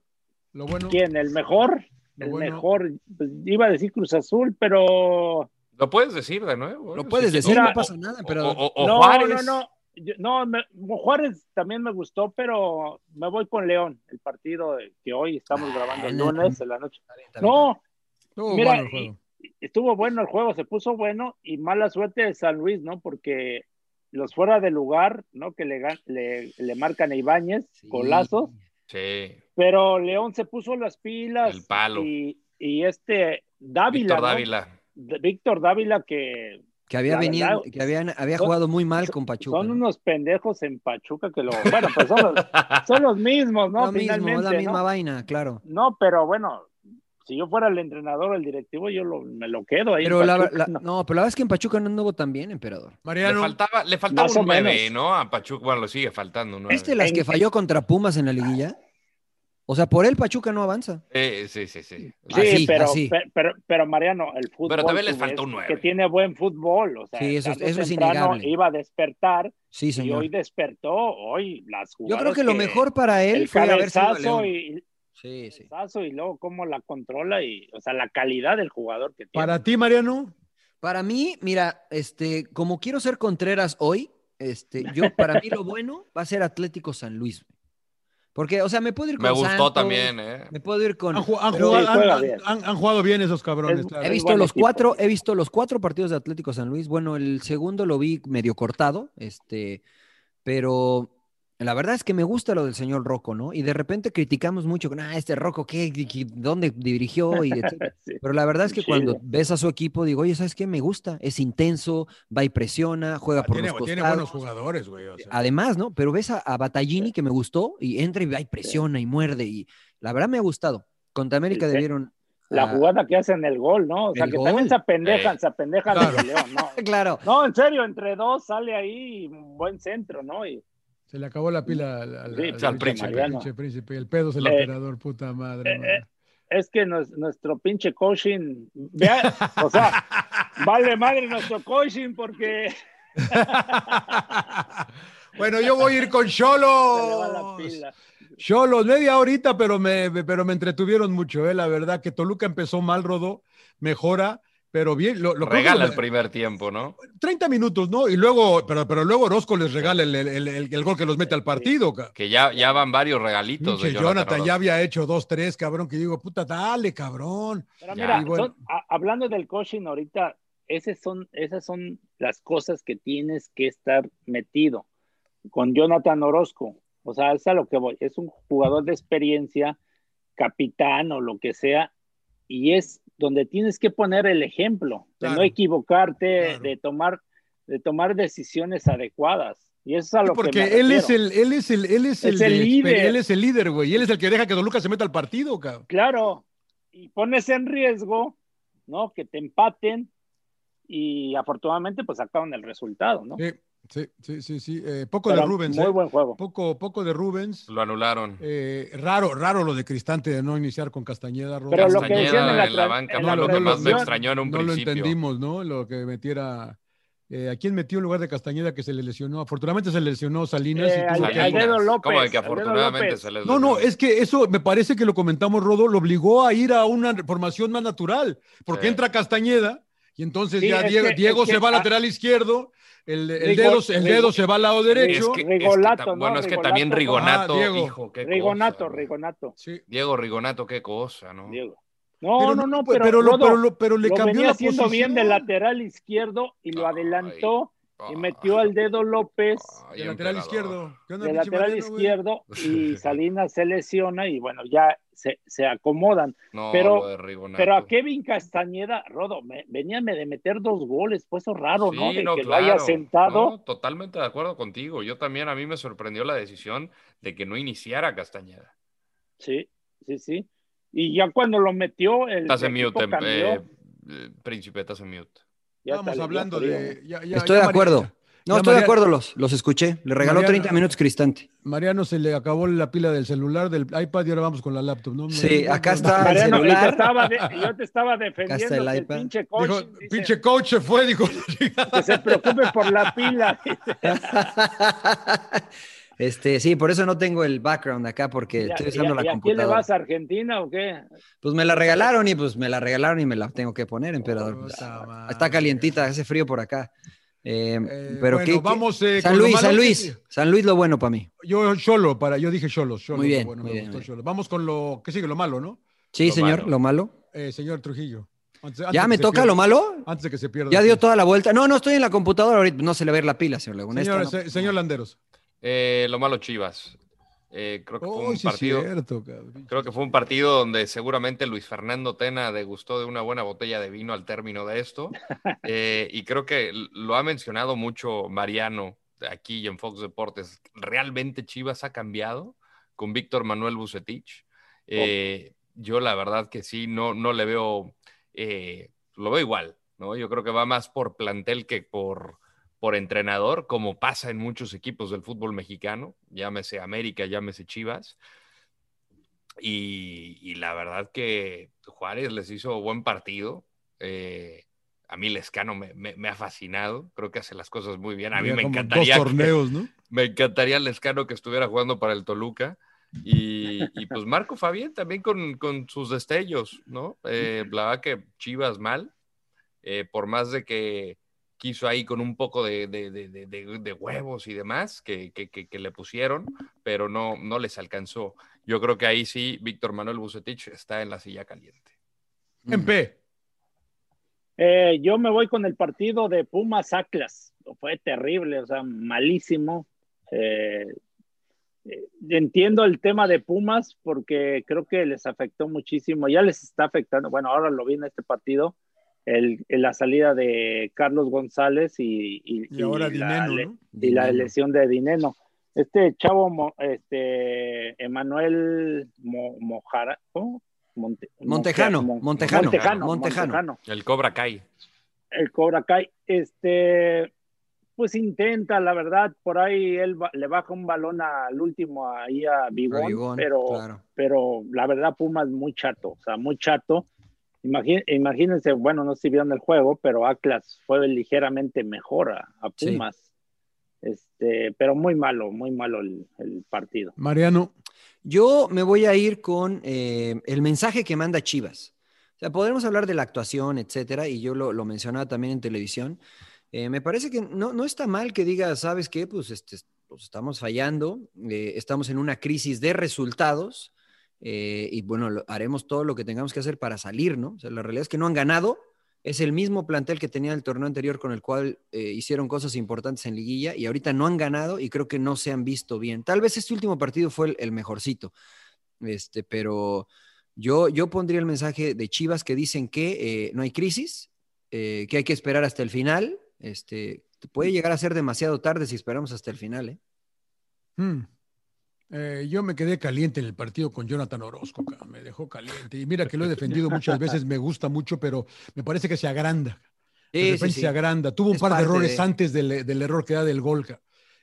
lo bueno. ¿Quién? ¿El mejor? Lo El bueno. mejor. Pues, iba a decir Cruz Azul, pero Lo puedes decir de nuevo. Lo ¿eh? puedes Sí, decir, Mira, no pasa nada, O, pero o- o no, Juárez. no, no. Yo- no, me- Juárez también me gustó, pero me voy con León, el partido que hoy estamos grabando el lunes en la noche. No, Estuvo Mira, bueno el juego. estuvo bueno el juego, se puso bueno y mala suerte de San Luis, ¿no? Porque los fuera de lugar, ¿no? Que le, gan- le, le marcan a Ibáñez, Sí. golazos, Sí. pero León se puso las pilas. El palo. Y, y este Dávila, Víctor. Dávila. Víctor Dávila que Que había venido, verdad, que habían, había son- jugado muy mal con Pachuca. son ¿no? unos pendejos en Pachuca que lo... Bueno, pues son los, son los mismos, ¿no? Lo mismo, Finalmente, la misma ¿no? vaina, claro. No, pero bueno, si yo fuera el entrenador o el directivo, yo lo- me lo quedo ahí. Pero la, Pachuca, la- no. no, pero la verdad es que en Pachuca no anduvo tan bien, emperador. Le Mariano, faltaba, le faltaba Más o un 9, menos. ¿no? A Pachuca, bueno, lo sigue faltando un 9. ¿Este las En- que falló contra Pumas en la liguilla? O sea, por él Pachuca no avanza. Eh, sí, sí, sí. Sí, Así, pero, así. pero, pero, Mariano, el fútbol. Pero también les falta ves un nueve. Que tiene buen fútbol. O sea, Sí, eso eso es innegable. Iba a despertar Sí, y señor. hoy despertó. Hoy las Yo jugadas. creo que lo mejor para él el fue haber sido y, Sí, sí. cabezazo y luego cómo la controla y, o sea, la calidad del jugador que tiene. para ti, Mariano, Para mí, mira, este, como quiero ser Contreras hoy, este, yo, para mí lo bueno va a ser Atlético San Luis. Porque, o sea, me puedo ir con Me gustó Santos, también, ¿eh? Me puedo ir con. han, ju- han pero jugado, Sí, juega han- bien. han- han jugado bien esos cabrones. Es- claro. He visto los equipo. cuatro, he visto los cuatro partidos de Atlético San Luis. Bueno, el segundo lo vi medio cortado, este, pero la verdad es que me gusta lo del señor Rocco, ¿no? Y de repente criticamos mucho, ah, este Rocco, ¿qué, qué- dónde dirigió? Y etcétera. Sí. Pero la verdad es que cuando ves a su equipo, digo, oye, ¿sabes qué? Me gusta, es intenso, va y presiona, juega por Ah, tiene, los tiene costados. buenos jugadores, güey. o sea. Además, ¿no? Pero ves a, a Battaglini que me gustó y entra y va y presiona y muerde y la verdad me ha gustado. Contra América debieron... La ah, jugada que hacen el gol, ¿no? O sea, que gol. también se apendejan, Eh. se apendejan Claro. de León, ¿no? Claro. No, en serio, entre dos sale ahí un buen centro, ¿no? Y Se le acabó la pila al, al- Sí, al- pues, al príncipe. El pedo es el Eh, emperador, puta madre. eh, madre. es que nos- nuestro pinche coaching, vea, o sea, vale madre nuestro coaching porque bueno, yo voy a ir con pila. Cholos, media horita, pero me, pero me entretuvieron mucho, eh, la verdad, que Toluca empezó mal, Rodó, mejora, pero bien, lo, lo que Regala el primer tiempo, ¿no? 30 minutos, ¿no? Y luego, pero, pero luego Orozco les regala el, el- el- el gol que los mete al partido, Que ya, ya van varios regalitos de Pinche Jonathan. Jonathan ya había hecho dos, tres, cabrón, que digo, puta, dale, cabrón. Pero mira, Y bueno. son- a- hablando del coaching ahorita, esas son, esas son las cosas que tienes que estar metido con Jonathan Orozco. O sea, es a lo que voy. Es un jugador de experiencia, capitán o lo que sea, y es donde tienes que poner el ejemplo, de no equivocarte, Claro. de tomar, de tomar decisiones adecuadas. Y eso es a lo que porque él es el, él es el, él es el, Es líder. él es el líder, güey. Y él es el que deja que Toluca se meta al partido, cabrón. Claro, y pones en riesgo, ¿no? Que te empaten y afortunadamente pues sacaron el resultado, ¿no? Sí, sí, sí, sí, sí. Eh, poco Pero de Rubens, Muy eh. buen juego. Poco, poco de Rubens. Lo anularon. Eh, raro, raro lo de Cristante de no iniciar con Castañeda. Rodo. Pero lo que Castañeda decían en la, en la tran- banca en fue la lo que más me extrañó en un no lo principio. entendimos, ¿no? Lo que metiera. eh, ¿A quién metió en lugar de Castañeda que se le lesionó? Afortunadamente se le lesionó Salinas. Eh, y tuvo que- López, ¿Cómo de que al dedo afortunadamente López. se les No, no, lesionó? es que eso me parece que lo comentamos, Rodo, lo obligó a ir a una formación más natural, porque Sí. entra Castañeda y entonces Sí, ya Diego, que- Diego es que- se va al lateral izquierdo, el, el Rigo- dedo, el dedo Rigo- se va al lado derecho. Es que- es que Rigolato, ta- ¿no? Bueno, es que Rigolato, también. Rigonato, Ah, Diego. hijo, qué Rigonato, cosa, ¿no? Rigonato, Sí. Diego Rigonato, qué cosa, ¿no? Diego. No, Pero no, no, pero, pero, Rodo, pero, lo- pero le lo cambió venía la haciendo posición. bien de lateral izquierdo y lo Ay, adelantó y Ay, metió al dedo López ay, De lateral izquierdo. ¿Qué onda, de pinche lateral izquierdo y Salinas se lesiona y bueno, ya se, se acomodan. No, Pero-. Pero a Kevin Castañeda, Rodo, me, venía de meter dos goles, pues eso raro, ¿no? De no, que lo haya sentado. No, totalmente de acuerdo contigo. Yo también, a mí me sorprendió la decisión de que no iniciara Castañeda. Sí, sí, sí. Y ya cuando lo metió, el Estás en mute, em- eh, eh, Príncipe, estás en mute. Ya está, hablando de. ya- ya- Estoy ya de acuerdo. No, ya estoy de acuerdo, los, los escuché. Le regaló Mariano- 30 minutos Cristante. Mariano se le acabó la pila del celular, del iPad y ahora vamos con la laptop, ¿no? Sí, acá está. no. Mariano, y te celular. estaba de- yo te estaba está defendiendo el que el iPad. pinche Dijo, coach dice, pinche coach se fue, dijo. que se preocupe por la pila. Este, sí, por eso no tengo el background acá, porque ¿Y a- estoy usando la y a quién le computadora. vas a Argentina o qué? Pues me la regalaron y pues me la regalaron y me la tengo que poner, emperador. Está calientita, hace frío por acá. Eh, Eh, pero bueno, ¿qué- vamos, eh, San con lo Luis, San que- Luis. San Luis lo bueno para mí. Yo, Cholo, para, yo dije Cholos. Cholos, Muy bien, Bueno, muy me bien, bien. Vamos con lo que sigue, lo malo, ¿no? Sí, Lo señor, malo. lo malo. Eh, señor Trujillo. Antes- antes ¿Ya me que toca pierda. lo malo? Antes de que se pierda. Ya dio toda la vuelta. No, no estoy en la computadora ahorita. No se le va a ir la pila, señor Laguna. Señor, Esta no. se- señor Landeros. Eh, lo malo Chivas. Eh, creo que fue Oh, un sí, partido. cierto. Creo que fue un partido donde seguramente Luis Fernando Tena degustó de una buena botella de vino al término de esto. Eh, y creo que lo ha mencionado mucho Mariano aquí y en Fox Deportes. Realmente Chivas ha cambiado con Víctor Manuel Bucetich. Eh, Yo la verdad que sí, no, no le veo, eh, lo veo igual, ¿no? Yo creo que va más por plantel que por, por entrenador, como pasa en muchos equipos del fútbol mexicano, llámese América, llámese Chivas. Y, y la verdad que Juárez les hizo buen partido. Eh, a mí Lescano me, me- me ha fascinado. Creo que hace las cosas muy bien. A mí me encantaría. Dos que- torneos, ¿no? me encantaría Lescano que estuviera jugando para el Toluca. Y, y pues Marco Fabián también con, con sus destellos, ¿no? Eh, la verdad que Chivas mal, eh, por más de que quiso ahí con un poco de, de- de- de- de- de huevos y demás que, que- que- que le pusieron, pero no, no les alcanzó. Yo creo que ahí sí, Víctor Manuel Bucetich está en la silla caliente. En P. Eh, yo me voy con el partido de Pumas Atlas. Fue terrible, o sea, malísimo. Eh, eh, entiendo el tema de Pumas porque creo que les afectó muchísimo. Ya les está afectando. Bueno, ahora lo vi en este partido. El, en la salida de Carlos González y, y- Y ahora y la, Dineno, ¿no? y la lesión de Dineno. Este chavo, este Emanuel Mo- Mojara, Montejano, Mon- Montejano, Montejano, Montejano. Montejano El Cobra Kai. el Cobra Kai, este, pues intenta, la verdad, por ahí él ba- le baja un balón al último ahí a Bigón, A Bigón, pero, claro. pero la verdad Pumas muy chato, o sea, muy chato. Imagínense, bueno, no sé si vieron el juego, pero Atlas fue ligeramente mejor a, a Sí. Pumas. Este, pero muy malo, muy malo el, el partido. Mariano. Yo me voy a ir con eh, el mensaje que manda Chivas. O sea, podremos hablar de la actuación, etcétera, y yo lo, lo mencionaba también en televisión. Eh, me parece que no, no está mal que diga, ¿sabes qué? Pues, este, pues estamos fallando, eh, estamos en una crisis de resultados, eh, y bueno, lo- haremos todo lo que tengamos que hacer para salir, ¿no? O sea, la realidad es que no han ganado, es el mismo plantel que tenía el torneo anterior con el cual eh, hicieron cosas importantes en liguilla y ahorita no han ganado y creo que no se han visto bien. Tal vez este último partido fue el, el mejorcito, este, pero yo, yo pondría el mensaje de Chivas que dicen que eh, no hay crisis, que hay que esperar hasta el final. Este, puede llegar a ser demasiado tarde si esperamos hasta el final. ¿eh? Hmm. Eh, yo me quedé caliente en el partido con Jonathan Orozco, cabrón, me dejó caliente. Y mira que lo he defendido muchas veces, me gusta mucho, pero me parece que se agranda. De Sí, repente sí. se agranda. Tuvo un Es par de errores de- antes del, del error que da del gol.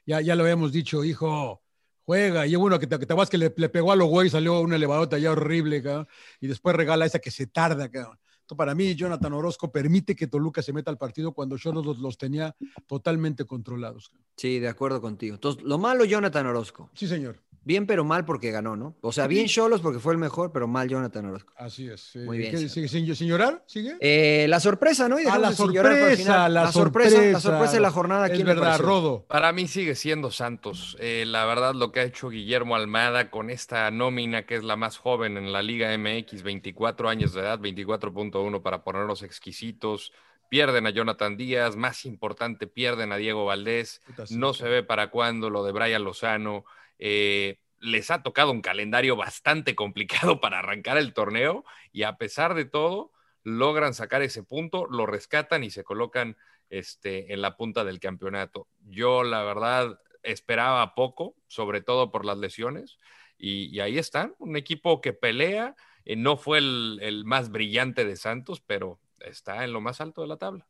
Ya, ya lo habíamos dicho, hijo, juega. Y bueno, que te, que te vas que le, le pegó a los güey, salió una elevadota ya horrible, cabrón, y después regala esa que se tarda. Entonces, para mí, Jonathan Orozco permite que Toluca se meta al partido cuando yo los, los tenía totalmente controlados. Sí, de acuerdo contigo. Entonces, lo malo, Jonathan Orozco. Sí, señor. Bien, pero mal porque ganó, ¿no? O sea, bien Cholos porque fue el mejor, pero mal Jonathan Orozco. Así es. Muy bien, ¿qué- señor. sigue, sin, sin llorar? ¿Sigue? Eh, la sorpresa, ¿no? Y Ah, dejamos la sorpresa, final. la sorpresa, la sorpresa. de la jornada. Es ¿quién le verdad? Rodo. Para mí sigue siendo Santos. Eh, la verdad, lo que ha hecho Guillermo Almada con esta nómina, que es la más joven en la Liga MX, 24 años de edad, 24.1 para ponernos exquisitos. Pierden a Jonathan Díaz, más importante, pierden a Diego Valdés. No se ve para cuándo lo de Brian Lozano. Eh, les ha tocado un calendario bastante complicado para arrancar el torneo y a pesar de todo, logran sacar ese punto, lo rescatan y se colocan este, en la punta del campeonato. Yo, la verdad, esperaba poco, sobre todo por las lesiones, y, ahí están, un equipo que pelea, eh, no fue el, el más brillante de Santos, pero está en lo más alto de la tabla.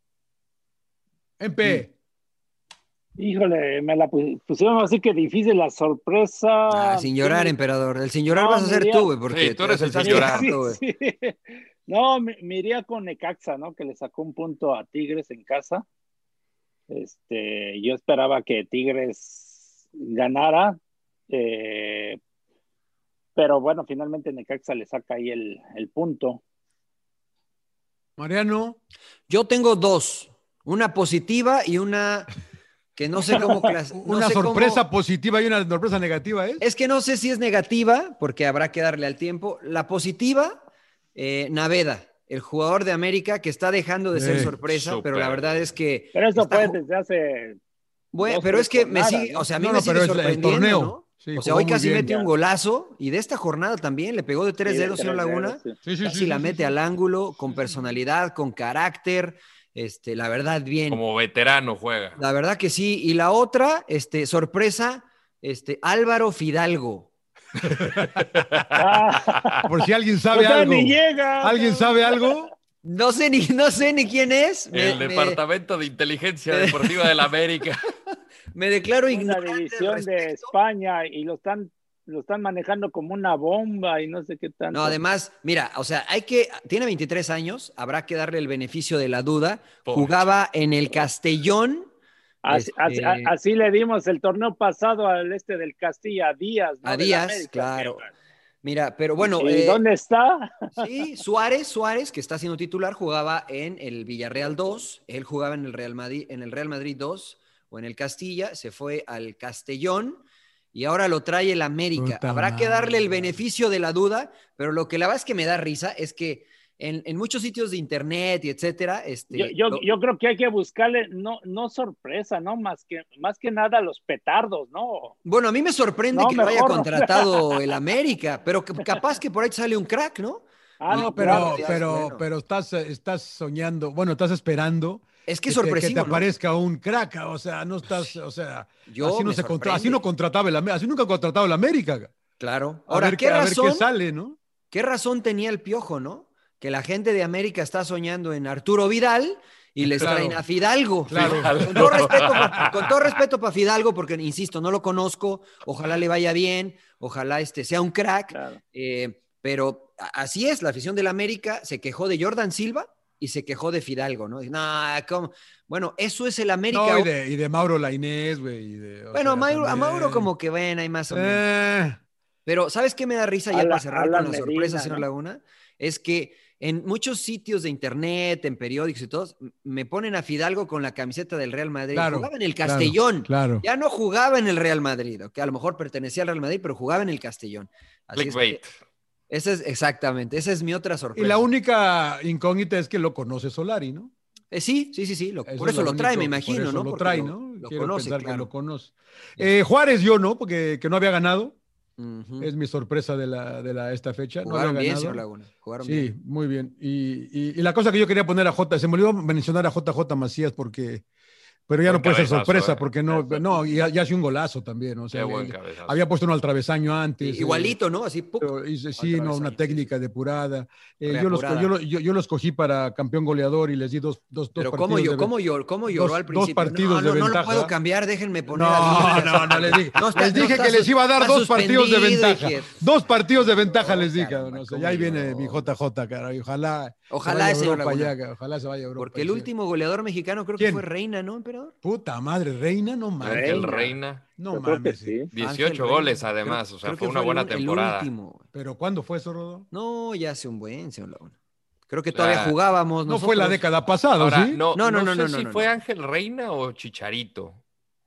En P. Híjole, me la pu- pusieron así que difícil la sorpresa. Ah, sin llorar, emperador. El sin llorar No, vas a ser tú, güey, porque Sí, tú eres el sin llorar. sí. No, me, me iría con Necaxa, ¿no? Que le sacó un punto a Tigres en casa. Este, yo esperaba que Tigres ganara, eh, pero bueno, finalmente Necaxa le saca ahí el, el punto. Mariano. Yo tengo dos. Una positiva y una que no sé cómo... no Una sé cómo- sorpresa positiva y una sorpresa negativa, ¿eh? Es que no sé si es negativa, porque habrá que darle al tiempo. La positiva, eh, Naveda, el jugador de América que está dejando de ser Eh, sorpresa, pero la verdad es que... Pero eso está fue desde hace. Bueno, pero es que me sigue, o sea, a mí No, me no, sigue pero es el sorprendiendo, torneo. ¿no? Sí, o sea, hoy casi bien. mete un golazo y de esta jornada también le pegó de tres Sí, dedos, señor tres Laguna. sí. Casi sí, la sí, mete sí. al ángulo, con personalidad, con carácter. Este, la verdad, bien. Como veterano juega. La verdad que sí. Y la otra, este, sorpresa, este, Álvaro Fidalgo. Por si alguien sabe o sea, algo. ni llega. ¿Alguien sabe algo? No sé ni, no sé ni quién es. El me- Departamento de Inteligencia Deportiva de la América. me declaro Una ignorante al división de. España y lo están, lo están manejando como una bomba y no sé qué tanto. No, además, mira, o sea, hay que, tiene 23 años, habrá que darle el beneficio de la duda. Pobre. Jugaba en el Castellón. Así, este, así le dimos el torneo pasado al este del Castilla, a Díaz. ¿no? A Díaz, América. claro. Mira, pero bueno, ¿Y eh, dónde está? sí, Suárez, Suárez, que está siendo titular, jugaba en el Villarreal 2, él jugaba en el Real Madrid, en el Real Madrid 2 o en el Castilla, se fue al Castellón y ahora lo trae el América. Puta Habrá que darle el beneficio de la duda, pero lo que la verdad es que me da risa es que en, en muchos sitios de internet y etcétera, este, Yo, yo, lo- yo creo que hay que buscarle, no, no sorpresa, ¿no? Más que, más que nada los petardos, ¿no? Bueno, a mí me sorprende No, que lo haya contratado el América, pero que- capaz que por ahí sale un crack, ¿no? Ah, no, Pero, pero, bueno. pero estás, estás soñando, bueno, estás esperando Es que que es te- que te, sorpresivo, ¿no? aparezca un crack, o sea, no estás, o sea, Yo así no se contra- así no contrataba el América, así nunca ha contratado el América. Claro. A Ahora, ver, ¿qué a ver razón? qué sale, ¿no? ¿Qué razón tenía el piojo, no? Que la gente de América está soñando en Arturo Vidal y les Claro. traen a Fidalgo. Claro. Con todo respeto, pa- con todo respeto para Fidalgo, porque insisto, no lo conozco. Ojalá le vaya bien, ojalá este sea un crack. Claro. eh, pero a- así es, la afición del América se quejó de Jordan Silva y se quejó de Fidalgo, ¿no? Nah, ¿cómo? Bueno, eso es el América. No, y de, y de Mauro Lainez, güey. y de- o bueno, sea, Mauro- a. Mauro como que ven, hay más o menos. Eh, Pero, ¿sabes qué me da risa ya para cerrar con la Medina, sorpresa, señor ¿no? Laguna? Es que en muchos sitios de internet, en periódicos y todos, me ponen a Fidalgo con la camiseta del Real Madrid. Claro, jugaba en el Castellón. claro. Ya no jugaba en el Real Madrid, que a lo mejor pertenecía al Real Madrid, pero jugaba en el Castellón. Así es que. Esa es exactamente, esa es mi otra Y sorpresa. la única incógnita es que lo conoce Solari, ¿no? Eh, sí, sí, sí, sí. lo- por es eso lo trae, me imagino, por eso ¿no? Lo trae, ¿no? Lo Quiero conoce, pensar que lo conoce. Eh, Juárez yo, ¿no? Porque que no había ganado. Es mi sorpresa de, la, de la, esta fecha. No había bien, ganado. señor Laguna. Jugaron Sí, bien. muy bien. Y, y- y la cosa que yo quería poner a J, se me olvidó mencionar a JJ Macías porque, pero ya Buen no puede ser sorpresa eh. porque no, no, y ya, ya hace un golazo también. O sea, Qué buen había puesto uno al travesaño antes. eh, Igualito, ¿no? Así, hice- sí, no, una técnica depurada. Eh, yo, los, yo, lo- yo, yo los cogí para campeón goleador y les di dos, dos, dos Pero partidos. ¿cómo, yo, de- cómo, lloró, cómo lloró dos- al dos principio? partidos no, de no, no lo ventaja. puedo cambiar, déjenme poner No, a Díaz. no, no, les dije, No les no dije que les iba a dar dos partidos de ventaja. dije. Dos partidos de ventaja les dije. no cómo ya ahí viene mi JJ, cara. y Ojalá, Ojalá se vaya a ese Europa Laguna. ya, ojalá se vaya a Europa. Porque el último goleador mexicano creo que fue Reina, ¿no, emperador? Puta madre, Reina, no mames. Ángel Reina. Reina. No Yo mames. sí. 18 Ángel goles Reina. además, Creo- o sea, fue una buena el- el temporada. último. Pero ¿cuándo fue eso, Rodo? No, ya hace un buen, señor Laguna. Creo que todavía La- jugábamos. No fue la década pasada, Ahora, ¿sí? no, No, no, no, no, sé no, si no, fue. Ángel Reina o Chicharito,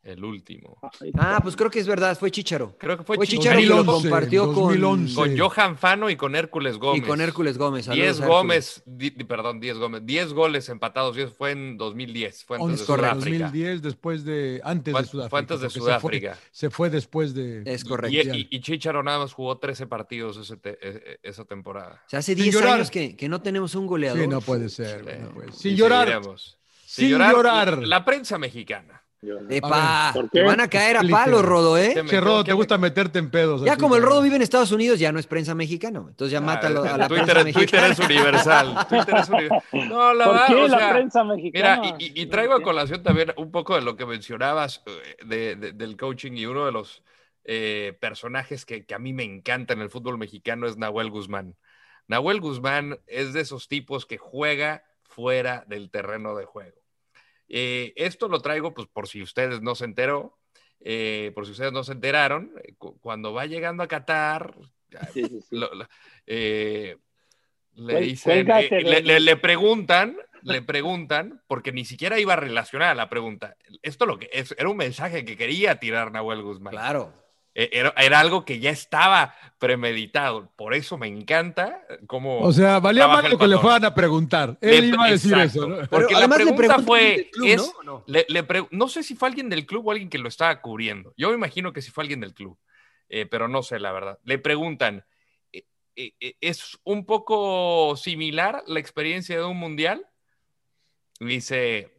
el último. Ah, pues creo que es verdad, fue Chicharo. Creo que fue, Fue. Chicharo y lo 2011, compartió con, 2011. Con Johan Fano y con Hércules Gómez. y con Hércules Gómez. Saludos 10 a Hércules. Gómez, di- perdón, 10 Gómez, 10 goles empatados y eso fue en 2010, fue antes de 11, Sudáfrica. 2010, después de. Antes Fue- de Sudáfrica. fue antes de porque se fue- Sudáfrica. Se fue, después de. Es Y, correcto. y, y Chicharo nada más jugó 13 partidos ese te- e- e- esa temporada. O sea, hace Sin 10 llorar. años que, que no tenemos un goleador. Sí, no puede ser. Sí. no puede Sin llorar. Sin llorar. La prensa mexicana. Yo- Epa, van a caer a palos, Rodo, ¿eh? ¿Qué me- Che, Rodo, te gusta meterte en pedos. Ya así, como el. Rodo vive en Estados Unidos, ya no es prensa mexicana. Entonces ya mata a la Ah, Twitter, prensa Twitter mexicana. es universal. Twitter es universal. No, la ¿Por verdad, qué o la sea, prensa Mira, y, y- y traigo a colación también un poco de lo que mencionabas eh, de- de- del coaching y uno de los eh, personajes que, que a mí me encanta en el fútbol mexicano es Nahuel Guzmán. Nahuel Guzmán es de esos tipos que juega fuera del terreno de juego. Eh, esto lo traigo pues por si ustedes no se enteró, eh, por si ustedes no se enteraron, eh, cu- cuando va llegando a Qatar, Sí, sí, sí. lo- lo- eh, le dicen, eh, le, de- le- le preguntan le preguntan, porque ni siquiera iba relacionada la pregunta. Esto lo que es, era un mensaje que quería tirar Nahuel Guzmán. Claro. E- Era, era algo que ya estaba premeditado. Por eso me encanta cómo. O sea, valía más lo que le fueran a preguntar. Él Le- iba a decir exacto, eso. ¿no? Porque Pero la le pregunta fue, club, es- ¿no? Le- le pre- no sé si fue alguien del club o alguien que lo estaba cubriendo. Yo me imagino que sí fue alguien del club, eh, pero no sé la verdad. Le preguntan, eh, eh, eh, ¿es un poco similar la experiencia de un mundial? Dice,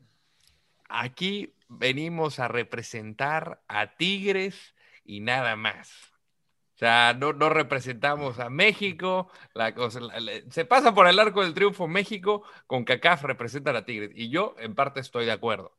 aquí venimos a representar a Tigres y nada más. O sea, no, no representamos a México, la cosa, la- la- se pasa por el arco del triunfo México, con CACAF representan a Tigres. Y yo, en parte, estoy de acuerdo.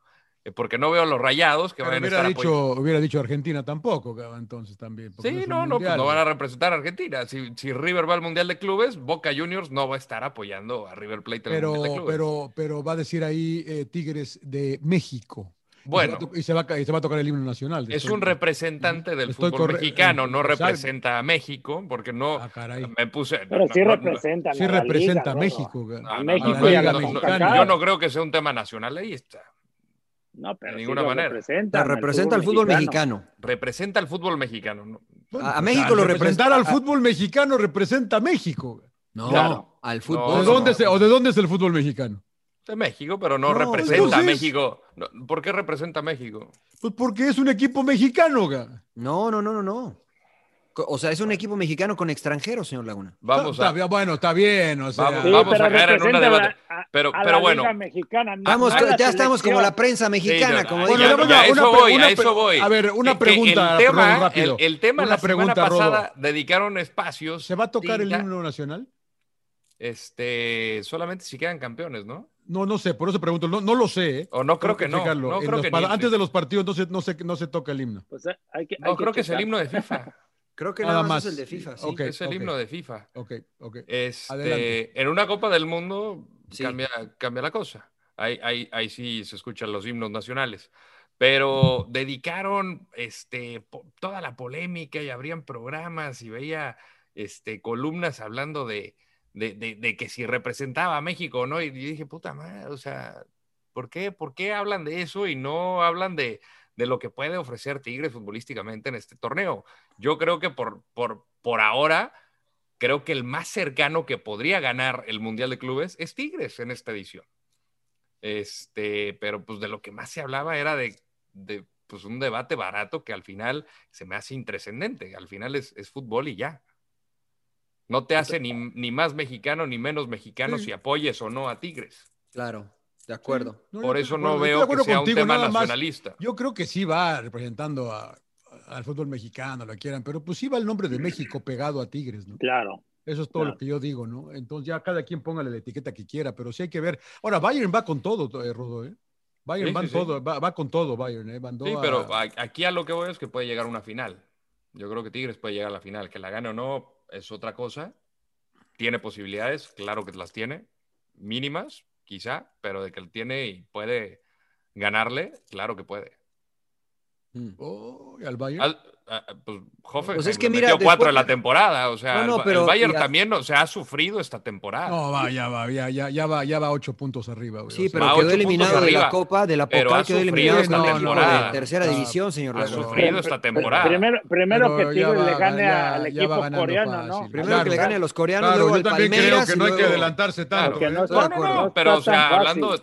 eh, Porque no veo los rayados que Pero van a estar dicho, apoyando. hubiera dicho Argentina tampoco, entonces también. Sí, un no, no, pues no van a representar a Argentina. Si, si River va al Mundial de Clubes, Boca Juniors no va a estar apoyando a River Plate en el Pero, Mundial de Clubes. pero, pero va a decir ahí eh, Tigres de México. Y Bueno. se va a to- Y se, va, a ca- y se va a tocar el himno nacional. Es Estoy- un representante del fútbol corre- mexicano, no representa a México, porque no Ah, caray. me puse. Pero no, sí no, representan Sí a la representa liga, a. México. A México y a la. Yo no creo que sea un tema nacionalista. No, pero de ninguna manera. representan La representa al fútbol mexicano. Representa al fútbol mexicano. ¿no? A, México lo representar representa. al fútbol mexicano representa a México. No, Claro. al ¿O fútbol. de, No, dónde no. se- ¿O de dónde es el fútbol mexicano? De México, pero no, No, representa a México. ¿Por qué representa a México? Pues porque es un equipo mexicano. No, no, no, no, no. O sea, es un equipo mexicano con extranjeros, señor Laguna. Vamos Está- a. está- bueno, está bien. O sea, Vamos- Sí, vamos pero a caer en una debate. a- Pero- a pero la bueno. Liga mexicana, no Vamos, ya estamos como la prensa mexicana, Sí, como Bueno, ya- ya, a una eso pre- voy, una a pre- eso voy. a ver, una Que- que pregunta, El tema, perdón, rápido. el, el tema Una la pregunta, semana Rodo. pasada dedicaron espacios. ¿Se va a tocar el himno nacional? Este, solamente si quedan campeones, ¿no? No, no sé, por eso pregunto. No, no lo sé. ¿eh? O no creo que no, no creo los que ni- Antes de los partidos no se, no se, no se toca el himno. Pues, eh, hay que, No, creo que es el himno de FIFA. Creo que Nada nada, más es el de FIFA, sí. Es el himno de FIFA. Ok, ok. Este, Adelante. en una Copa del Mundo Sí. cambia, cambia la cosa. Ahí, ahí, ahí sí se escuchan los himnos nacionales. Pero dedicaron este, toda la polémica y abrían programas y veía este, columnas hablando de, de, de- de que si representaba a México o no. Y dije, puta madre, o sea, ¿por qué, ¿por qué hablan de eso y no hablan de, de lo que puede ofrecer Tigres futbolísticamente en este torneo? Yo creo que por, por, por ahora creo que el más cercano que podría ganar el Mundial de Clubes es Tigres en esta edición. Este, pero pues de lo que más se hablaba era de, de, pues un debate barato que al final se me hace intrascendente. Al final es, es fútbol y ya. No te hace ni, ni más mexicano ni menos mexicano Sí. si apoyes o no a Tigres. Claro, de acuerdo. No, Por eso no veo que sea un tema nacionalista. Yo creo que sí va representando a- al fútbol mexicano, lo quieran, pero pues sí va el nombre de México pegado a Tigres, ¿no? Claro. Eso es todo Claro. lo que yo digo, ¿no? Entonces ya cada quien póngale la etiqueta que quiera, pero sí hay que ver. Ahora, Bayern va con todo, eh, Rodo, ¿eh? Bayern Sí, va, sí, todo, va, va con todo, Bayern, ¿eh? Mandó Sí, pero a- aquí a lo que voy es que puede llegar a una final. Yo creo que Tigres puede llegar a la final. Que la gane o no es otra cosa. Tiene posibilidades, claro que las tiene. Mínimas, quizá, pero de que él tiene y puede ganarle, claro que puede. Mm. Oh, ¿y al Bayern? Al- a- a- pues Hoffenheim Pues es que mira, metió cuatro después- en la temporada. O sea, No, no, el Ba- pero- el Bayern también o sea, ha sufrido esta temporada. No, va, ya va, ya, ya, ya va, ya va ocho puntos arriba, güey. Sí, o sea, pero quedó eliminado de la Copa, de la Pocal, ha quedó sufrido eliminado esta temporada. de tercera Ah, división, señor ha sufrido esta temporada. Primero, primero que Tigres va- le gane ya- al equipo coreano, fácil. ¿no? Primero Claro, que le gane a los coreanos, Claro, luego yo también creo que no hay que adelantarse tanto. ¿eh? no No, pero o sea,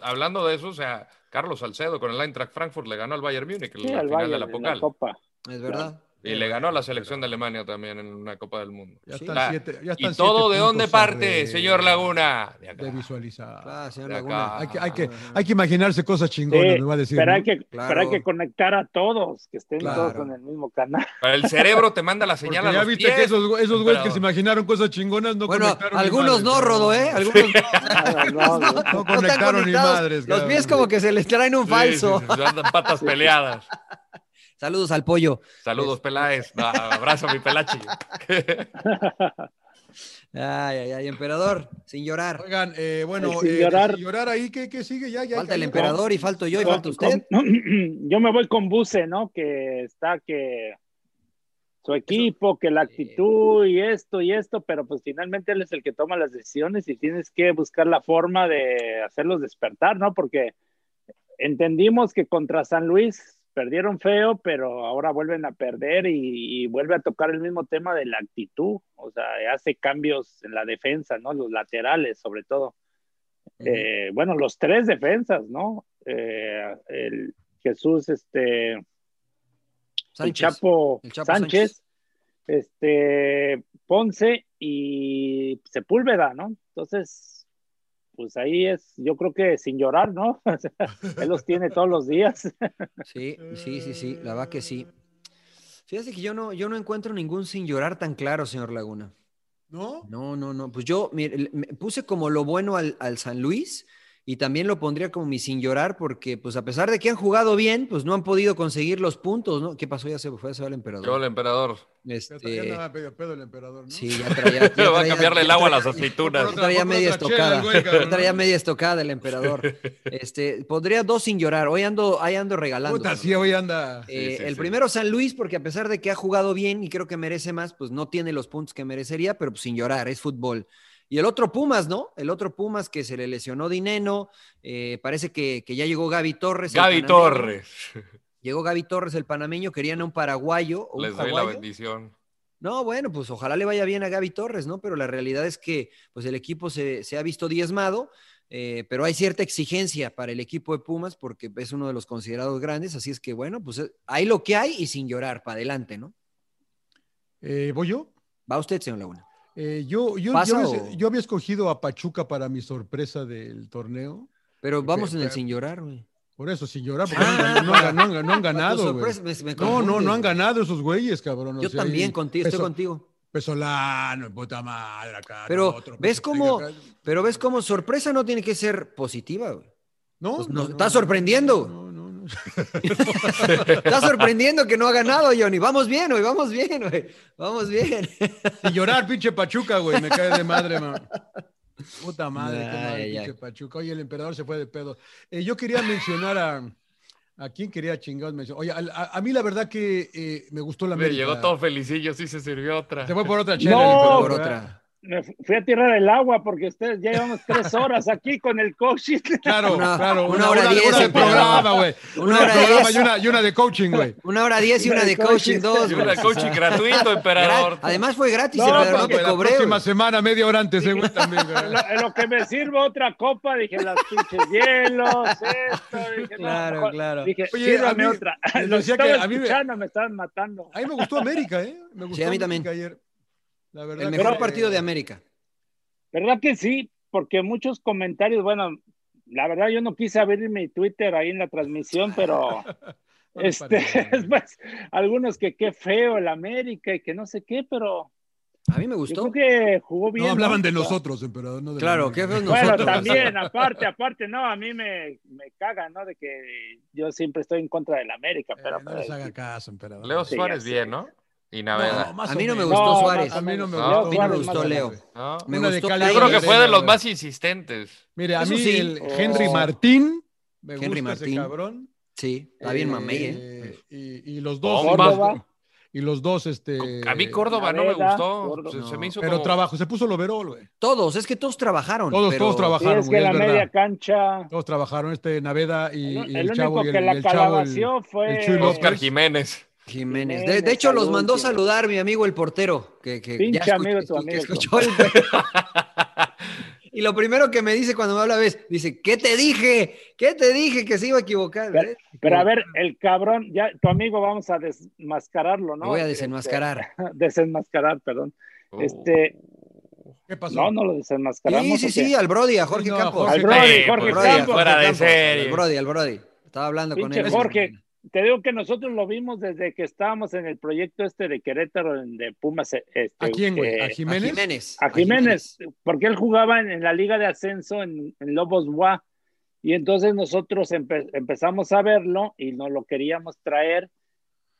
hablando de eso, o sea, Carlos Salcedo con el Eintracht Frankfurt le ganó al Bayern Múnich en Sí, la al final Bayern de la en Pocal. Copa. Es verdad. Y le ganó a la selección de Alemania también en una Copa del Mundo. Ya están Ah, siete- ya ¿Y todo siete de dónde parte, de- señor Laguna? De acá. De visualizar. Ah, señor De Laguna. Hay que, hay, que, hay que imaginarse cosas Sí, chingonas, me va a decir. pero, ¿no? hay que, Claro. pero hay que conectar a todos, que estén Claro. todos en el mismo canal. Pero el cerebro te manda la Porque señal a ya los viste pies. que esos, esos güeyes que se imaginaron cosas chingonas no Bueno, conectaron. ni algunos madres, no. Rodo, ¿eh? Algunos no. No, no, no. No están conectaron ni madres. Los pies como que se les traen un Sí, falso. sí, sí, andan patas peleadas. Saludos al pollo. Saludos, Peláez. No, abrazo, mi pelachi. Ay, ay, ay, emperador, sin llorar. Oigan, eh, bueno, Sin eh, llorar. sin llorar ahí, ¿qué, qué sigue? Ya, ya, Falta ya, el emperador y falto yo y Con- falta usted. con- yo me voy con Buse, ¿no? Que está que su equipo, que la actitud y esto y esto, pero pues finalmente él es el que toma las decisiones y tienes que buscar la forma de hacerlos despertar, ¿no? Porque entendimos que contra San Luis perdieron feo, pero ahora vuelven a perder y, vuelve a tocar el mismo tema de la actitud, o sea, hace cambios en la defensa, ¿no? Los laterales, sobre todo. Eh, bueno, los tres defensas, ¿no? Eh, el Jesús, este el Chapo, Sánchez, este Ponce y Sepúlveda, ¿no? Entonces, pues ahí es, yo creo que sin llorar, ¿no? Él los tiene todos los días. sí, sí, sí, sí, la va que sí. Fíjate que yo no, yo no encuentro ningún sin llorar tan claro, señor Laguna. ¿No? No, no, no. Pues yo me puse como lo bueno al, al San Luis y también lo pondría como mi sin llorar porque pues a pesar de que han jugado bien, pues no han podido conseguir los puntos, ¿no? ¿Qué pasó? Ya se fue, se el emperador. Yo el emperador. Este... Ya pedo el emperador, ¿no? Sí, ya traía... Ya va a cambiarle el agua a las aceitunas. Ya traía media estocada. Ya traía media estocada el emperador. Este, pondría dos sin llorar. Hoy ando, ahí ando regalando. Puta, sí, hoy anda. Eh, el primero San Luis porque a pesar de que ha jugado bien y creo que merece más, pues no tiene los puntos que merecería, pero pues, sin llorar, es fútbol. Y el otro Pumas, ¿no? El otro Pumas que se le lesionó Dineno, eh, parece que, ya llegó Gaby Torres. Gaby Torres. Llegó Gaby Torres, el panameño, querían a un paraguayo. Les doy la bendición. No, bueno, pues ojalá le vaya bien a Gaby Torres, ¿no? Pero la realidad es que pues el equipo se, ha visto diezmado, eh, pero hay cierta exigencia para el equipo de Pumas porque es uno de los considerados grandes, así es que bueno, pues eh, hay lo que hay y sin llorar, para adelante, ¿no? ¿Voy yo? Va usted, señor Laguna. Eh, yo, yo, yo, había escogido a Pachuca para mi sorpresa del torneo. Pero vamos en el sin llorar, güey. Por eso, sin llorar, porque no, han, ganado. no, no, no han ganado esos güeyes, cabrón. Yo también, contigo, estoy contigo. Pesolano, puta madre acá. Pero, ¿ves cómo, pero ves cómo sorpresa no tiene que ser positiva, güey. No, pues nos está sorprendiendo. Está sorprendiendo que no ha ganado, Johnny. Vamos bien, güey, vamos bien, güey. Vamos bien. Y llorar, pinche Pachuca, güey. Me cae de madre, man. Puta madre, qué madre, pinche Pachuca. Oye, el emperador se fue de pedo. Eh, yo quería mencionar a. ¿A quién quería chingados mencionar? Oye, a, mí la verdad que eh, me gustó la Me llegó todo felicillo, sí se sirvió otra. Se fue por otra chela. No, por otra me fui a tirar el agua porque ustedes ya llevamos tres horas aquí con el coaching. Claro, claro. Una, hora diez. Una de programa, güey. Una, hora diez. Y una, y una de coaching, güey. Una hora diez y una de coaching, dos. Y una de coaching gratuito, emperador. Además fue gratis, no, emperador, no te cobré. La próxima semana, media hora antes, güey, también. En lo, que me sirvo otra copa, dije, las pinches hielos, esto. Dije, claro, claro. Dije, Oye, a mí, otra. Los que a mí me, me estaban matando. A mí me gustó América, ¿eh? Me gustó sí, a mí también. ayer. La verdad el mejor partido de América. ¿Verdad que sí? Porque muchos comentarios, bueno, la verdad yo no quise abrir mi Twitter ahí en la transmisión, pero este, pues, algunos que qué feo el América y que no sé qué, pero a mí me gustó. Yo creo que jugó bien. No hablaban de nosotros, emperador. No de claro, ¿qué nosotros? Bueno, también, aparte, aparte, no, a mí me, me caga, ¿no? De que yo siempre estoy en contra del América, eh, pero. no les pues, haga caso, emperador. Leo Suárez bien, ¿no? Y Naveda. a mí no me gustó Suárez. A mí no me gustó, a mí no me gustó Leo. Me gustó Yo creo que fue de los más insistentes. Mire, a mí el Henry Martín. Me Henry gusta Martín. Ese cabrón. Sí, está bien mamey, ¿eh? Y, y, los dos. Y los dos, este. A mí Córdoba no me gustó. Se, me hizo pero trabajo, se puso lo overall, güey. Todos, es que todos trabajaron. Todos, todos trabajaron. es que la media cancha. Todos trabajaron, este Naveda y, el, y el, chavo. que la calabació fue. Oscar Jiménez. Jiménez. De, hecho, los mandó saludar mi amigo el portero. Que, que Pinche amigo tu amigo. y lo primero que me dice cuando me habla es, dice, ¿qué te dije? ¿Qué te dije que se iba a equivocar? Pero, a ver, el cabrón, ya tu amigo vamos a desmascararlo, ¿no? voy a desenmascarar. Este, desenmascarar, perdón. Oh. Este, ¿Qué pasó? No, no lo desenmascaramos. Sí, sí, sí, al Brody, a Jorge Campos. al Brody, Jorge, Campos. Fuera de serie. Al Brody, al Brody. Estaba hablando con él. Jorge, te digo que nosotros lo vimos desde que estábamos en el proyecto este de Querétaro, de Pumas. Este, ¿A quién, güey? ¿A Jiménez? A Jiménez, porque él jugaba en, la Liga de Ascenso en, Lobos Buá. Y entonces nosotros empezamos a verlo y nos lo queríamos traer.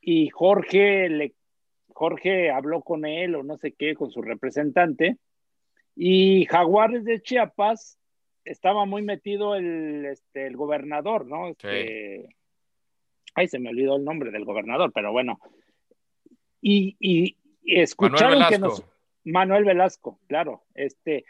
Y Jorge, le, Jorge habló con él o no sé qué, con su representante. Y Jaguares de Chiapas estaba muy metido el, este, el gobernador, ¿no? Este, Ay, se me olvidó el nombre del gobernador, pero bueno. Y, y, y escucharon Manuel que Velasco. nos... Manuel Velasco, claro. Este,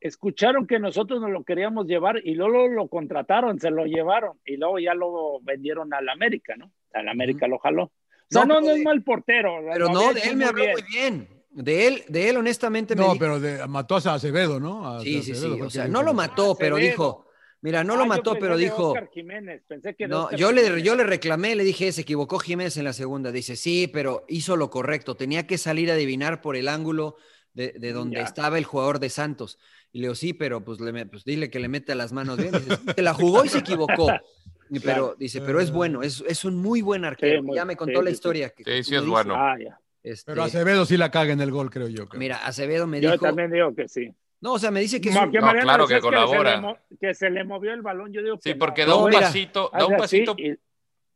escucharon que nosotros nos lo queríamos llevar y luego lo contrataron, se lo llevaron y luego ya lo vendieron al América, ¿no? Al América lo jaló. O sea, No, no, no, es mal portero. Pero no, de él me habló bien. muy bien. De él, de él honestamente me No, dijo. pero de- mató a Acevedo, ¿no? A Sí, sí, Acevedo sí. O sea, no lo mató, pero dijo. Mira, no Ah, lo yo mató, pero dijo. Oscar Jiménez, pensé que de No, Oscar yo le, yo le reclamé, le dije, se equivocó Jiménez en la segunda. Dice, sí, pero hizo lo correcto. Tenía que salir a adivinar por el ángulo de, de donde Ya. estaba el jugador de Santos. Y le digo, sí, pero pues, le, pues dile que le mete las manos bien. Dice, "Sí, que la jugó y se equivocó. Pero Claro. dice, pero es bueno, es, es un muy buen arquero. muy- ya me contó sí, la sí, sí. historia. que- Sí, sí es bueno. Ah, ya. este, Pero Acevedo sí la caga en el gol, creo yo. creo. mira, Acevedo me Yo dijo. también digo que sí. No, o sea, me dice que es Ma- un- que No, claro que se colabora. mo- Que se le movió el balón, yo digo Sí, que porque no. da No, un mira, pasito, da un así pasito y-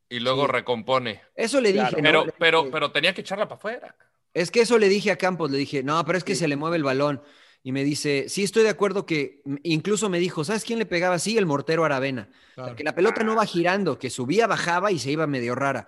y luego Sí. recompone. Eso le dije. Pero, Le pero, dije- pero tenía que echarla para afuera. Es que eso le dije a Campos, le dije, no, pero es que se le mueve el balón. Y me dice, sí, estoy de acuerdo que, incluso me dijo, ¿sabes quién le pegaba? Sí, el mortero Aravena. O sea, Claro. que la pelota no va girando, que subía, bajaba y se iba medio rara.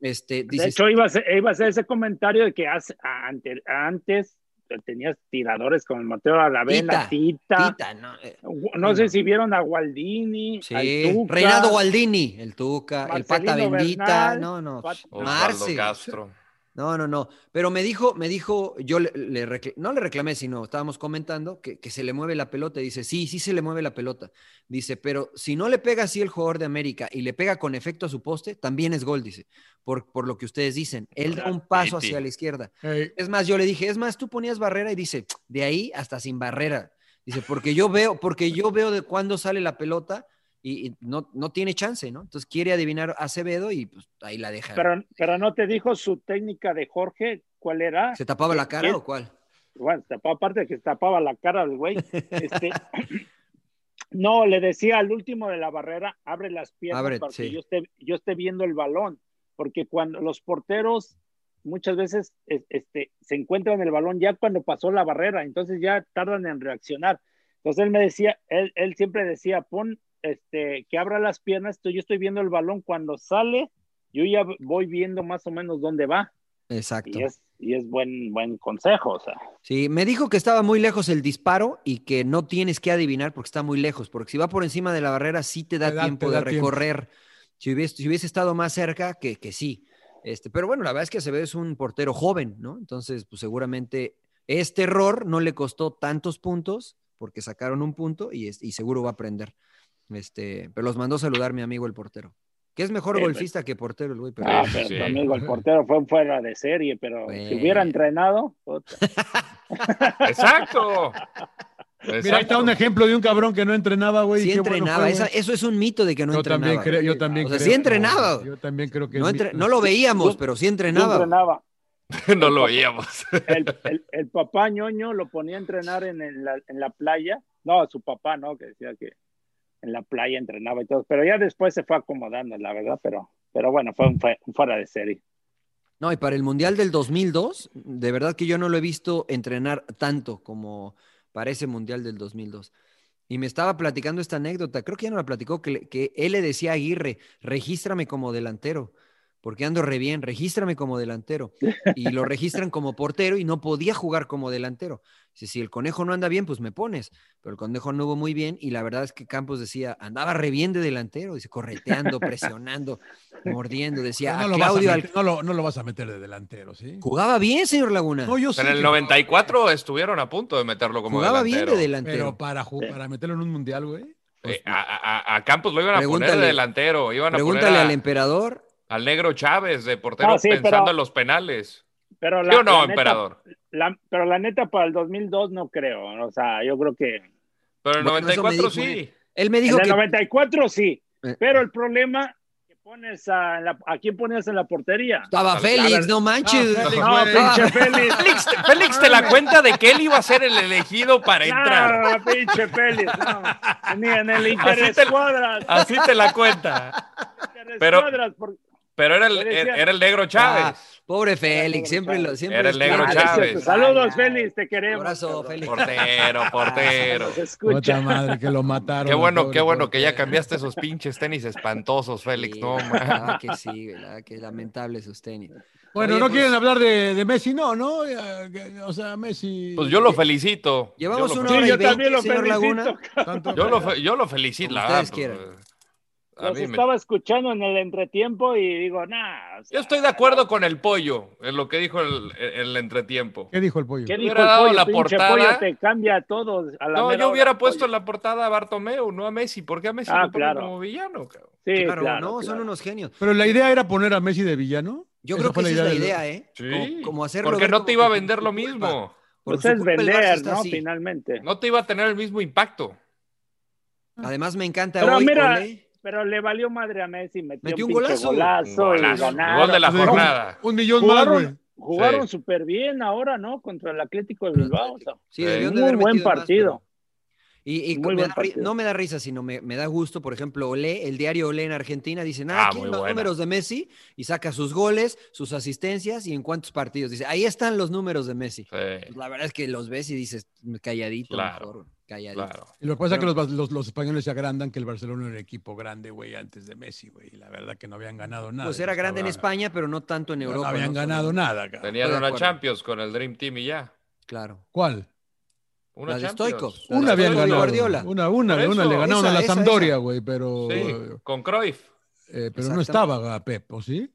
Este, De dice, hecho, iba a, hacer, iba a hacer ese comentario de que hace- ante- antes tenías tiradores con el Mateo Aravena, Tita. Tita, no, eh, No sé si vieron a Gualdini, sí, al Tuca, Reinaldo Gualdini, el Tuca, el Pata Bendita, Bernal, no, no, Marce. Castro. No, no, no. Pero me dijo, me dijo, yo le, le recl- no le reclamé, sino estábamos comentando que, que se le mueve la pelota. Y dice, sí, sí se le mueve la pelota. Dice, pero si no le pega así el jugador de América y le pega con efecto a su poste, también es gol, dice. Por, por lo que ustedes dicen. Él da un paso hacia la izquierda. Es más, yo le dije, es más, tú ponías barrera y dice, de ahí hasta sin barrera. Dice, porque yo veo, porque yo veo de cuándo sale la pelota y, y no, no tiene chance, ¿no? Entonces quiere adivinar a Acevedo y pues ahí la deja. Pero, pero no te dijo su técnica de Jorge, ¿cuál era? ¿Se tapaba la cara o cuál? Bueno, tapaba, aparte de que tapaba la cara del güey. Este, no, le decía al último de la barrera, abre las piernas Abre, para sí. que yo esté, yo esté viendo el balón. Porque cuando los porteros muchas veces es- este, se encuentran el balón ya cuando pasó la barrera, entonces ya tardan en reaccionar. Entonces él me decía, él, él siempre decía, pon este, que abra las piernas, yo estoy viendo el balón cuando sale, yo ya voy viendo más o menos dónde va. Exacto. Y es, y es buen, buen consejo, o sea. Sí, me dijo que estaba muy lejos el disparo y que no tienes que adivinar porque está muy lejos, porque si va por encima de la barrera sí te da Te da- tiempo te de da tiempo. recorrer. Si hubiese, si hubiese estado más cerca, que, que sí. Este, pero bueno, la verdad es que Acevedo es un portero joven, ¿no? Entonces, pues seguramente este error no le costó tantos puntos porque sacaron un punto y, es- y seguro va a aprender. Este, pero los mandó saludar mi amigo el portero. Que es mejor Sí, golfista que portero el güey. pero- Ah, pero Sí. tu amigo el portero fue fuera de serie, pero si hubiera entrenado, puta. Exacto. Mira, ahí está Exacto. un ejemplo de un cabrón que no entrenaba, güey. Sí qué bueno entrenaba, esa- eso es un mito de que no yo entrenaba. también creo, yo también O sea, creo. sí entrenaba. Yo también creo que no, entre- no lo veíamos, Yo- pero sí Sí entrenaba. entrenaba. no lo veíamos. El, el- el papá ñoño lo ponía a entrenar en, en la, en la playa. No, su papá, ¿no? Que decía que en la playa entrenaba y todo. Pero ya después se fue acomodando, la verdad. Pero, pero bueno, fue un, fue fuera de serie. No, y para el Mundial del 2002, de verdad que yo no lo he visto entrenar tanto como para ese Mundial del 2002. Y me estaba platicando esta anécdota, creo que ya no la platicó, que, que él le decía a Aguirre, regístrame como delantero, porque ando re bien, regístrame como delantero. Y lo registran como portero y no podía jugar como delantero. Dice, si el conejo no anda bien, pues me pones. Pero el conejo no hubo muy bien y la verdad es que Campos decía, andaba re bien de delantero, dice, correteando, presionando, mordiendo. Decía, no, a lo vas a Claudio, al- meter, no, lo, no lo vas a meter de delantero, ¿sí? Jugaba bien, señor Laguna. No, yo sé En el que- 94 estuvieron a punto de meterlo como Jugaba delantero. bien de delantero. Pero para, para meterlo en un mundial, güey. Eh, a, a- a Campos lo iban a poner Pregúntale- de delantero. Iban a Pregúntale poner a- al emperador. Al negro Chávez de portero No, sí, pensando pero- en los penales. Pero ¿Sí la, o no, la neta- emperador? la- pero la neta, para el 2002 no creo. O sea, yo creo que. Pero el Bueno, eso me 94 dijo sí. Él me dijo en el que 94 sí. Eh. Pero el problema que pones a, la- ¿a quién ponías en la portería? estaba Félix, no manches. Ah, Félix, No, pinche Félix. Félix, Félix te la cuenta de que él iba a ser el elegido para entrar. No, pinche Félix. No. Ni en el Así Interés te- Cuadras. Así te la cuenta. Interés pero- Cuadras, por- Pero era el, era el negro Chávez. Ah, pobre Félix, siempre lo siempre Era el negro Chávez. Saludos, Félix, te queremos. Abrazo. Félix. Portero, portero. Puta madre, que lo mataron. Qué bueno, pobre qué bueno que ya cambiaste esos pinches tenis espantosos, Félix. Sí, No, man. que sí, verdad que lamentable sus tenis. Bueno, Oye, no pues- quieren hablar de, de Messi, no, ¿no? O sea, Messi. Pues yo lo felicito. Llevamos Yo lo una fe- hora Sí, y yo veinte, también lo señor felicito. Laguna. Yo lo, fe- yo lo felicito. Como la ustedes verdad, quieran. pues, Los mí me- estaba escuchando en el entretiempo y digo, o sea, Yo estoy de acuerdo con el pollo en lo que dijo el, el- el entretiempo. ¿Qué dijo el pollo? ¿Qué dijo Hubiera el dado pollo? la portada. pollo te cambia todo. A la No, yo hubiera puesto pollo. en la portada a Bartomeu, no a Messi. ¿Por qué a Messi Ah, lo claro. como villano? cabrón? Sí, Claro, claro, no, son unos genios. Pero la idea era poner a Messi de villano. Yo creo que esa es la idea, ¿eh? Sí. Como, como hacerlo Porque no te iba a vender lo mismo. Pues es vender, ¿no? así. Finalmente. No te iba a tener el mismo impacto. Además, me encanta Pero hoy. mira, Olé. Pero le valió madre a Messi, metió, Metió un golazo. golazo, Un y golazo. ganaron. Gol de la jornada. Un millón más, güey. Jugaron, jugaron Sí. súper bien ahora, ¿no? Contra el Atlético de Bilbao. o sea, Sí, de muy buen más, partido. pero- Y, me da no me da risa, sino me, me da gusto. Por ejemplo, Olé, el diario Olé en Argentina, dice, Ah, aquí los buena. números de Messi y saca sus goles, sus asistencias y en cuántos partidos. Dice, ahí están los números de Messi. Sí, Pues la verdad es que los ves y dices, calladito, Claro, mejor, calladito. claro. Y lo que pasa es que los, los- los españoles se agrandan que el Barcelona era un equipo grande, güey, antes de Messi, güey. Y la verdad que no habían ganado nada. Pues era grande en. España, pero no tanto en No, Europa. habían ¿no? ganado Son- nada, cabrón. Tenían una acuerdo. Champions con el Dream Team y ya. Claro. ¿Cuál? Una La de Una de habían ganado. Guardiola. Una, una, una le ganaron esa, a la esa, Sampdoria, güey, pero, Sí, con Cruyff. eh, pero no estaba Pep, ¿o sí?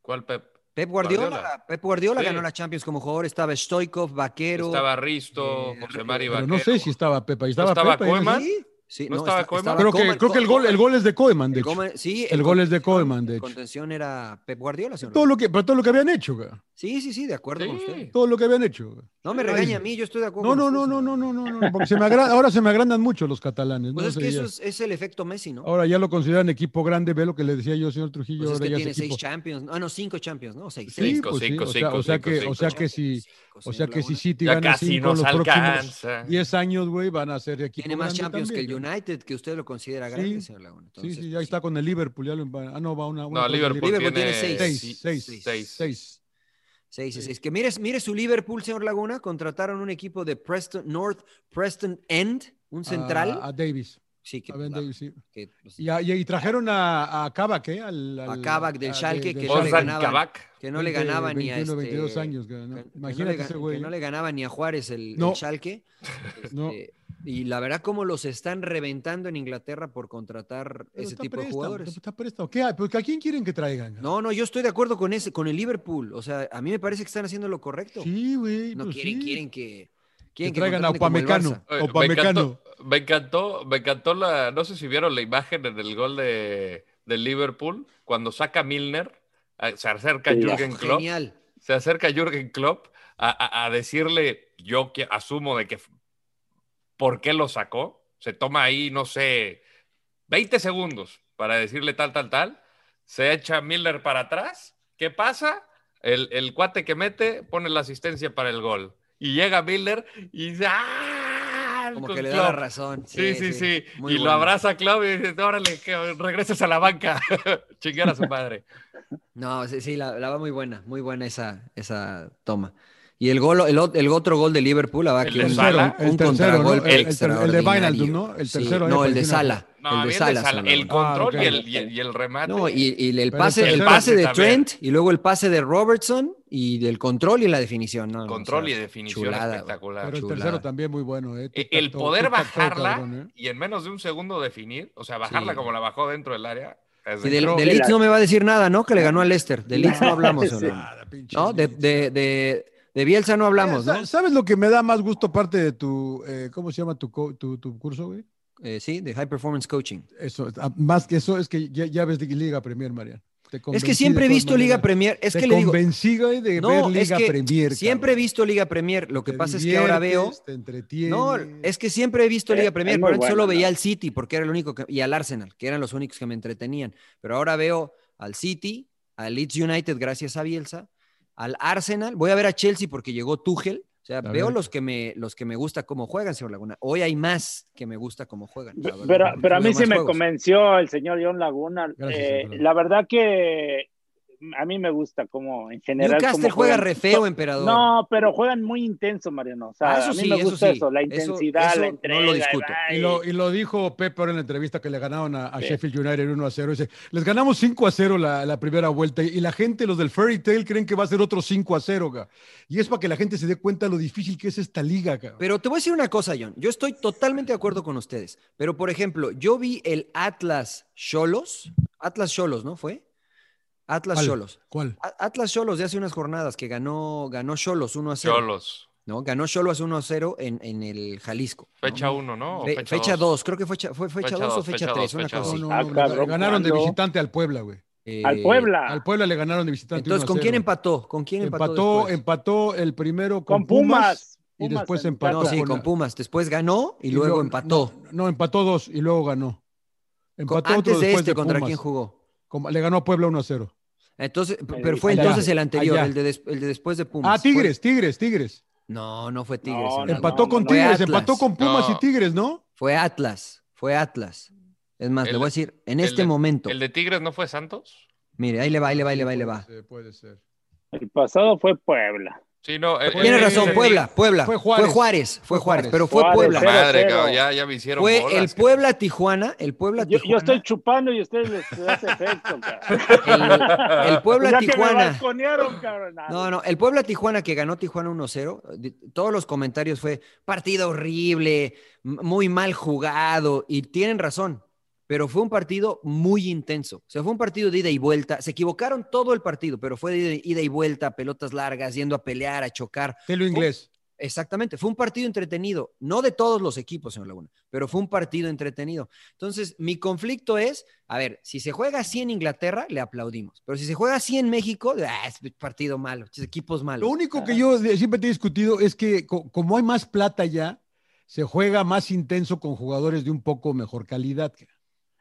¿Cuál Pep? Pep Guardiola, Guardiola. Pep Guardiola Sí. ganó la Champions como jugador, estaba Stoikov, Vaquero. Estaba Risto, eh, José Mari Vaquero. no sé si estaba Pep ahí. ¿Estaba, estaba. Sí, ¿No estaba está- Koeman? Creo que, creo que el gol, el gol es de Koeman, de el hecho. Sí, El gol es de Koeman, de hecho. contención era Pep Guardiola, señor. Todo lo que, pero todo lo que habían hecho, güey. Sí, sí, sí, de acuerdo con usted. Todo lo que habían hecho. güey. No me regañe a mí, yo estoy de acuerdo No, no, con no, usted, no, no, no, no, no, porque se me agra- ahora se me agrandan mucho los catalanes. Pues ¿no? es que eso es, es el efecto Messi, ¿no? Ahora ya lo consideran equipo grande, ve lo que le decía yo, señor Trujillo. Pues es ahora que ya tiene seis equipo. Champions. Ah, no, cinco Champions, ¿no? Seis. Sí, Cinco, pues cinco, o sea, cinco, o sea cinco, que, o sea que si, o sea que si. City gana cinco en los próximos alcanza. 10 años, güey, van a ser equipo Tiene más Champions que el United, que usted lo considera Sí, grande, señor Laguna. Sí, Entonces, sí, ya pues, está con el Liverpool. Ya lo, ah, no, va una. una No, Liverpool, Liverpool tiene tiene Seis, seis, seis. Seis. Seis, seis, seis. Que mire, mire su Liverpool, señor Laguna. Contrataron un equipo de Preston North, Preston End, un central. A, a Davis. sí, que, A Ben la- Davis, sí. que, pues, Y, a- y- y trajeron a, a Kabak, ¿eh? Al, A Kabak del Schalke, de- que no que no le 20, ganaba ni a 21, este, 22 años, que- ¿no? que- que no Imagínate le, ese güey. que no le ganaba ni a Juárez el, el. Schalke. No. Y la verdad, cómo los están reventando en Inglaterra por contratar Pero ese tipo de préstamo, jugadores. Está prestado. ¿Qué hay? Pues, ¿A quién quieren que traigan? No, no, yo estoy de acuerdo con ese, con el Liverpool. O sea, a mí me parece que están haciendo lo correcto. Sí, güey. no pues quieren, sí. quieren que, Que quieren que traigan a. Oye, Me Upamecano. encantó, me encantó, me encantó la, no sé si vieron la imagen en el gol de, del Liverpool, cuando saca Milner, a- se acerca Sí. Jürgen Oh, Klopp, Genial. se acerca Jürgen Klopp a, a- a decirle, yo que asumo de que, ¿por qué lo sacó? Se toma ahí, no sé, 20 segundos para decirle tal, tal, tal, se echa Milner para atrás, ¿qué pasa? El, el cuate que mete pone la asistencia para el gol. Y llega Milner y dice, ¡ah! Como que le da la razón. Sí, sí, sí. Y lo abraza Claudio y dice, órale, que regreses a la banca. Chingar a su madre. No, sí, sí, la, la va muy buena, muy buena esa, esa toma. Y el gol, el, el otro gol de Liverpool, la va El que de un, Sala, un el tercero, contragolpe El- el ter- el de. Wijnaldum, ¿no? El tercero, no, el de Sala. No, el de Sala. de El. Ah, control ok. y, el, y, el, y el remate. No, y, y el pase, el pase de también. Trent y luego el pase de Robertson y del control y la definición. No, control o sea, y definición chulada, espectacular. Pero el chulada. tercero también muy bueno, ¿eh? E- El poder bajarla cabrón, ¿eh? y en menos de un segundo definir, o sea, bajarla Sí. como la bajó dentro del área. de Y del, del Leeds no me va a decir nada, ¿no? Que le ganó al Leicester. Del Leeds no hablamos, Sí. Nada, No, de, de, de, de Bielsa no hablamos, Sa- ¿no? ¿Sabes lo que me da más gusto aparte de tu, eh, ¿cómo se llama tu, tu, tu curso, güey? Eh, sí, de High Performance Coaching. Eso, ah, más que eso es que ya, ya ves de Liga Premier, Marian. Te Es que siempre he visto Liga. Premier. Es Te que le digo, convencí, güey, de no, ver es Liga que Premier. siempre he visto Liga Premier. Lo que Te pasa es que ahora veo. Te entretienes. No, es que siempre he visto Eh, Liga es Premier, antes solo veía al City porque era el único que, y al Arsenal, que eran los únicos que me entretenían. Pero ahora veo al City, al Leeds United gracias a Bielsa, al Arsenal, voy a ver a Chelsea porque llegó Tuchel. O sea, veo ver. los que me los que me gusta cómo juegan, señor Laguna. Hoy hay más que me gusta cómo juegan. Pero, pero a mí sí me juegos. convenció el señor John Laguna. Gracias, Eh, la verdad que a mí me gusta como en general. Newcastle cómo juega re feo, emperador. No, pero juegan muy intenso, Mariano. O sea, Ah, eso a mí sí, me eso gusta sí. eso, la intensidad, eso la no entrega. lo discuto. Y lo, y lo dijo Pep ahora en la entrevista que le ganaron a, a Sí. Sheffield United 1 a 0. Dice, les ganamos 5 a 0 la, la primera vuelta y la gente, los del Fairy Tale, creen que va a ser otro 5 a 0. ga. Y es para que la gente se dé cuenta lo difícil que es esta liga. ga. Pero te voy a decir una cosa, John. Yo estoy totalmente de acuerdo con ustedes. Pero, por ejemplo, yo vi el Atlas Cholos. Atlas Cholos, ¿no fue? Atlas ¿Cuál? Cholos. ¿Cuál? Atlas Cholos de hace unas jornadas que ganó, ganó Cholos 1 a 0. Cholos. ¿no? Ganó Cholos 1 a 0 en, en el Jalisco. ¿no? Fecha 1, ¿no? Fe- fecha dos? 2, creo que fue, fue fecha Fecha 2 o dos, fecha fecha 3, dos, una cosa No, así. no, Ah, no, ganaron de visitante al Puebla, güey. Eh, Al Puebla. Al Puebla le ganaron de visitante. Entonces, 1 a ¿con quién 0. empató? ¿Con quién empató? Empató, empató el primero con, Con Pumas. y Pumas después empató No, sí, con, con Pumas. Después ganó y, y luego luego- empató. No, no, empató dos y luego ganó. Empató otro Antes de después este, ¿contra Pumas. quién jugó? Le ganó a Puebla 1 a 0. Entonces, pero fue allá, entonces el anterior, el de, des- el de después de Pumas. Ah, Tigres, Tigres, Tigres. No, no fue Tigres. No, señor. no, empató con no. Tigres, empató con Pumas No. y Tigres, ¿no? Fue Atlas, fue Atlas. Es más, El- le voy a decir, en este de- momento, ¿El de Tigres no fue Santos? mire, ahí le va, ahí le va, ahí le va, ahí le va. Puede ser, puede ser. El pasado fue Puebla. Sí, no. el- Tiene el- razón, el- Puebla, Puebla. Fue Fue Juárez. Fue Juárez, pero fue Juárez, Puebla. cero, Madre, cero. cabrón, ya, ya me hicieron Fue bolas, el. Puebla Tijuana, el Puebla Yo, Tijuana. yo estoy chupando y ustedes les les hace efecto, cabrón. El, el Puebla Tijuana. cabrón. No, no, el Puebla Tijuana que ganó Tijuana 1-0, di- todos los comentarios fue partido horrible, muy mal jugado, y tienen razón, pero fue un partido muy intenso. O sea, fue un partido de ida y vuelta. Se equivocaron todo el partido, pero fue de ida y vuelta, pelotas largas, yendo a pelear, a chocar. Telo inglés. Exactamente, fue un partido entretenido, no de todos los equipos, señor Laguna, pero fue un partido entretenido. Entonces, mi conflicto es, a ver, si se juega así en Inglaterra, le aplaudimos, pero si se juega así en México, ah, es partido malo, equipos malos. Lo único que yo de- siempre te he discutido es que co- como hay más plata ya, se juega más intenso con jugadores de un poco mejor calidad.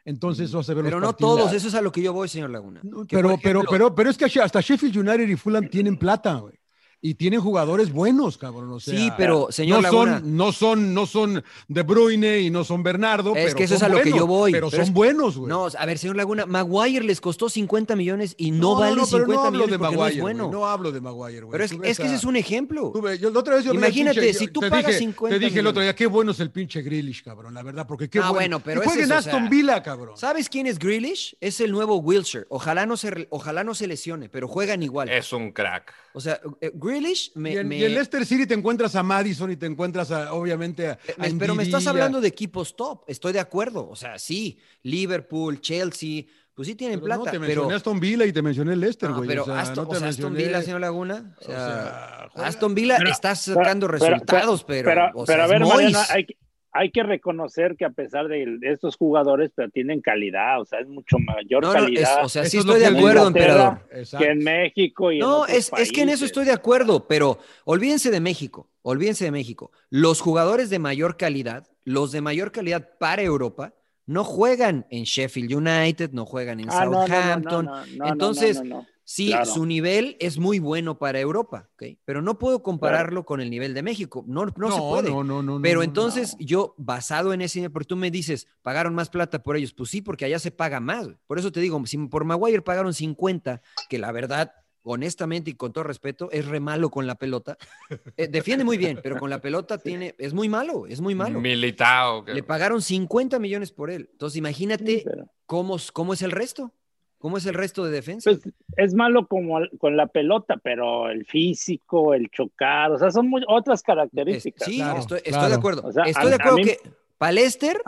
Entonces eso hace ver Pero los no partidos. todos, eso es a lo que yo voy, señor Laguna. Pero, pero, pero, pero es que hasta Sheffield United y Fulham tienen plata, güey. Y tienen jugadores buenos, cabrón. O sea, Sí, pero, señor no Laguna- son, no son, no son De Bruyne y no son Bernardo. Es pero que eso es son a lo que buenos, yo voy. Pero, Pero son es- buenos, güey. No, a ver, señor Laguna, Maguire les costó 50 millones y no, No, vale no, pero 50 no hablo millones de porque Maguire, no es bueno. No hablo de Maguire, güey. pero es, es que ese es un ejemplo. Yo la otra vez yo Imagínate, pinche- si tú te pagas dije, 50 Te dije el otro día, qué bueno es el pinche Grealish, cabrón, la verdad, porque qué Ah, bueno. bueno, pero es en Aston Villa, cabrón. ¿Sabes quién es Grealish? Es el nuevo Wilshire. Ojalá no se, ojalá no se lesione, pero juegan igual. Es un crack. O sea, eh, Grealish me... y, en, me- y en Leicester City te encuentras a Madison y te encuentras a, obviamente a, pero me estás hablando de equipos top. Estoy de acuerdo. O sea, sí, Liverpool, Chelsea, pues sí tienen Pero no, plata, te pero... mencioné Aston Villa y te mencioné Leicester, No, güey. pero o sea, Aston, no te o sea, Aston mencioné- Villa, señor Laguna. O o sea, Aston Villa Pero- está sacando pero- resultados, pero, pero, o pero sea, a ver, Mois. hay, que- hay que reconocer que a pesar de, de estos jugadores, pero tienen calidad, o sea, es mucho mayor No, no, es- calidad o sea, sí estoy de acuerdo, emperador. Exacto. que en México y en No, es, es que en eso estoy de acuerdo, pero olvídense de México, olvídense de México. Los jugadores de mayor calidad, los de mayor calidad para Europa, no juegan en Sheffield United, no juegan en Ah, no, no, no, no, Southampton. no, Entonces, no, no, no. Sí, claro. su nivel es muy bueno para Europa, ¿ok? pero no puedo compararlo con el nivel de México. No, no, se puede. No, no, no, Pero no, entonces yo, basado en ese, porque tú me dices, pagaron más plata por ellos, pues sí, porque allá se paga más. Por eso te digo, si por Maguire pagaron 50, que la verdad, honestamente y con todo respeto, es re malo con la pelota. Eh, defiende muy bien, pero con la pelota tiene, es muy malo, es muy malo. Militao. Le pagaron 50 millones por él. Entonces imagínate Sí, pero- cómo, cómo es el resto. ¿Cómo es el resto de defensa? Pues es malo como con la pelota, pero el físico, el chocar, o sea, son muy, otras características. sí, Claro, estoy, estoy claro. de acuerdo. O sea, estoy a- de acuerdo mí- que Palester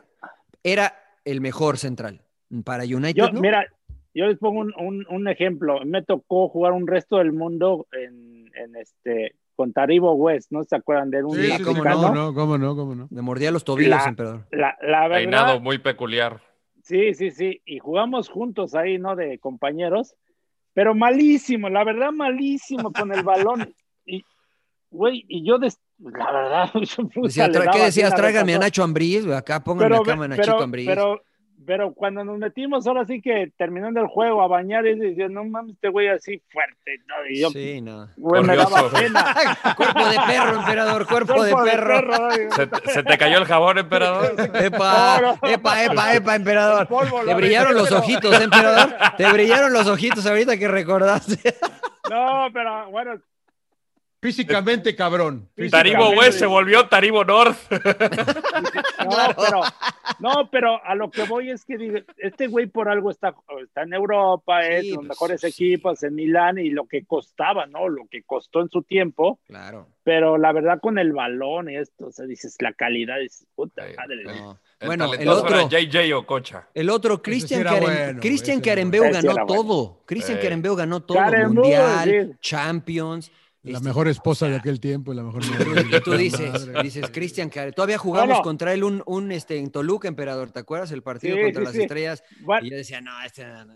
era el mejor central. Para United, Yo, ¿no? mira, yo les pongo un, un- un ejemplo. Me tocó jugar un resto del mundo en, en este con Taribo West, ¿no se acuerdan de él? Un Sí, cómo no, cómo no, cómo no. Me mordía los tobillos, La- emperador. La, la Peinado verdad, muy peculiar. Sí, sí, sí. Y jugamos juntos ahí, ¿no? De compañeros. Pero malísimo, la verdad, malísimo con el balón. Y, güey, y yo, des- la verdad, yo puta, tra- daba ¿Qué decías? Tráigame a. Nacho Ambriz, acá pónganme acá a Nachito Ambriz. pero pero cuando nos metimos ahora sí que terminando el juego a bañar y decía, no mames, este güey así fuerte. ¿no? Y yo, Sí, no. güey, me daba pena. Cuerpo de perro, emperador, cuerpo de Cuerpo de perro. perro. ¿Se, te- se te cayó el jabón, emperador? Epa, No, no. epa, epa, epa, emperador. polvo, Te lo brillaron los ojitos, ¿eh, emperador. Te brillaron los ojitos ahorita que recordaste. No, pero bueno, Físicamente, cabrón. Taribo West se volvió Taribo North. no, pero, no, pero a lo que voy es que digo, este güey por algo está, está en Europa, es Sí, los pues, mejores sí. equipos en Milán y lo que costaba, ¿no? Lo que costó en su tiempo, Claro. pero la verdad con el balón y esto, o sea, dices, la calidad es puta Sí, madre. No. El Bueno, el otro, JJ Ococha. el otro, sí Cristian era Karen- bueno, ganó bueno. todo. Cristian Sí. Karembeu ganó todo. Mundial, sí. Champions. La Este, mejor esposa de aquel tiempo y la mejor Y tú dices, dices, Cristian Karen. Todavía jugamos Bueno. contra él un, un este, en Toluca, emperador. ¿Te acuerdas el partido Sí, contra sí, las sí. estrellas? Bueno, Y yo decía, no, este. no,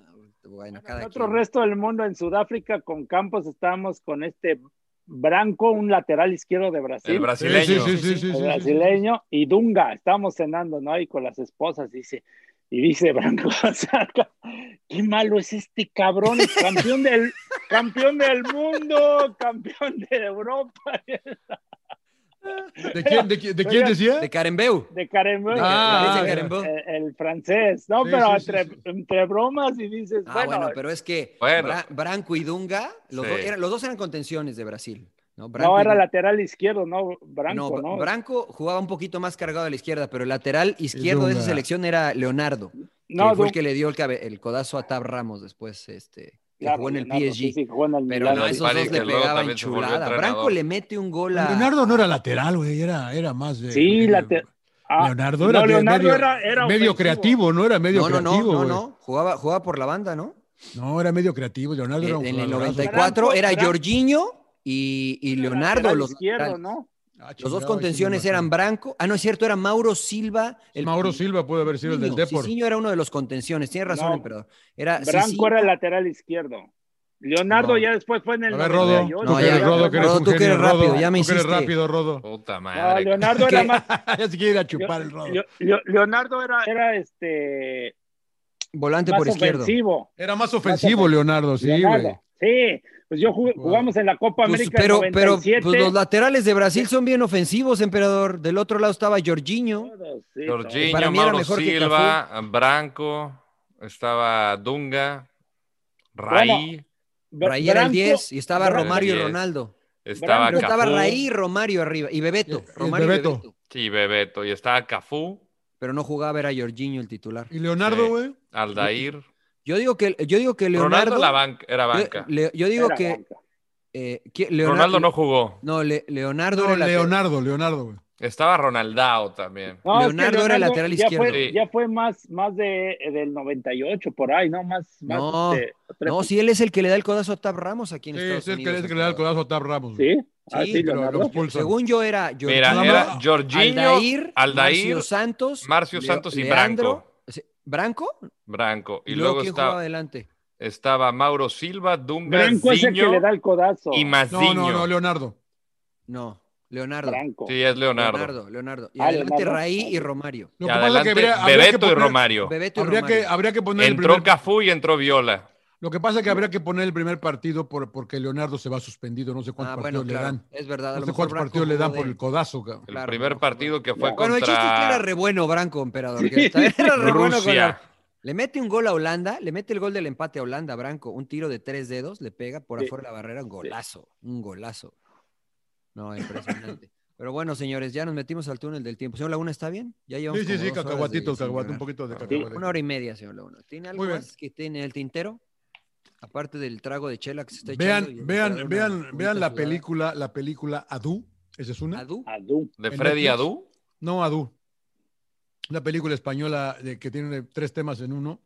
Bueno, cada en otro quien. resto del mundo, en Sudáfrica, con Campos, estábamos con este Branco, un lateral izquierdo de Brasil. El brasileño. Sí, sí, sí, sí, el sí, sí. brasileño y Dunga, estábamos cenando, ¿no? Y con las esposas, dice, y dice Branco, qué malo es este cabrón, campeón del, campeón del mundo, campeón de Europa, ¿De quién, de, de quién decía? De Karembeu. de Carembeu, Ah, el, el- el francés, no, Sí, pero sí, sí, entre, sí. entre bromas y dices, Ah, bueno, bueno, pero es que Bueno. Bra- Branco y Dunga, los, Sí. dos eran, los dos eran contenciones de Brasil. No, Branco no era lateral izquierdo, no, Branco, No, ¿no? Branco jugaba un poquito más cargado a la izquierda, pero el lateral izquierdo de esa selección era Leonardo, que No, fue el que le dio el, cabe- el codazo a Tab Ramos después, este, que claro, jugó en el Leonardo, PSG. sí, sí, jugó en el Pero no, esos dos que le pegaban chulada. Branco le mete un gol a... Leonardo no era lateral, güey, era, era más de. Sí, de- late- ah, Leonardo era, no, Leonardo medio, era, era medio creativo, ¿no? Era medio No, no, no, creativo. no, güey. no, jugaba, jugaba por la banda, ¿no? No, era medio creativo. Leonardo era un En el jugadorazo. 94 Branco, era. Jorginho y, y Leonardo, los, izquierdo. ¿no? Ah, los dos sí contenciones eran. Branco. Ah, no es cierto, era Mauro Silva. El, Mauro Silva puede haber sido el del Depor. Cicinho era uno de los contenciones, tiene razón, No. emperador. Era Branco Cicinho- era el lateral izquierdo. Leonardo No. ya después fue en el A ver, Rodo, 98. tú No, que ya, eres Rodo, Rodo, que eres un tú que genio, eres rápido, Rodo, ya me tú que eres hiciste. rápido, Rodo. Puta No. Leonardo era más. ya se quiere ir a chupar el Rodo. Leo- Leo- Leonardo era, era este volante más por izquierdo. ofensivo. Era más ofensivo, Leonardo, sí, güey. Sí, pues yo jugué- Wow. jugamos en la Copa Pues, América pero, en pero 97. pues, los laterales de Brasil son bien ofensivos, emperador. Del otro lado estaba Jorginho. Sí, Jorginho, Para mí era mejor que Silva, Branco, estaba Dunga, Raí, Raí era el Branco- 10 y estaba Branco- Romario y. Ronaldo. estaba Branco Pero estaba Raí y Romario arriba. Y Bebeto. Y- Romario y Bebeto. Bebeto. sí, Bebeto, y estaba Cafú, Pero no jugaba, era Jorginho el titular. Y Leonardo, Sí. güey. Aldair. Yo digo que, yo digo que Ronaldo Leonardo. la banca, era banca. yo, le- yo digo Era que. banca. eh, que Leonardo, Ronaldo no jugó. No, Le- Leonardo No, Leonardo, Leonardo, güey. Estaba Ronaldao también. No, es que Leonardo era el lateral ya izquierdo. Fue, Sí. ya fue más, más de, del 98, por ahí, ¿no? Más, más No, otra- No, si él es el que le da el codazo a Tab Ramos aquí en Sí, Estados es el que, Unidos. es el que le da el codazo a Tab Ramos. Sí, ah, Sí, sí, pero Leonardo. lo expulsan. Según yo era Mira, era Jorginho, Aldair, Aldair, Marcio Santos, Marcio Leo- Santos y Leandro, Branco. ¿Branco? Branco. Y, Y, luego, luego ¿quién jugaba estaba, adelante? estaba Mauro Silva, Dunga, Branco es el que le da el codazo. y No, Mazinho. no, no, Leonardo. No, Leonardo. Branco. Sí, es Leonardo. Leonardo, Leonardo. Y Ah, adelante Leonardo. Raí y Romario. Lo Y que pasa es que adelante, habría, habría que Bebeto y Romario. Bebeto y Habría Romario. que, habría que poner el Entró primer, Cafú y entró Viola. Lo que pasa es que habría que poner el primer partido por, porque Leonardo se va suspendido. No sé cuántos Ah, partidos bueno, claro. le dan. Es verdad. No sé cuántos Branco partidos le dan de- por el codazo, cabrón. El Claro, primer partido que fue Bueno, el chiste es que era contra re bueno Branco, emperador. que era re bueno con Rusia. la- Le mete un gol a Holanda, le mete el gol del empate a Holanda, Branco, un tiro de tres dedos, le pega por afuera de la barrera, un golazo, un golazo. No, impresionante. Pero bueno, señores, ya nos metimos al túnel del tiempo. Señor Laguna, ¿está bien? Ya llevamos Sí, sí, sí, cacahuatito, sin cacahuate, un poquito de Sí, cacahuate. Una hora y media, señor Laguna. ¿Tiene algo más que tiene en el tintero? Aparte del trago de chela que se está Vean, echando. vean, vean, bonita vean la película, la película Adu. ¿Esa es una? Adu. Adu. de ¿En Freddy? Adu. No, Adu. Una película española de, que tiene tres temas en uno.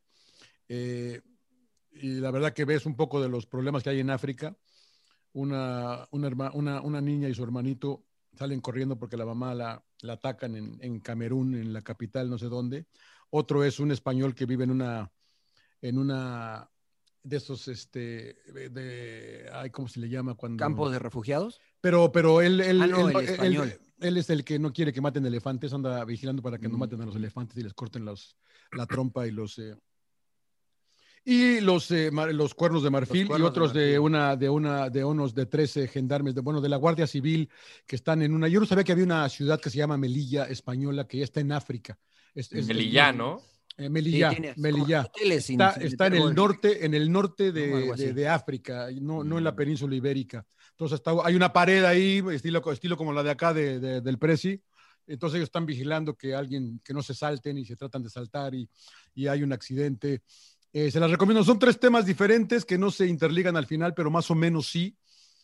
Eh, y la verdad que ves un poco de los problemas que hay en África. Una, una, herma- una, una niña y su hermanito salen corriendo porque la mamá la, la atacan en, en Camerún, en la capital, no sé dónde. Otro es un español que vive en una, en una, de esos, este, de, ay, ¿cómo se le llama? cuando ¿Campos de refugiados? Pero, pero él, él, Ah, no, él- el él- español. él es el que no quiere que maten elefantes, anda vigilando para que no Mm. maten a los elefantes y les corten los, la trompa y los eh, y los, eh, mar- los cuernos de marfil y cuernos otros de, marfil. una de una de unos de 13 gendarmes de bueno de la Guardia Civil que están en una yo no sabía que había una ciudad que se llama Melilla española que ya está en África. Es, es- Melilla, ¿no? Eh, Melilla, Sí, Melilla. hoteles sin- Está, sin está en el norte, en el norte de, de- de África, no, no en la Mm. península ibérica. Entonces está, hay una pared ahí, estilo, estilo como la de acá de- de- del Prezi. Entonces ellos están vigilando que alguien, que no se salten y se tratan de saltar y, y hay un accidente. Eh, se las recomiendo. Son tres temas diferentes que no se interligan al final, pero más o menos sí.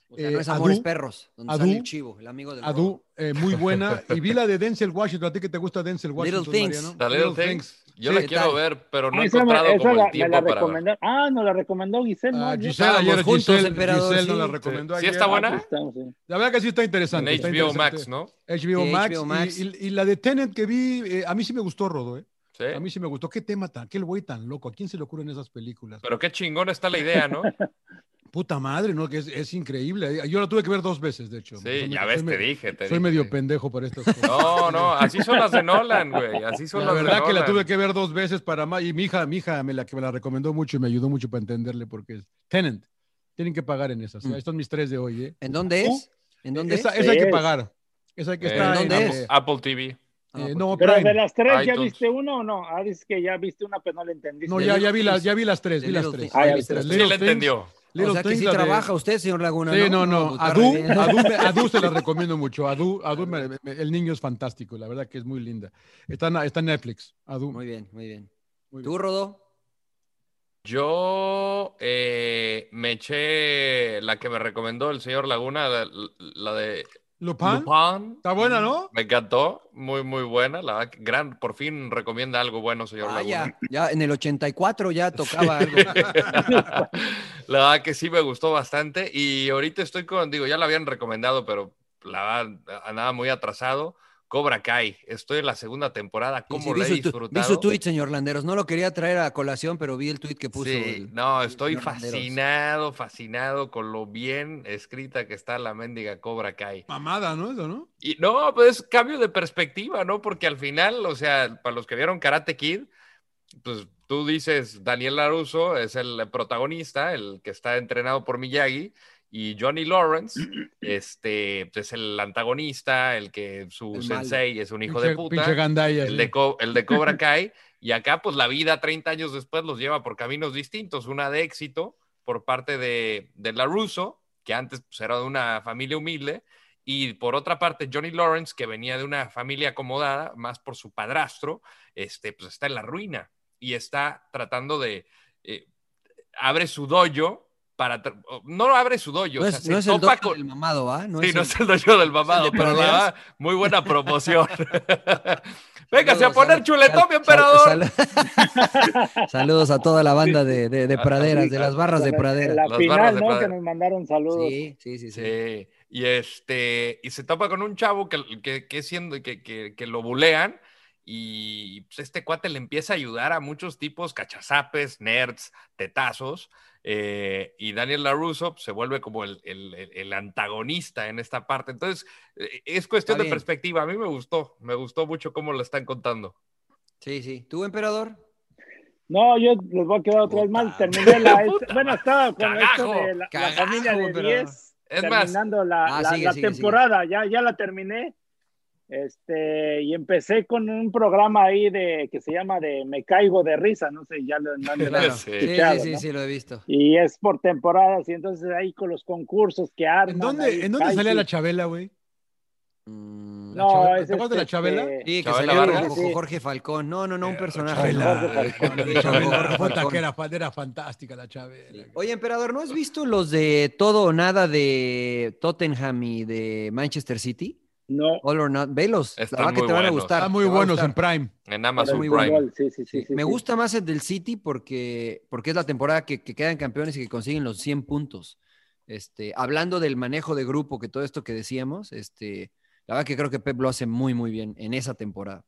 O sea, no Eh, es Amores Adu- Perros, donde Adu- sale el chivo, el amigo del Adu, eh, muy buena. Y vi la de Denzel Washington. ¿A ti que te gusta Denzel Little Washington, Things. Mariano? The Little Things. Yo Sí, la ¿qué quiero tal? ver, pero no Ah, he esa encontrado esa como la- el tiempo la para ver. Ah, nos la recomendó Giselle, ¿no? Ah, Giselle, ayer juntos, Giselle, emperador, Giselle nos sí. la recomendó Sí, ayer. está buena. Ah, sí. La verdad que sí está interesante. En está HBO interesante. Max, ¿no? HBO Sí, Max. HBO y- Max. Y, y la de Tenet que vi, eh, a mí sí me gustó, Rodo, ¿eh? Sí. A mí sí me gustó. Qué tema tan, qué güey tan loco. ¿A quién se le ocurren esas películas? Pero qué chingón está la idea, ¿no? Puta madre, ¿no? Que es, es increíble. Yo la tuve que ver dos veces, de hecho. Sí, Soy ya ves, soy te dije, te Soy dije. medio pendejo para estas cosas. No, no, así son las de Nolan, güey. Así son La las de verdad que la tuve que ver dos veces para más. Y mi hija, mi hija me la, que me la recomendó mucho y me ayudó mucho para entenderle porque es Tenant. Tienen que pagar en esas. Mm. Ahí están mis tres de hoy, ¿eh? ¿En dónde es? ¿En dónde esa, es? esa hay que pagar. Esa hay que Eh, estar ¿dónde en, es? Apple TV. eh, no, Pero Prime. de las tres, ¿ya iTunes. viste uno o no? Ah, dices que ya viste una, pero no la entendiste. No, ya, vi las, ya vi las tres, vi las tres. Ah, ya Vi las tres. Sí, le entendió. Little o sea que sí de- trabaja usted, señor Laguna. Sí, no, no. Adu, bien. Adu, me- Adu se la recomiendo mucho. Adu, Adu me- me- el niño es fantástico, la verdad que es muy linda. Está, en- está en Netflix. Adu. Muy bien, muy bien. Muy ¿Tú, Rodo? Yo eh, me eché la que me recomendó el señor Laguna, la, la de Lupin. Lupin. Está buena, ¿no? Me encantó, muy, muy buena. La verdad que gran, por fin recomienda algo bueno, señor Ah, ya, Laguna. ya en el 84 ya tocaba algo. La verdad que sí me gustó bastante. Y ahorita estoy con, digo, ya la habían recomendado, pero la verdad andaba muy atrasado. Cobra Kai. Estoy en la segunda temporada. ¿Cómo sí, la he su, tu- vi disfrutado? su tweet, señor Landeros. No lo quería traer a colación, pero vi el tweet que puso. Sí, el- no, estoy Landeros. fascinado, fascinado con lo bien escrita que está la mendiga Cobra Kai. Mamada, ¿no? Eso, ¿no? Y no, pues cambio de perspectiva, ¿no? Porque al final, o sea, para los que vieron Karate Kid, pues tú dices, Daniel LaRusso es el protagonista, el que está entrenado por Miyagi, y Johnny Lawrence, este, pues, es el antagonista, el que su El sensei es un hijo Pinche- de puta, gandaya. el sí. de, el de Cobra Kai, y acá pues la vida 30 años después los lleva por caminos distintos, una de éxito por parte de, de LaRusso, que antes pues, era de una familia humilde, y por otra parte, Johnny Lawrence, que venía de una familia acomodada, más por su padrastro, este, pues está en la ruina y está tratando de. eh, abre su dojo para. No abre su dojo, No o es, sea, se es el dojo con- del mamado, ¿ah? No sí, es no el- es el dojo del mamado, pero la praderas? verdad, muy buena promoción. Véngase a poner sal- chuletón, mi emperador. sal- Saludos a toda la banda de, de- de praderas, de las barras de En pradera. la Las barras final, de ¿no? Pradera. Que nos mandaron saludos. Sí, sí, sí, sí. Sí, y este, y se topa con un chavo que, que, que siendo, que, que, que lo bulean, y pues, este cuate le empieza a ayudar a muchos tipos cachazapes, nerds, tetazos, eh, y Daniel LaRusso pues, se vuelve como el, el- el- antagonista en esta parte. Entonces, eh, es cuestión de perspectiva. A mí me gustó, me gustó mucho cómo lo están contando. Sí, sí. ¿Tú, emperador? No, yo les voy a quedar otra vez mal. Terminé la. Puta bueno, estaba con Cagajo, esto de la, la familia de pero- 10. Es más, terminando la, Ah, la- sigue, la sigue, temporada, Ya, ya la terminé. Este, y empecé con un programa ahí de que se llama de Me caigo de risa, no sé, ya lo han Claro. Sí. Sí, sí, sí, ¿no? sí, lo he visto. Y es por temporadas, y entonces ahí con los concursos que arman. ¿En dónde, ahí, ¿en dónde salía sí. la Chabela, güey? Mm, No, Chabela- es ¿Te acuerdas de la este, Chabela? este, Sí, que Chabela salió Vargas. con Sí. Jorge Falcón. No, no, no, un Eh, personaje. Chabela. Jorge Falcón. Sí, Chabela, Jorge puta, Falcón. que era, era fantástica la Chabela. Oye, emperador, ¿no has visto los de todo o nada de Tottenham y de Manchester City? No, All or not. Velos. Están la verdad que te van a gustar. Están muy buenos en Prime. En Amazon Prime. fútbol, sí, sí, sí, Sí, sí, me sí. gusta más el del City porque, porque es la temporada que, que quedan campeones y que consiguen los 100 puntos. Este, hablando del manejo de grupo, que todo esto que decíamos, este, la verdad que creo que Pep lo hace muy, muy bien en esa temporada.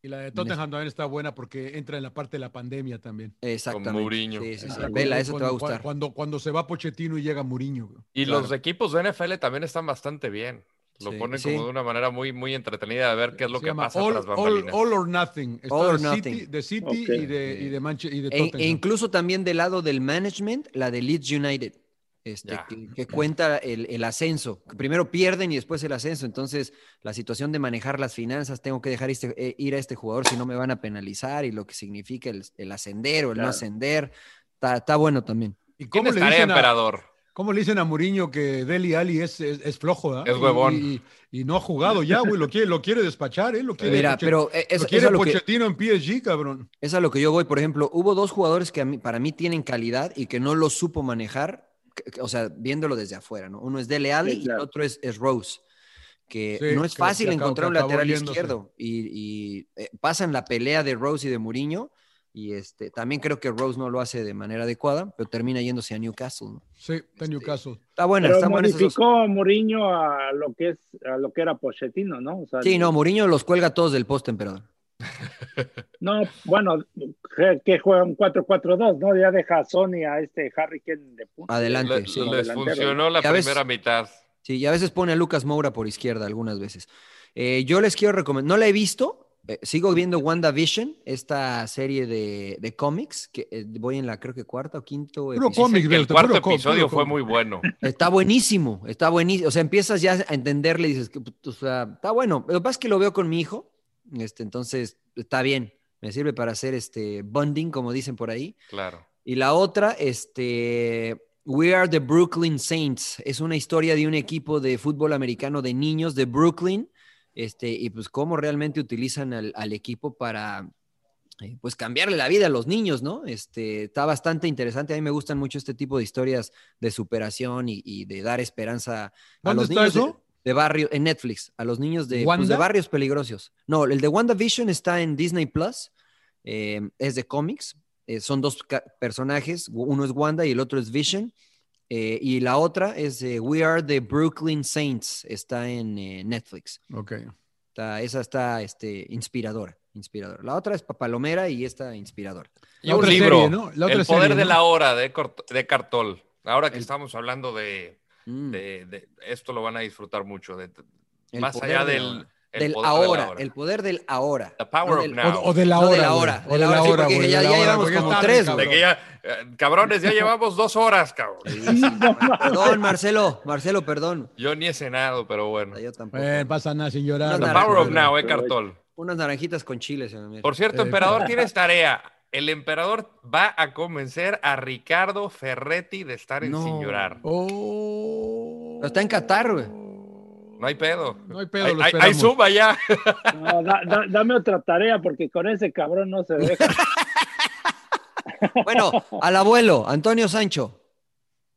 Y la de Tottenham también está buena porque entra en la parte de la pandemia también. Exactamente. Con Mourinho. Sí, sí, sí. Cuando- Vela, eso te va a cuando- gustar. Cuando, cuando se va Pochettino y llega Mourinho. Y Claro. los equipos de NFL también están bastante bien. Lo Sí, ponen sí. como de una manera muy, muy entretenida de ver qué es lo Se que pasa all, tras bambalinas. all or Nothing. Está All or de City, Nothing. de City y de, y de, Manche- y de E, Tottenham. e incluso también del lado del management, la de Leeds United, este, que, que cuenta el, el ascenso. Primero pierden y después el ascenso. Entonces, la situación de manejar las finanzas, tengo que dejar este- eh, ir a este jugador si no me van a penalizar y lo que significa el, el ascender o el no ascender. Está, bueno también. ¿Y ¿Quién cómo le, estaría dicen a, emperador? Cómo le dicen a Mourinho que Deli Ali es, es, es flojo? ¿ah? Es huevón. Y, y no ha jugado ya, güey. Lo quiere, lo quiere despachar, ¿eh? Lo quiere, Mira, Poche- pero eh, es, lo quiere lo que, Pochettino en PSG, cabrón. es a lo que yo voy. Por ejemplo, hubo dos jugadores que a mí- para mí tienen calidad y que no lo supo manejar, o sea, viéndolo desde afuera, ¿no? Uno es Dele Sí, claro. y el otro es, es Rose. Que Sí, no es que- fácil encontrar un lateral yéndose. izquierdo. Y, y, eh, pasan la pelea de Rose y de Mourinho. Y este, también creo que Rose no lo hace de manera adecuada, pero termina yéndose a Newcastle. ¿no? Sí, está en Newcastle. Está buena, Pero está buena modificó a Mourinho a lo que es a lo que era Pochettino, ¿no? O sea, Sí, no, Mourinho los cuelga todos del poste, emperador. No, bueno, que- juega un 4-4-2, ¿no? Ya deja a Sony a este Harry Kane de punta. Adelante, Le- sí. les funcionó la primera mitad. Sí, y a veces pone a Lucas Moura por izquierda algunas veces. Eh, yo les quiero recomendar, no la he visto, eh, sigo viendo WandaVision, esta serie de, de cómics, que eh, voy en la creo que cuarta o quinto Puro episodio. cómic, El cuarto puro episodio puro fue muy bueno. Está buenísimo, está buenísimo. O sea, empiezas ya a entenderle y dices, que, o sea, está bueno. Lo que pasa es que lo veo con mi hijo, este, entonces está bien. Me sirve para hacer este bonding, como dicen por ahí. Claro. Y la otra, este, We Are the Brooklyn Saints. Es una historia de un equipo de fútbol americano de niños de Brooklyn. Este, y pues cómo realmente utilizan al, al equipo para eh, pues cambiarle la vida a los niños, ¿no? Este, está bastante interesante. A mí me gustan mucho este tipo de historias de superación y, y de dar esperanza a ¿Dónde los niños de- barrio, en Netflix, a los niños de, pues, de barrios peligrosos. No, el de WandaVision está en Disney Plus, eh, es de cómics, eh, son dos personajes, uno es Wanda y el otro es Vision. Eh, y la otra es eh, We Are the Brooklyn Saints, está en eh, Netflix. Ok. Está- esa está este, inspiradora, inspiradora. La otra es Papalomera y esta inspiradora. Y La un libro, serie, ¿no? La otra El poder serie, de ¿no? la hora de, Cartol. Ahora que El- estamos hablando de, Mm, de- de- esto lo van a disfrutar mucho. de- más allá del. El del poder de la ahora, hora. el poder del ahora. The power No of del- now. O, o de la No hora. de la hora, O de la hora, sí, porque güey, ya- hora, llevamos porque como está tres, bien, De cabrón. que ya, eh, cabrones, ya llevamos dos horas, cabrón. Perdón, Marcelo, Marcelo, perdón. Yo ni he cenado, pero bueno. Yo tampoco. Eh, pasa nada sin llorar. Unas The power of now, eh, Cartol. Unas naranjitas con chile, señor. mire. Por cierto, Eh, emperador, tienes tarea. El emperador va a convencer a Ricardo Ferretti de estar en No. Sin Llorar. Oh. Pero está en Qatar, güey. No hay pedo. No hay pedo, Hay, hay- hay. Zoom allá. No, da- da- dame otra tarea porque con ese cabrón no se deja. Bueno, al abuelo, Antonio Sancho.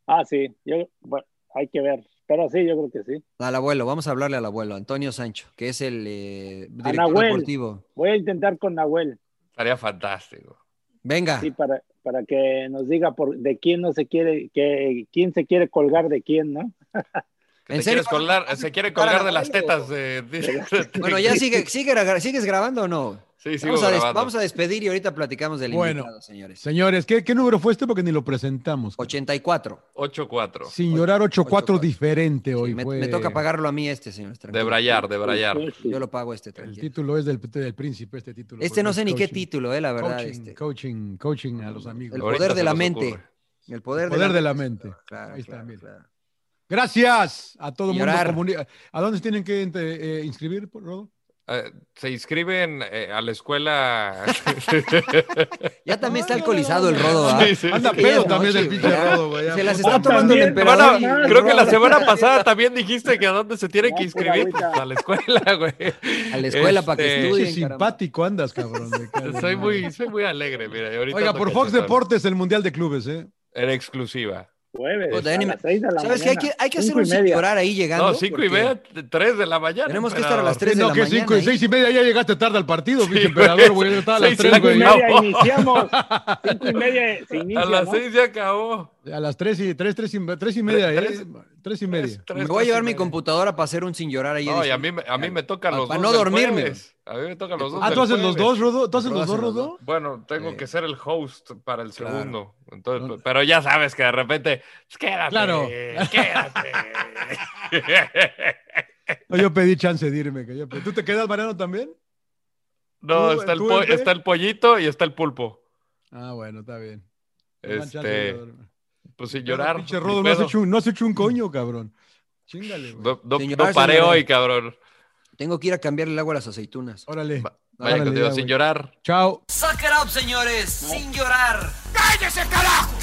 Ah, sí, yo, bueno, hay que ver. Pero sí, yo creo que sí. Al abuelo, vamos a hablarle al abuelo, Antonio Sancho, que es el eh, director Nahuel. deportivo. Voy a intentar con Nahuel, Estaría fantástico. Venga, sí, para, para que nos diga por, de quién no se quiere, que, quién se quiere colgar de quién, ¿no? ¿En serio? colgar- se quiere colgar de las tetas de. de- bueno, ya sigue, ¿sigues grabando o no? Sí, sigo Vamos a, grabando. vamos a despedir y ahorita platicamos del Bueno. invitado, señores. Señores, ¿qué, qué número fue este? Porque ni lo presentamos. 84. 8-4. Sin llorar 8-4 8-4. diferente hoy. Sí, me, fue- me toca pagarlo a mí este, señores. De. Brayar, de Brayar. Yo lo pago este, El tranquilo. título es del, del príncipe, este título. Este no sé ni qué título, eh, la verdad. Coaching, este. coaching, coaching a los amigos. El poder de la mente. ocurre. El poder, Poder de, la, mente. Claro, Ahí está, claro, claro. Gracias a todo el mundo. ¿A dónde se tienen que eh, inscribir, Rodo? Eh, se inscriben eh, a la escuela. Ya también está alcoholizado el rodo, ¿ah? Sí, sí. Anda pedo también del pinche. Rodo, güey. Se las está tomando el emperador. bueno, y el creo que la semana pasada también dijiste que a dónde se tienen que inscribir. Pues, a la escuela, güey. A la escuela para que Este, estudien. Caramba. simpático andas, cabrón. Soy muy, soy muy alegre, mira. Oiga, por Fox. Deportes, el Mundial de Clubes, ¿eh? Era exclusiva. Jueves, a las seis de la ¿Sabes qué? Hay que, mañana, hay que hacer un y llorar ahí llegando. No, cinco y media, tres de la mañana. Tenemos que estar a las tres de no, la que mañana. cinco, ahí. seis y media ya llegaste tarde al partido, Sí, emperador, güey. Estaba a las y Cinco y media. iniciamos. Cinco y media se inicia, A las ¿no? seis ya acabó. A las tres y, tres, tres y, tres y media, Tres- ¿eh? Tres y media. Me voy a llevar y mi computadora para hacer un sin llorar ahí. No, y a mí, me- a mí me tocan los dos. no del dormirme. A mí me tocan los dos. Ah, ¿tú haces los dos, Rodo? ¿Tú haces los dos, Rodo? Bueno, tengo que ser el host para el segundo. Entonces, No. pero ya sabes que de repente, "Pues quédate, Claro. quédate. No, yo pedí chance de irme. Que yo pedí. ¿Tú te quedas, Mariano, también? no, ¿Tú- está el, tú, po- Efe? está el pollito y está el pulpo. Ah, bueno, está bien. Este, pues sin llorar. Pinche ni Rodo, no has, hecho un, no has hecho un coño, cabrón. Chingale, güey. No, no- paré hoy, cabrón. Tengo que ir a cambiar el agua a las aceitunas. Órale. Vaya Órale, contigo, sin llorar. Chao. Suck it up, señores, sin llorar. ¡Cállese, carajo!